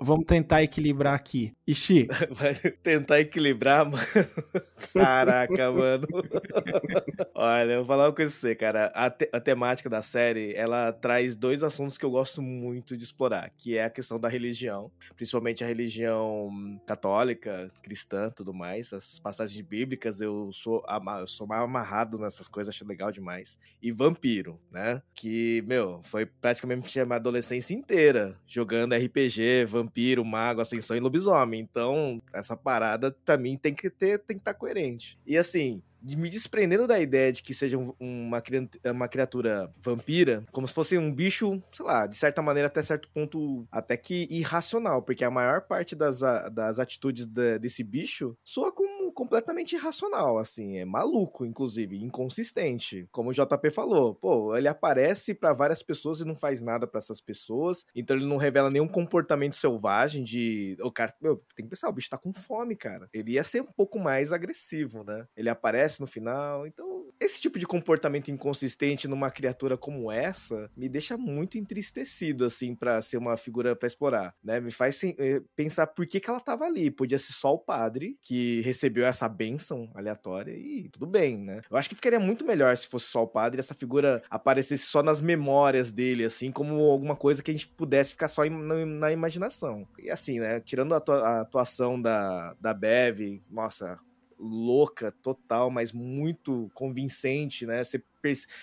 Vamos tentar equilibrar aqui. Ixi, <laughs> Vai tentar equilibrar, mano. <laughs> Caraca, mano. <laughs> Olha, eu vou falar uma coisa pra você, cara. A, te- a temática da série, ela traz dois assuntos que eu gosto muito de explorar, que é a questão da religião, principalmente a religião católica, cristã, tudo mais. As passagens bíblicas, eu sou, eu sou mais amarrado nessas coisas, acho legal demais. E vampiro, né? Que, meu, foi praticamente a minha adolescência inteira jogando RPG, vampiro, mago, ascensão e lobisomem. Então, essa parada, pra mim, tem que ter, tem que estar coerente. E assim, me desprendendo da ideia de que seja um- uma, uma criatura vampira, como se fosse um bicho, sei lá, de certa maneira, até certo ponto, até que irracional, porque a maior parte das, das atitudes desse bicho soa como completamente irracional, assim, é maluco, inclusive, inconsistente. Como o JP falou, pô, ele aparece pra várias pessoas e não faz nada pra essas pessoas, então ele não revela nenhum comportamento selvagem de. O cara, meu, tem que pensar, o bicho tá com fome, cara. Ele ia ser um pouco mais agressivo, né? Ele aparece no final, então esse tipo de comportamento inconsistente numa criatura como essa me deixa muito entristecido, assim, pra ser uma figura pra explorar, né? Me faz eh, pensar por que, que ela tava ali. Podia ser só o padre que recebeu essa benção aleatória e tudo bem, né? Eu acho que ficaria muito melhor se fosse só o padre e essa figura aparecesse só nas memórias dele, assim, como alguma coisa que a gente pudesse ficar só na, na imaginação. E assim, né? Tirando a, a atuação da, da Bev, nossa, louca total, mas muito convincente, né? Você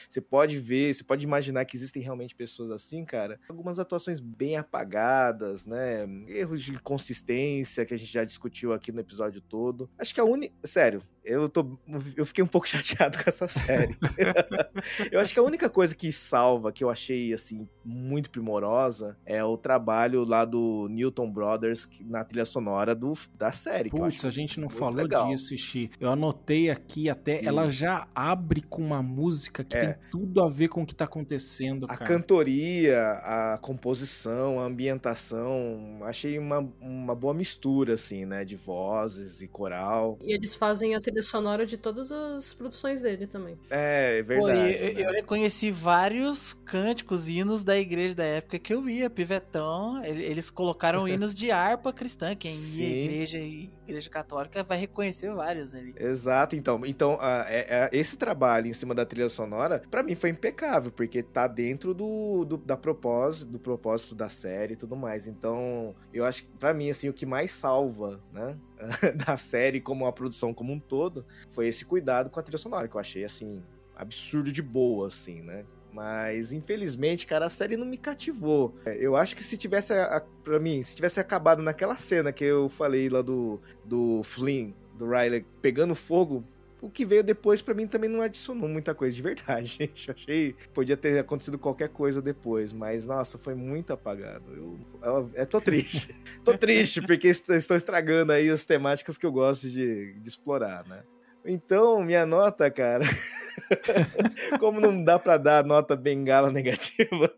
você pode ver, você pode imaginar que existem realmente pessoas assim, cara. Algumas atuações bem apagadas, né? Erros de consistência que a gente já discutiu aqui no episódio todo. Acho que a única. Sério, eu tô. Eu fiquei um pouco <laughs> chateado com essa série. <laughs> eu acho que a única coisa que salva, que eu achei, assim, muito primorosa, é o trabalho lá do Newton Brothers na trilha sonora do, da série. Putz, a gente não falou legal. disso, Xi. Eu anotei aqui até. Sim. Ela já abre com uma música que É. tem tudo a ver com o que tá acontecendo, A cara. cantoria, a composição, a ambientação, achei uma, uma boa mistura, assim, né? De vozes e coral. E eles fazem a trilha trilha sonora de todas as produções dele também. É, é Pô, verdade. e eu, eu né? reconheci vários cânticos, hinos da igreja da época que eu ia, pivetão. ele- Eles colocaram <laughs> hinos de harpa cristã. Quem Sim. ia igreja e igreja católica vai reconhecer vários ali. Exato, então, então a- é- é- esse trabalho em cima da trilha sonora, pra mim foi impecável, porque tá dentro do, do, da propósito, do propósito da série e tudo mais. Então, eu acho que pra mim assim o que mais salva, né, <laughs> da série como a produção como um todo, foi esse cuidado com a trilha sonora, que eu achei assim absurdo de boa assim, né? Mas, infelizmente, cara, a série não me cativou. É, Eu acho que se tivesse, a, pra mim, se tivesse acabado naquela cena que eu falei lá do, do Flynn, do Riley pegando fogo, o que veio depois pra mim também não adicionou muita coisa de verdade, <laughs> gente. Eu achei que podia ter acontecido qualquer coisa depois, mas nossa, foi muito apagado. Eu, eu, eu tô triste. <laughs> tô triste porque est- estou estragando aí as temáticas que eu gosto de, de explorar, né? Então, minha nota, cara, <laughs> como não dá pra dar nota bengala negativa,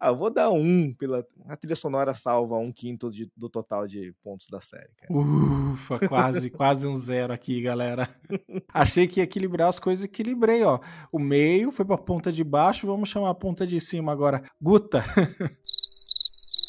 ah, eu vou dar um pela a trilha sonora salva um quinto de- do total de pontos da série, cara. Ufa, quase, <laughs> quase um zero aqui, galera. Achei que ia equilibrar as coisas, equilibrei, ó. O meio foi pra ponta de baixo, vamos chamar a ponta de cima agora. Guta. <laughs>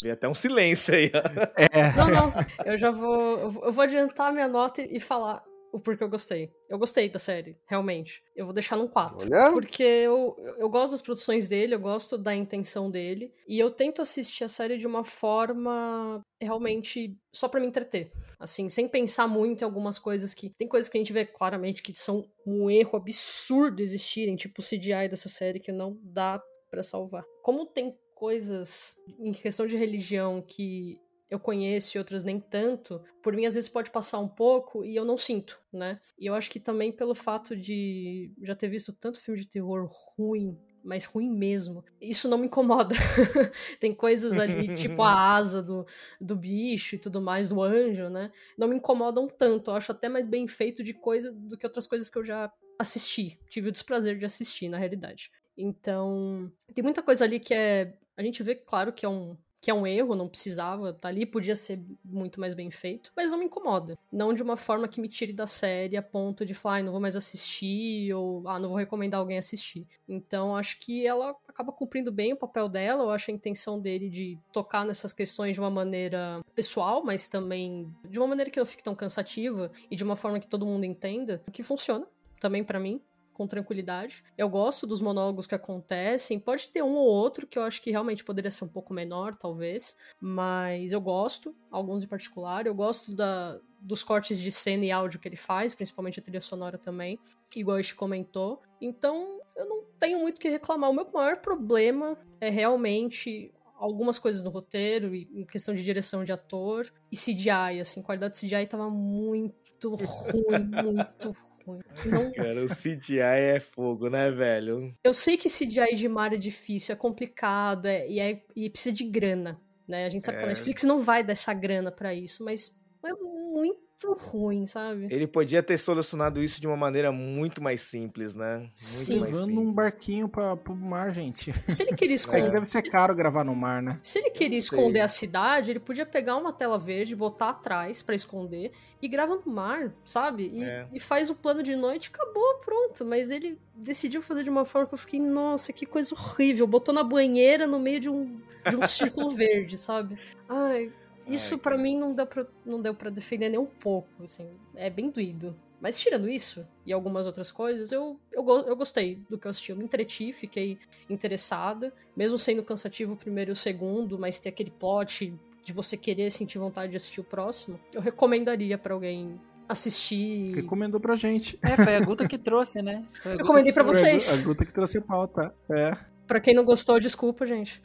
Veio até um silêncio aí. ó. É. Não, não. Eu já vou. eu vou- Eu vou adiantar minha nota e falar o porquê eu gostei. Eu gostei da série, realmente. Eu vou deixar num 4. Olha. Porque eu, eu gosto das produções dele, eu gosto da intenção dele. E eu tento assistir a série de uma forma realmente só pra me entreter. Assim, sem pensar muito em algumas coisas que. Tem coisas que a gente vê claramente que são um erro absurdo existirem, tipo o CGI dessa série, que não dá pra salvar. Como tem coisas em questão de religião que eu conheço e outras nem tanto, por mim às vezes pode passar um pouco e eu não sinto, né? E eu acho que também pelo fato de já ter visto tanto filme de terror ruim, mas ruim mesmo, isso não me incomoda. <laughs> Tem coisas ali, tipo a <laughs> asa do, do bicho e tudo mais, do anjo, né? Não me incomodam tanto. Eu acho até mais bem feito de coisa do que outras coisas que eu já assisti. Tive o desprazer de assistir, na realidade. Então, tem muita coisa ali que é. A gente vê, claro, que é um, que é um erro, não precisava estar ali, podia ser muito mais bem feito, mas não me incomoda. Não de uma forma que me tire da série a ponto de falar, ah, não vou mais assistir, ou ah, não vou recomendar alguém assistir. Então, acho que ela acaba cumprindo bem o papel dela, eu acho a intenção dele de tocar nessas questões de uma maneira pessoal, mas também de uma maneira que não fique tão cansativa e de uma forma que todo mundo entenda, que funciona também pra mim com tranquilidade. Eu gosto dos monólogos que acontecem. Pode ter um ou outro que eu acho que realmente poderia ser um pouco menor, talvez. Mas eu gosto, alguns em particular. Eu gosto da, dos cortes de cena e áudio que ele faz, principalmente a trilha sonora também, igual a gente comentou. Então, eu não tenho muito o que reclamar. O meu maior problema é realmente algumas coisas no roteiro e em questão de direção de ator e CGI, assim, a qualidade de CGI tava muito <laughs> ruim, muito ruim. <laughs> Não Cara, o CGI é fogo, né, velho? Eu sei que CGI de mar é difícil, é complicado é, e, é, e precisa de grana, né? A gente sabe que É. a Netflix não vai dar essa grana pra isso, mas é muito ruim, sabe? Ele podia ter solucionado isso de uma maneira muito mais simples, né? Muito Sim. mais Levando um barquinho pra, pro mar, gente. Se ele queria <laughs> É, esconder, deve ser caro gravar no mar, né? se ele queria esconder a cidade, ele podia pegar uma tela verde, botar atrás pra esconder e grava no mar, sabe? E, É. e faz o plano de noite, acabou, pronto. Mas ele decidiu fazer de uma forma que eu fiquei, nossa, que coisa horrível. Botou na banheira no meio de um, de um círculo <laughs> verde, sabe? Ai, isso Ai, pra mim não deu pra, não deu pra defender nem um pouco, assim. É bem doído. Mas tirando isso e algumas outras coisas, eu, eu, eu gostei do que eu assisti. Eu me entreti, fiquei interessada. Mesmo sendo cansativo o primeiro e o segundo, mas ter aquele plot de você querer sentir vontade de assistir o próximo, eu recomendaria pra alguém assistir. Recomendou pra gente. É, foi a Guta que trouxe, né? Foi a Guta Recomendei que pra vocês. A Guta que trouxe a pauta. É. Pra quem não gostou, desculpa, gente.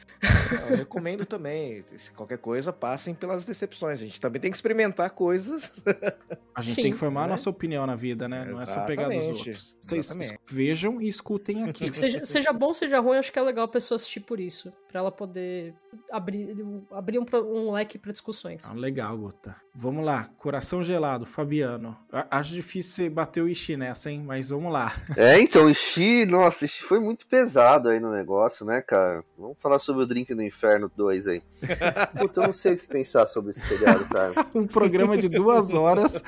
Eu recomendo também. Se qualquer coisa, passem pelas decepções. A gente também tem que experimentar coisas. <laughs> A gente Sim. tem que formar a Né? nossa opinião na vida, né? Não é só pegar dos Exatamente, outros. Vocês exatamente. vejam e escutem <laughs> aqui. Seja, seja bom, seja ruim, acho que é legal a pessoa assistir por isso. Pra ela poder abrir, abrir um, um leque pra discussões. Ah, legal, Guta. Vamos lá, coração gelado, Fabiano. A- Acho difícil você bater o Ishi nessa, hein? Mas vamos lá. É, então, o Xi, nossa, o Xi foi muito pesado aí no negócio, né, cara? Vamos falar sobre o Drink no Inferno 2 aí. <laughs> Puta, eu não sei o que pensar sobre esse seriado, cara. <laughs> Um programa de duas horas,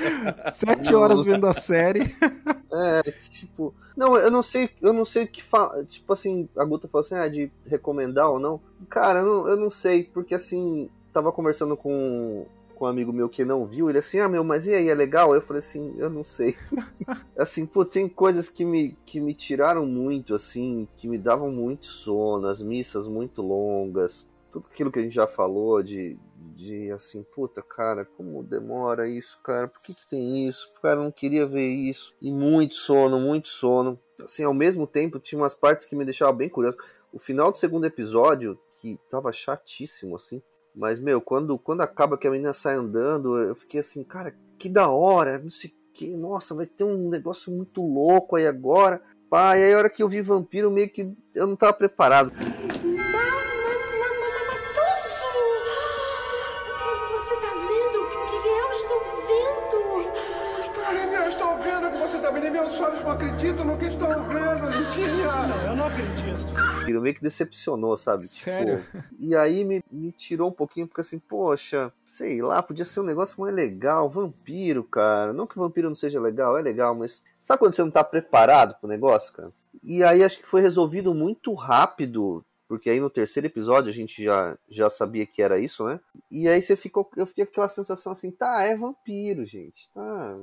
sete horas vendo a série. <laughs> É, tipo, não, eu não sei, eu não sei o que falar. Tipo assim, a Guta falou assim, ah, de recomendar ou não. Cara, eu não, eu não sei, porque assim, tava conversando com, com um amigo meu que não viu, ele assim, ah, meu, mas e aí, é legal? Eu falei assim, eu não sei. <laughs> assim, pô, tem coisas que me, que me tiraram muito, assim, que me davam muito sono, as missas muito longas, tudo aquilo que a gente já falou de, de assim, puta, cara, como demora isso, cara? Por que, que tem isso? Cara, não queria ver isso. E muito sono, muito sono. Assim, ao mesmo tempo, tinha umas partes que me deixavam bem curioso. O final do segundo episódio, que tava chatíssimo, assim. Mas, meu, quando, quando acaba que a menina sai andando, eu fiquei assim, cara, que da hora, não sei o que, nossa, vai ter um negócio muito louco aí agora. Pá, e aí a hora que eu vi vampiro, meio que eu não tava preparado. Meio que decepcionou, sabe? Sério? Tipo, e aí me, me tirou um pouquinho, porque assim, poxa, sei lá, podia ser um negócio mais legal. Vampiro, cara. Não que vampiro não seja legal, é legal, mas sabe quando você não tá preparado pro negócio, cara? E aí acho que foi resolvido muito rápido, porque aí no terceiro episódio a gente já, já sabia que era isso, né? E aí você ficou, eu fiquei com aquela sensação assim, tá, é vampiro, gente, tá.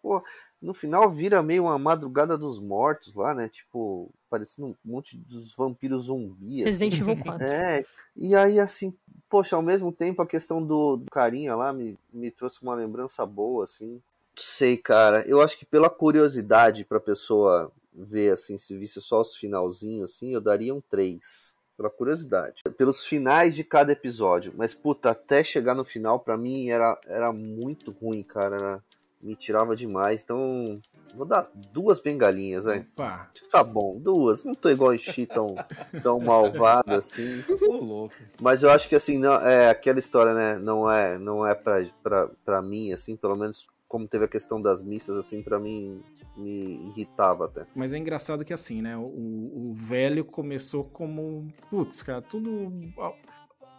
Pô, no final vira meio uma madrugada dos mortos lá, né? Tipo, parecendo um monte dos vampiros zumbi. Resident assim. Evil <laughs> 4. É, e aí assim, poxa, ao mesmo tempo a questão do, do carinha lá me, me trouxe uma lembrança boa, assim. Sei, cara, eu acho que pela curiosidade pra pessoa ver, assim, se visse só os finalzinhos, assim, eu daria um 3. Pela curiosidade. Pelos finais de cada episódio. Mas, puta, até chegar no final, pra mim, era, era muito ruim, cara. Era- me tirava demais. Então, vou dar duas bengalinhas, velho. Opa. Tá bom, duas. Não tô igual a Xi tão, tão malvado assim. Ô, louco. Mas eu acho que assim, não, é aquela história, né? Não é, não é pra, pra, pra mim, assim, pelo menos como teve a questão das missas, assim, pra mim me irritava até. Mas é engraçado que assim, né? O, o velho começou como. Putz, cara, tudo.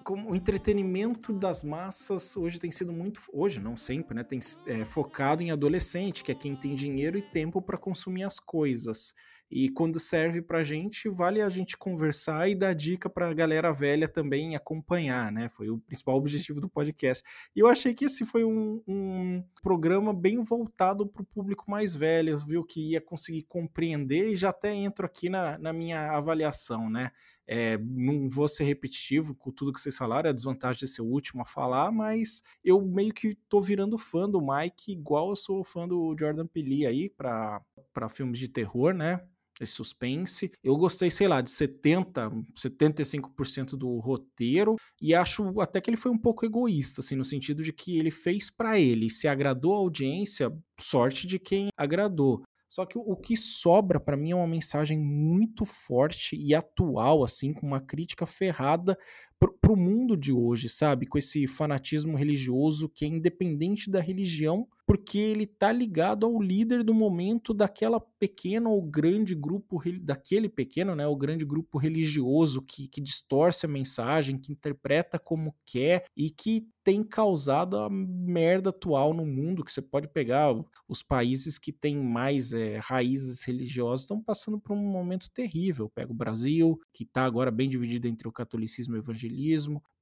Como o entretenimento das massas hoje tem sido muito. Hoje, não sempre, né? Tem é, focado em adolescente, que é quem tem dinheiro e tempo para consumir as coisas. E quando serve pra gente, vale a gente conversar e dar dica pra galera velha também acompanhar, né? Foi o principal objetivo do podcast. E eu achei que esse foi um, um programa bem voltado pro público mais velho, viu? Que ia conseguir compreender e já até entro aqui na, na minha avaliação, né? É, não vou ser repetitivo com tudo que vocês falaram, é a desvantagem de ser o último a falar, mas eu meio que tô virando fã do Mike, igual eu sou fã do Jordan Peele aí, pra filmes de terror, né? esse suspense. Eu gostei, sei lá, de 70, 75% do roteiro e acho até que ele foi um pouco egoísta, assim, no sentido de que ele fez para ele, se agradou a audiência, sorte de quem agradou. Só que o que sobra para mim é uma mensagem muito forte e atual, assim, com uma crítica ferrada pro, pro mundo de hoje, sabe? Com esse fanatismo religioso que é independente da religião, porque ele tá ligado ao líder do momento daquela pequena ou grande grupo, daquele pequeno, né? O grande grupo religioso que, que distorce a mensagem, que interpreta como quer e que tem causado a merda atual no mundo, que você pode pegar os países que têm mais é, raízes religiosas estão passando por um momento terrível. Pega o Brasil, que está agora bem dividido entre o catolicismo e o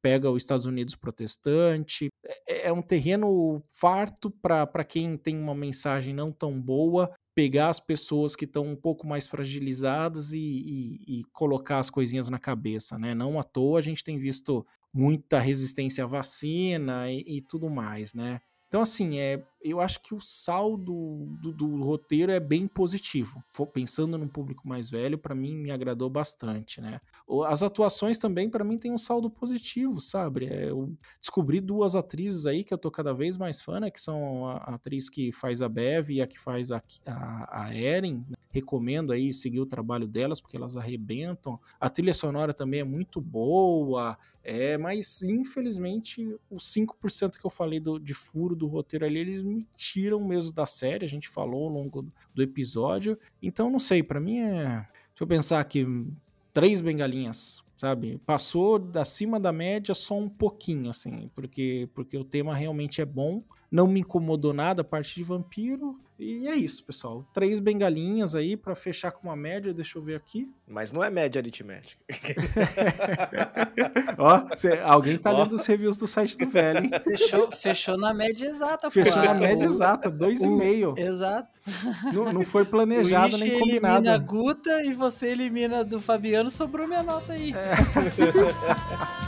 pega os Estados Unidos protestante. É, é um terreno farto para quem tem uma mensagem não tão boa, pegar as pessoas que estão um pouco mais fragilizadas e, e, e, colocar as coisinhas na cabeça, né? Não à toa a gente tem visto muita resistência à vacina e, e tudo mais, né? Então, assim, é, eu acho que o saldo do, do roteiro é bem positivo. Pensando num público mais velho, para mim me agradou bastante, né? As atuações também, para mim, tem um saldo positivo, sabe? É, eu descobri duas atrizes aí que eu tô cada vez mais fã, né? Que são a, atriz que faz a Bev e a que faz a, a, a Eren. Recomendo aí seguir o trabalho delas, porque elas arrebentam. A trilha sonora também é muito boa, é, mas infelizmente os 5% que eu falei do, de furo do roteiro ali, eles me tiram mesmo da série, a gente falou ao longo do episódio. Então, não sei, para mim é. Deixa eu pensar aqui, três bengalinhas, sabe? Passou da cima da média só um pouquinho, assim, porque, porque o tema realmente é bom. Não me incomodou nada a parte de vampiro. E é isso, pessoal. Três bengalinhas aí para fechar com uma média, deixa eu ver aqui. Mas não é média aritmética. <laughs> Ó, cê, alguém tá lendo os reviews do site do velho, hein? Fechou, fechou na média exata, Fechou na média exata, dois e o- meio. Exato. Não, não foi planejado o nem combinado. elimina a Guta e você elimina do Fabiano, sobrou minha nota aí. É. <laughs>